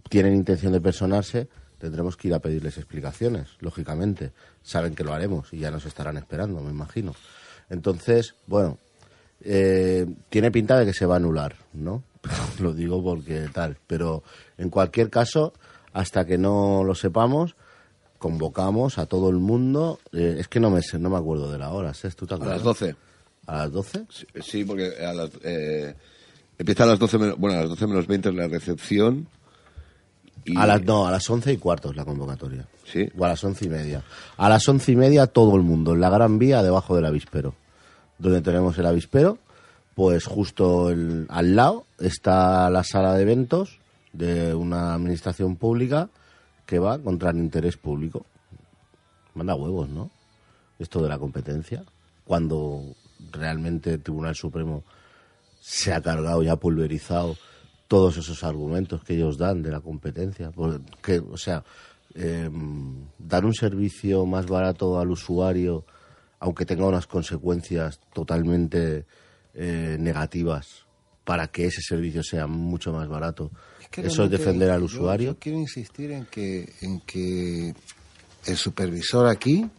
tienen intención de personarse, tendremos que ir a pedirles explicaciones, lógicamente. Saben que lo haremos y ya nos estarán esperando, me imagino. Entonces, bueno, eh, tiene pinta de que se va a anular, ¿no? lo digo porque tal. Pero en cualquier caso, hasta que no lo sepamos, convocamos a todo el mundo. Eh, es que no me no me acuerdo de la hora, ¿Tú a las 12. ¿A las 12? Sí, porque eh, empieza a las 12 menos, bueno, a las 12 menos 20 es la recepción. A las, no, a las 11 y cuarto es la convocatoria. Sí. O a las 11 y media. A las 11 y media todo el mundo, en la Gran Vía, debajo del avispero. Donde tenemos el avispero, pues justo al lado está la sala de eventos de una administración pública que va contra el interés público. Manda huevos, ¿no? Esto de la competencia. Cuando realmente el Tribunal Supremo se ha cargado y ha pulverizado todos esos argumentos que ellos dan de la competencia. Porque, o sea, em, dar un servicio más barato al usuario, aunque tenga unas consecuencias totalmente eh, negativas para que ese servicio sea mucho más barato eso es defender al usuario. Yo, quiero insistir en que, en que el supervisor aquí,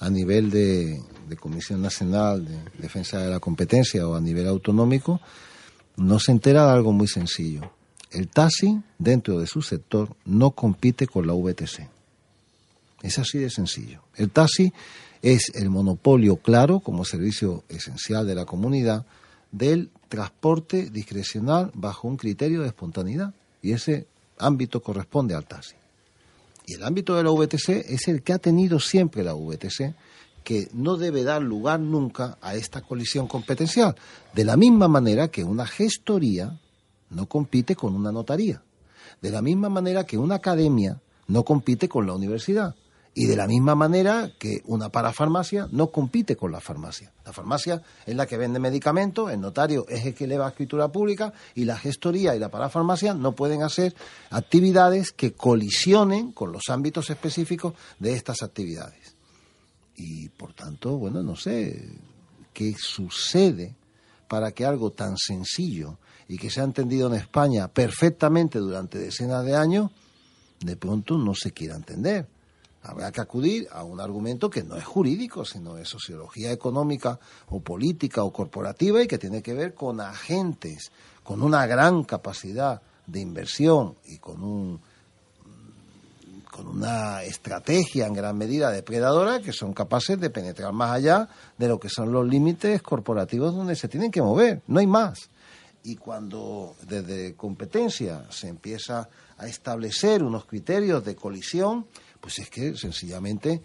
a nivel de, Comisión Nacional de Defensa de la Competencia o a nivel autonómico, no se entera de algo muy sencillo. El taxi, dentro de su sector, no compite con la VTC. Es así de sencillo. El taxi es el monopolio claro, como servicio esencial de la comunidad, del transporte discrecional bajo un criterio de espontaneidad y ese ámbito corresponde al taxi. Y el ámbito de la VTC es el que ha tenido siempre la VTC, que no debe dar lugar nunca a esta colisión competencial, de la misma manera que una gestoría no compite con una notaría, de la misma manera que una academia no compite con la universidad, y de la misma manera que una parafarmacia no compite con la farmacia. La farmacia es la que vende medicamentos, el notario es el que eleva escritura pública y la gestoría y la parafarmacia no pueden hacer actividades que colisionen con los ámbitos específicos de estas actividades. Y por tanto, bueno, no sé qué sucede para que algo tan sencillo y que se ha entendido en España perfectamente durante decenas de años, de pronto no se quiera entender habrá que acudir a un argumento que no es jurídico, sino de sociología económica o política o corporativa y que tiene que ver con agentes con una gran capacidad de inversión y con un con una estrategia en gran medida depredadora que son capaces de penetrar más allá de lo que son los límites corporativos donde se tienen que mover, no hay más. Y cuando desde competencia se empieza a establecer unos criterios de colisión, pues es que sencillamente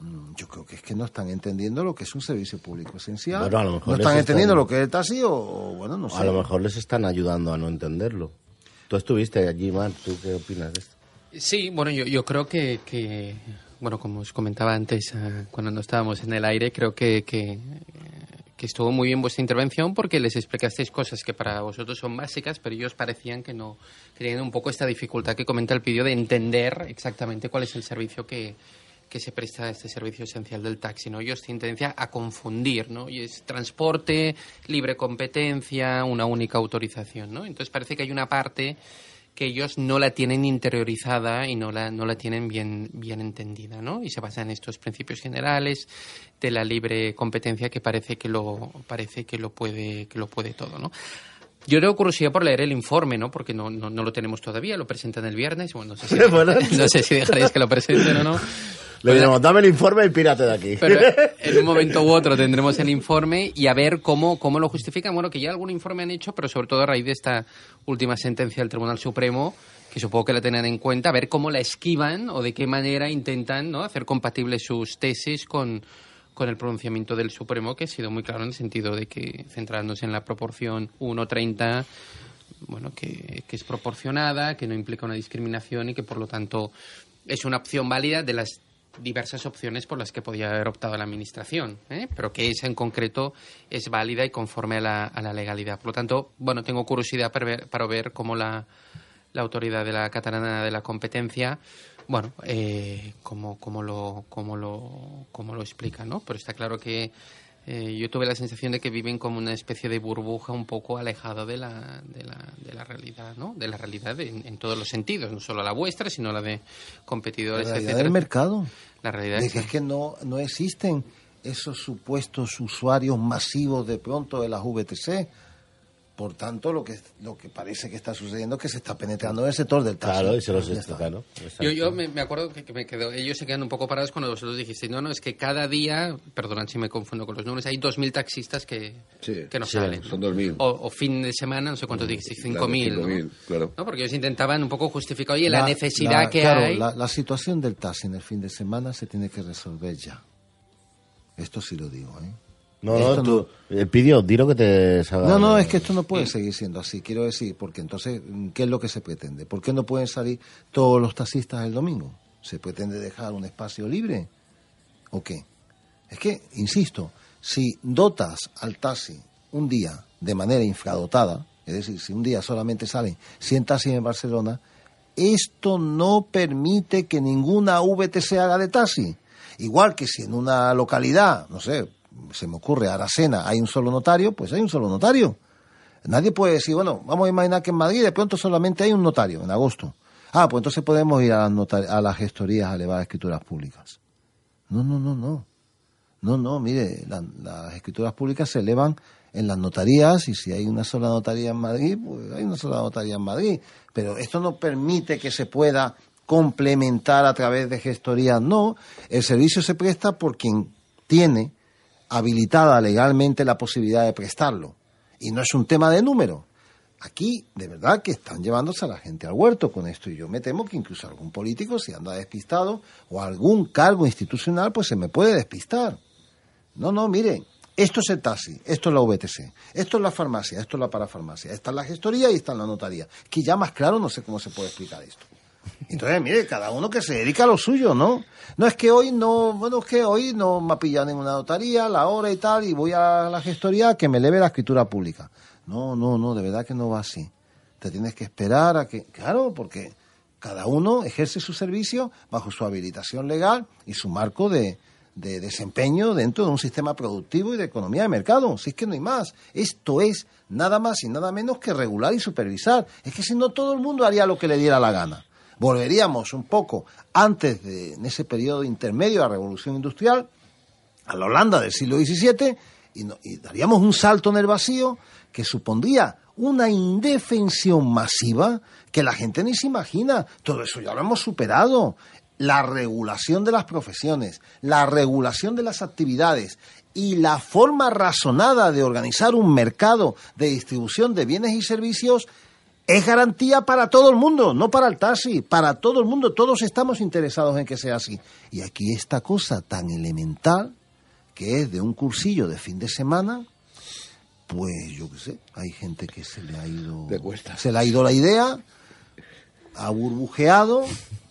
Mm, yo creo que es que no están entendiendo lo que es un servicio público esencial. Bueno, a lo mejor no están entendiendo están- lo que es el taxi o, o, bueno, no sé. A lo mejor les están ayudando a no entenderlo. Tú estuviste allí, Mar, ¿tú qué opinas de esto? Sí, bueno, yo, yo creo que, que, bueno, como os comentaba antes, ah, cuando no estábamos en el aire, creo que, que, estuvo muy bien vuestra intervención porque les explicasteis cosas que para vosotros son básicas, pero ellos parecían que no, tenían un poco esta dificultad que comenta el vídeo de entender exactamente cuál es el servicio que, que se presta este servicio esencial del taxi, ¿no? Ellos tienen tendencia a confundir, ¿no? Y es transporte, libre competencia, una única autorización, ¿no? Entonces parece que hay una parte que ellos no la tienen interiorizada y no la, no la tienen bien, bien entendida, ¿no? Y se basa en estos principios generales de la libre competencia que parece que lo, parece que lo puede, que lo puede todo, ¿no? Yo tengo curiosidad por leer el informe, ¿no? Porque no, no, no lo tenemos todavía, lo presentan el viernes. Bueno, no sé si, Bueno. no sé si dejaréis que lo presenten o no. Le diremos, dame el informe y pírate de aquí. Pero en un momento u otro tendremos el informe y a ver cómo, cómo lo justifican. Bueno, que ya algún informe han hecho, pero sobre todo a raíz de esta última sentencia del Tribunal Supremo, que supongo que la tenían en cuenta, a ver cómo la esquivan o de qué manera intentan ¿no? hacer compatibles sus tesis con, con el pronunciamiento del Supremo, que ha sido muy claro en el sentido de que, centrándose en la proporción 1-30, bueno, que, es proporcionada, que no implica una discriminación y que por lo tanto es una opción válida de las diversas opciones por las que podía haber optado la administración, ¿eh? pero que esa en concreto es válida y conforme a la, legalidad. Por lo tanto, bueno, tengo curiosidad para ver, para ver cómo la, la autoridad de la catalana de la competencia, bueno, eh, cómo, cómo lo, cómo lo, cómo lo explica, ¿no? Pero está claro que eh, yo tuve la sensación de que viven como una especie de burbuja un poco alejado de la, de la, de la realidad, ¿no? De la realidad en, en todos los sentidos, no solo la vuestra, sino la de competidores, la realidad etcétera. del mercado. La realidad de es que es que no, no existen esos supuestos usuarios masivos de pronto de las VTC. Por tanto, lo que, lo que parece que está sucediendo es que se está penetrando en el sector del taxi. Claro, y se los está. Yo, yo me, me acuerdo que, que me quedó, ellos se quedan un poco parados cuando vosotros dijisteis, no, no, es que cada día, perdonad si me confundo con los números, hay 2.000 taxistas que, Sí, que no sí, salen. son ¿no? 2.000. O, o fin de semana, no sé cuántos dijisteis, 5.000. Claro, ¿no? 5.000, claro. ¿no? Porque ellos intentaban un poco justificar, oye, la, necesidad la- que claro, hay. La, la situación del taxi en el fin de semana se tiene que resolver ya. Esto sí lo digo, ¿eh? No, Esto no, tú, eh, pidió, dilo que te salga. No, no, es que esto no puede seguir siendo así, quiero decir, porque entonces, ¿qué es lo que se pretende? ¿Por qué no pueden salir todos los taxistas el domingo? ¿Se pretende dejar un espacio libre? ¿O qué? Es que, insisto, si dotas al taxi un día de manera infradotada, es decir, si un día solamente salen 100 taxis en Barcelona, esto no permite que ninguna VTC haga de taxi. Igual que si en una localidad, no sé, se me ocurre, Aracena, hay un solo notario, pues hay un solo notario. Nadie puede decir, bueno, vamos a imaginar que en Madrid de pronto solamente hay un notario en agosto. Ah, pues entonces podemos ir a las, a las gestorías a elevar escrituras públicas. No, no, no, no. No, no, mire, la- las escrituras públicas se elevan en las notarías y si hay una sola notaría en Madrid, pues hay una sola notaría en Madrid. Pero esto no permite que se pueda complementar a través de gestorías. No, el servicio se presta por quien tiene habilitada legalmente la posibilidad de prestarlo. Y no es un tema de número. Aquí, de verdad, que están llevándose a la gente al huerto con esto. Y yo me temo que incluso algún político, si anda despistado, o algún cargo institucional, pues se me puede despistar. No, no, mire, esto es el taxi, esto es la VTC, esto es la farmacia, esto es la parafarmacia, esta es la gestoría y esta es la notaría. Que ya más claro no sé cómo se puede explicar esto. Entonces, mire, cada uno que se dedica a lo suyo, ¿no? No es que hoy no, bueno, es que hoy no me pillan en una notaría, la hora y tal, y voy a la gestoría que me eleve la escritura pública. No, no, no, de verdad que no va así. Te tienes que esperar a que, claro, porque cada uno ejerce su servicio bajo su habilitación legal y su marco de, de desempeño dentro de un sistema productivo y de economía de mercado. Si es que no hay más. Esto es nada más y nada menos que regular y supervisar. Es que si no todo el mundo haría lo que le diera la gana. Volveríamos un poco antes de en ese periodo intermedio de la revolución industrial a la Holanda del siglo XVII y, y daríamos un salto en el vacío que supondría una indefensión masiva que la gente ni se imagina. Todo eso ya lo hemos superado. La regulación de las profesiones, la regulación de las actividades y la forma razonada de organizar un mercado de distribución de bienes y servicios es garantía para todo el mundo, no para el taxi, para todo el mundo. Todos estamos interesados en que sea así. Y aquí esta cosa tan elemental, que es de un cursillo de fin de semana, pues yo qué sé, hay gente que se le ha ido, se le ha ido la idea, ha burbujeado,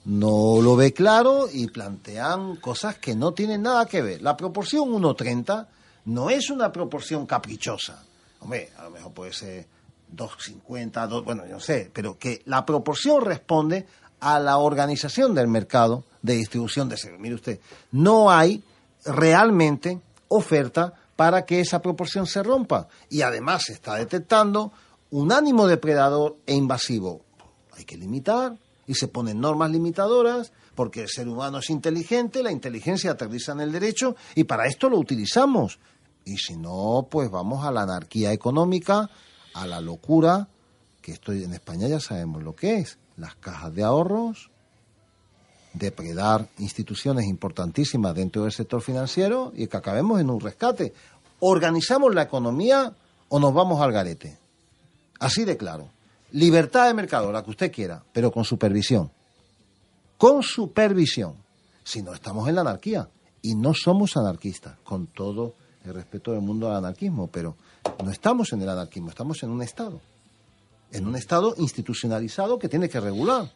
no lo ve claro y plantean cosas que no tienen nada que ver. La proporción 1.30 no es una proporción caprichosa. Hombre, a lo mejor puede ser 2.50, 2, bueno, yo no sé, pero que la proporción responde a la organización del mercado de distribución de servicios. Mire usted, no hay realmente oferta para que esa proporción se rompa. Y además se está detectando un ánimo depredador e invasivo. Hay que limitar y se ponen normas limitadoras porque el ser humano es inteligente, la inteligencia aterriza en el derecho y para esto lo utilizamos. Y si no, pues vamos a la anarquía económica a la locura, que estoy en España ya sabemos lo que es, las cajas de ahorros, depredar instituciones importantísimas dentro del sector financiero y que acabemos en un rescate. ¿Organizamos la economía o nos vamos al garete? Así de claro. Libertad de mercado, la que usted quiera, pero con supervisión. Con supervisión. Si no estamos en la anarquía. Y no somos anarquistas, con todo el respeto del mundo al anarquismo, pero no estamos en el anarquismo, estamos en un Estado. En un Estado institucionalizado que tiene que regular.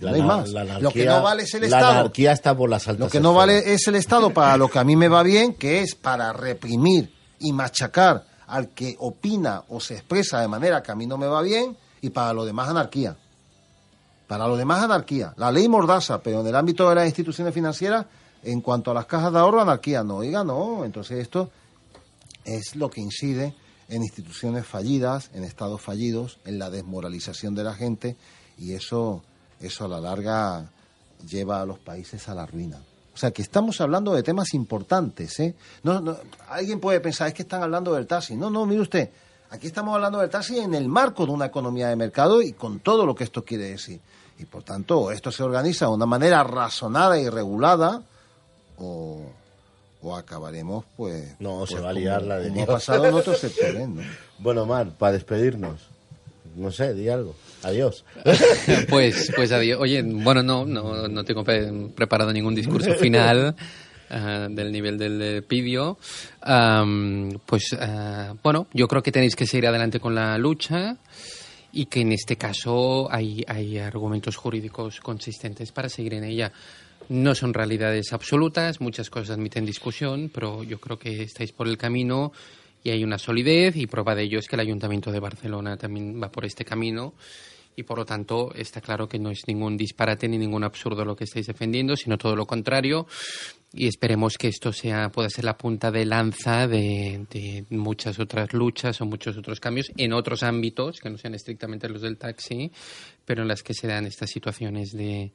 no hay más. lo que no vale es el Estado. La anarquía está por las altas Lo que no vale es el Estado para lo que a mí me va bien, que es para reprimir y machacar al que opina o se expresa de manera que a mí no me va bien, y para lo demás anarquía. Para lo demás anarquía. La ley mordaza, pero en el ámbito de las instituciones financieras, en cuanto a las cajas de ahorro, anarquía. No, oiga, no. Entonces esto es lo que incide en instituciones fallidas, en estados fallidos, en la desmoralización de la gente y eso, eso a la larga lleva a los países a la ruina. O sea, que estamos hablando de temas importantes. ¿eh? No, alguien puede pensar, es que están hablando del taxi. No, no, mire usted, aquí estamos hablando del taxi en el marco de una economía de mercado y con todo lo que esto quiere decir. Y por tanto, esto se organiza de una manera razonada y regulada o, o acabaremos pues no se pues va a liar la de como ha pasado en otros sectores ¿no? bueno Mar para despedirnos no sé di algo. Adiós. Pues pues adiós. Oye bueno no no no tengo preparado ningún discurso final Uh, del nivel del pidio, um, pues uh, bueno, yo creo que tenéis que seguir adelante con la lucha y que en este caso hay, hay argumentos jurídicos consistentes para seguir en ella. No son realidades absolutas, muchas cosas admiten discusión, pero yo creo que estáis por el camino y hay una solidez y prueba de ello es que el Ayuntamiento de Barcelona también va por este camino y por lo tanto está claro que no es ningún disparate ni ningún absurdo lo que estáis defendiendo, sino todo lo contrario y esperemos que esto sea pueda ser la punta de lanza de, de, muchas otras luchas o muchos otros cambios en otros ámbitos que no sean estrictamente los del taxi, pero en las que se dan estas situaciones de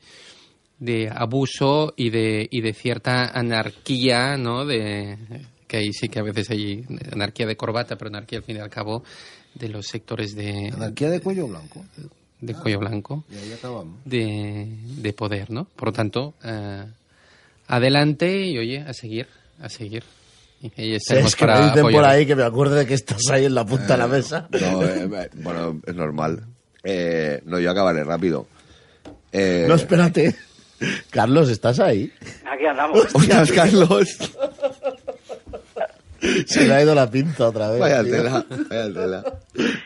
de abuso y de, y de cierta anarquía, ¿no? De, que ahí sí que a veces hay anarquía de corbata, pero anarquía al fin y al cabo de los sectores de... Anarquía de cuello blanco. De cuello blanco. Y ahí acabamos. De, de poder, ¿no? Por lo tanto, uh, adelante y oye, a seguir, a seguir. Y sí, es que me dicen por ahí que me acuerde de que estás ahí en la punta eh, de la mesa. No, eh, bueno, es normal. Eh, no, yo acabaré rápido. Eh, no, espérate. Carlos, ¿estás ahí? Aquí andamos. Hostias, Carlos. Se le ha ido la pinta otra vez. Vaya tela, vaya tela.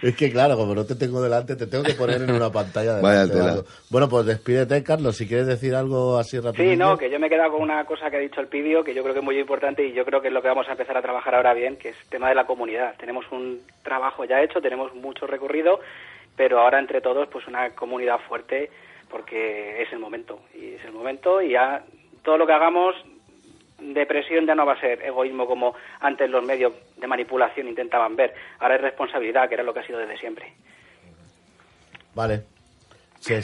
Es que claro, como no te tengo delante, te tengo que poner en una pantalla de Vaya tela. Bueno, pues despídete, Carlos, si quieres decir algo así rápido. Sí, no, que yo me he quedado con una cosa que ha dicho el Pidio, que yo creo que es muy importante y yo creo que es lo que vamos a empezar a trabajar ahora bien, que es el tema de la comunidad. Tenemos un trabajo ya hecho, tenemos mucho recorrido, pero ahora entre todos, pues una comunidad fuerte porque es el momento y es el momento y ya todo lo que hagamos de presión ya no va a ser egoísmo como antes los medios de manipulación intentaban ver. Ahora es responsabilidad, que era lo que ha sido desde siempre. Vale. Sí.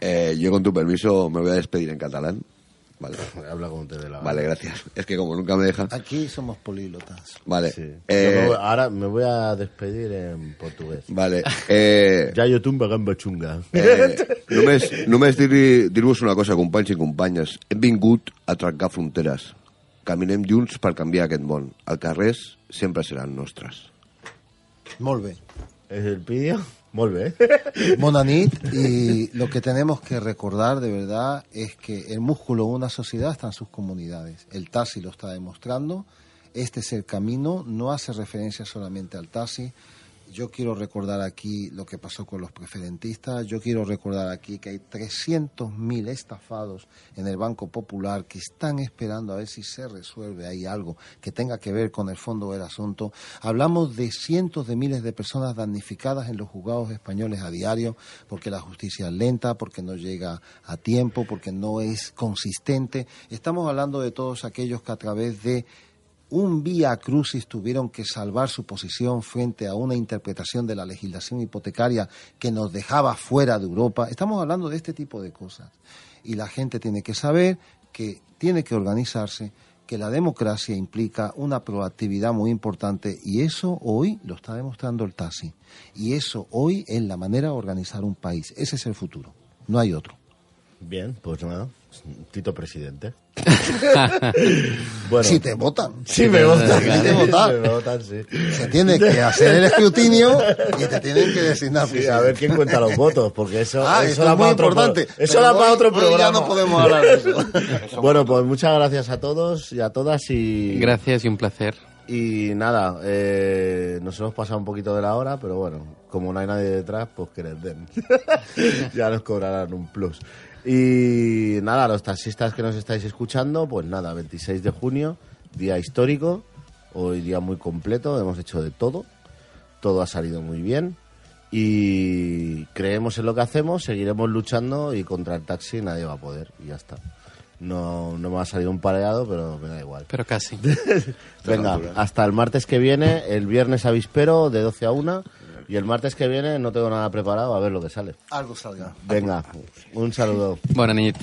Eh, yo, con tu permiso, me voy a despedir en catalán. Vale. Habla como te dé la Vale, gracias. Es que como nunca me dejan. Aquí somos políglotas. Vale. Sí. Eh, me voy, ahora me voy a despedir en portugués. Vale. Eh, ja jo tumba gamba xunga. Eh, només només dir-vos dir una cosa, companys i companyes. Hem vingut a trencar fronteres. Caminem junts per canviar aquest món. Els carrers sempre seran nostres. Molt bé. És el vídeo? Vuelve. Monanit, y lo que tenemos que recordar de verdad es que el músculo de una sociedad está en sus comunidades. El taxi lo está demostrando. Este es el camino, no hace referencia solamente al taxi, yo quiero recordar aquí lo que pasó con los preferentistas. Yo quiero recordar aquí que hay 300.000 estafados en el Banco Popular que están esperando a ver si se resuelve ahí algo que tenga que ver con el fondo del asunto. Hablamos de cientos de miles de personas damnificadas en los juzgados españoles a diario porque la justicia es lenta, porque no llega a tiempo, porque no es consistente. Estamos hablando de todos aquellos que a través de un vía crucis tuvieron que salvar su posición frente a una interpretación de la legislación hipotecaria que nos dejaba fuera de Europa. Estamos hablando de este tipo de cosas. Y la gente tiene que saber que tiene que organizarse, que la democracia implica una proactividad muy importante y eso hoy lo está demostrando el TASI. Y eso hoy es la manera de organizar un país. Ese es el futuro. No hay otro. Bien, pues nada. Tito presidente. bueno, si te votan. Si me votan. Si te votan. Se tiene que hacer el escrutinio y te tienen que designar. Sí, a ver quién cuenta los votos, porque eso, ah, eso, es muy importante. eso da para otro programa. Ya no podemos hablar de eso. bueno, pues muchas gracias a todos y a todas y... Gracias y un placer. Y nada, eh, nos hemos pasado un poquito de la hora, pero bueno, como no hay nadie detrás, pues que les den. ya nos cobrarán un plus. Y nada, los taxistas que nos estáis escuchando, pues nada, 26 de junio, día histórico, hoy día muy completo, hemos hecho de todo, todo ha salido muy bien y creemos en lo que hacemos, seguiremos luchando y contra el taxi nadie va a poder y ya está. No, no me ha salido un pareado, pero me da igual. Pero casi. Venga, hasta el martes que viene, el viernes avispero de 12 a 1 y el martes que viene no tengo nada preparado, a ver lo que sale. Algo salga. Venga, un saludo. Buena niñita.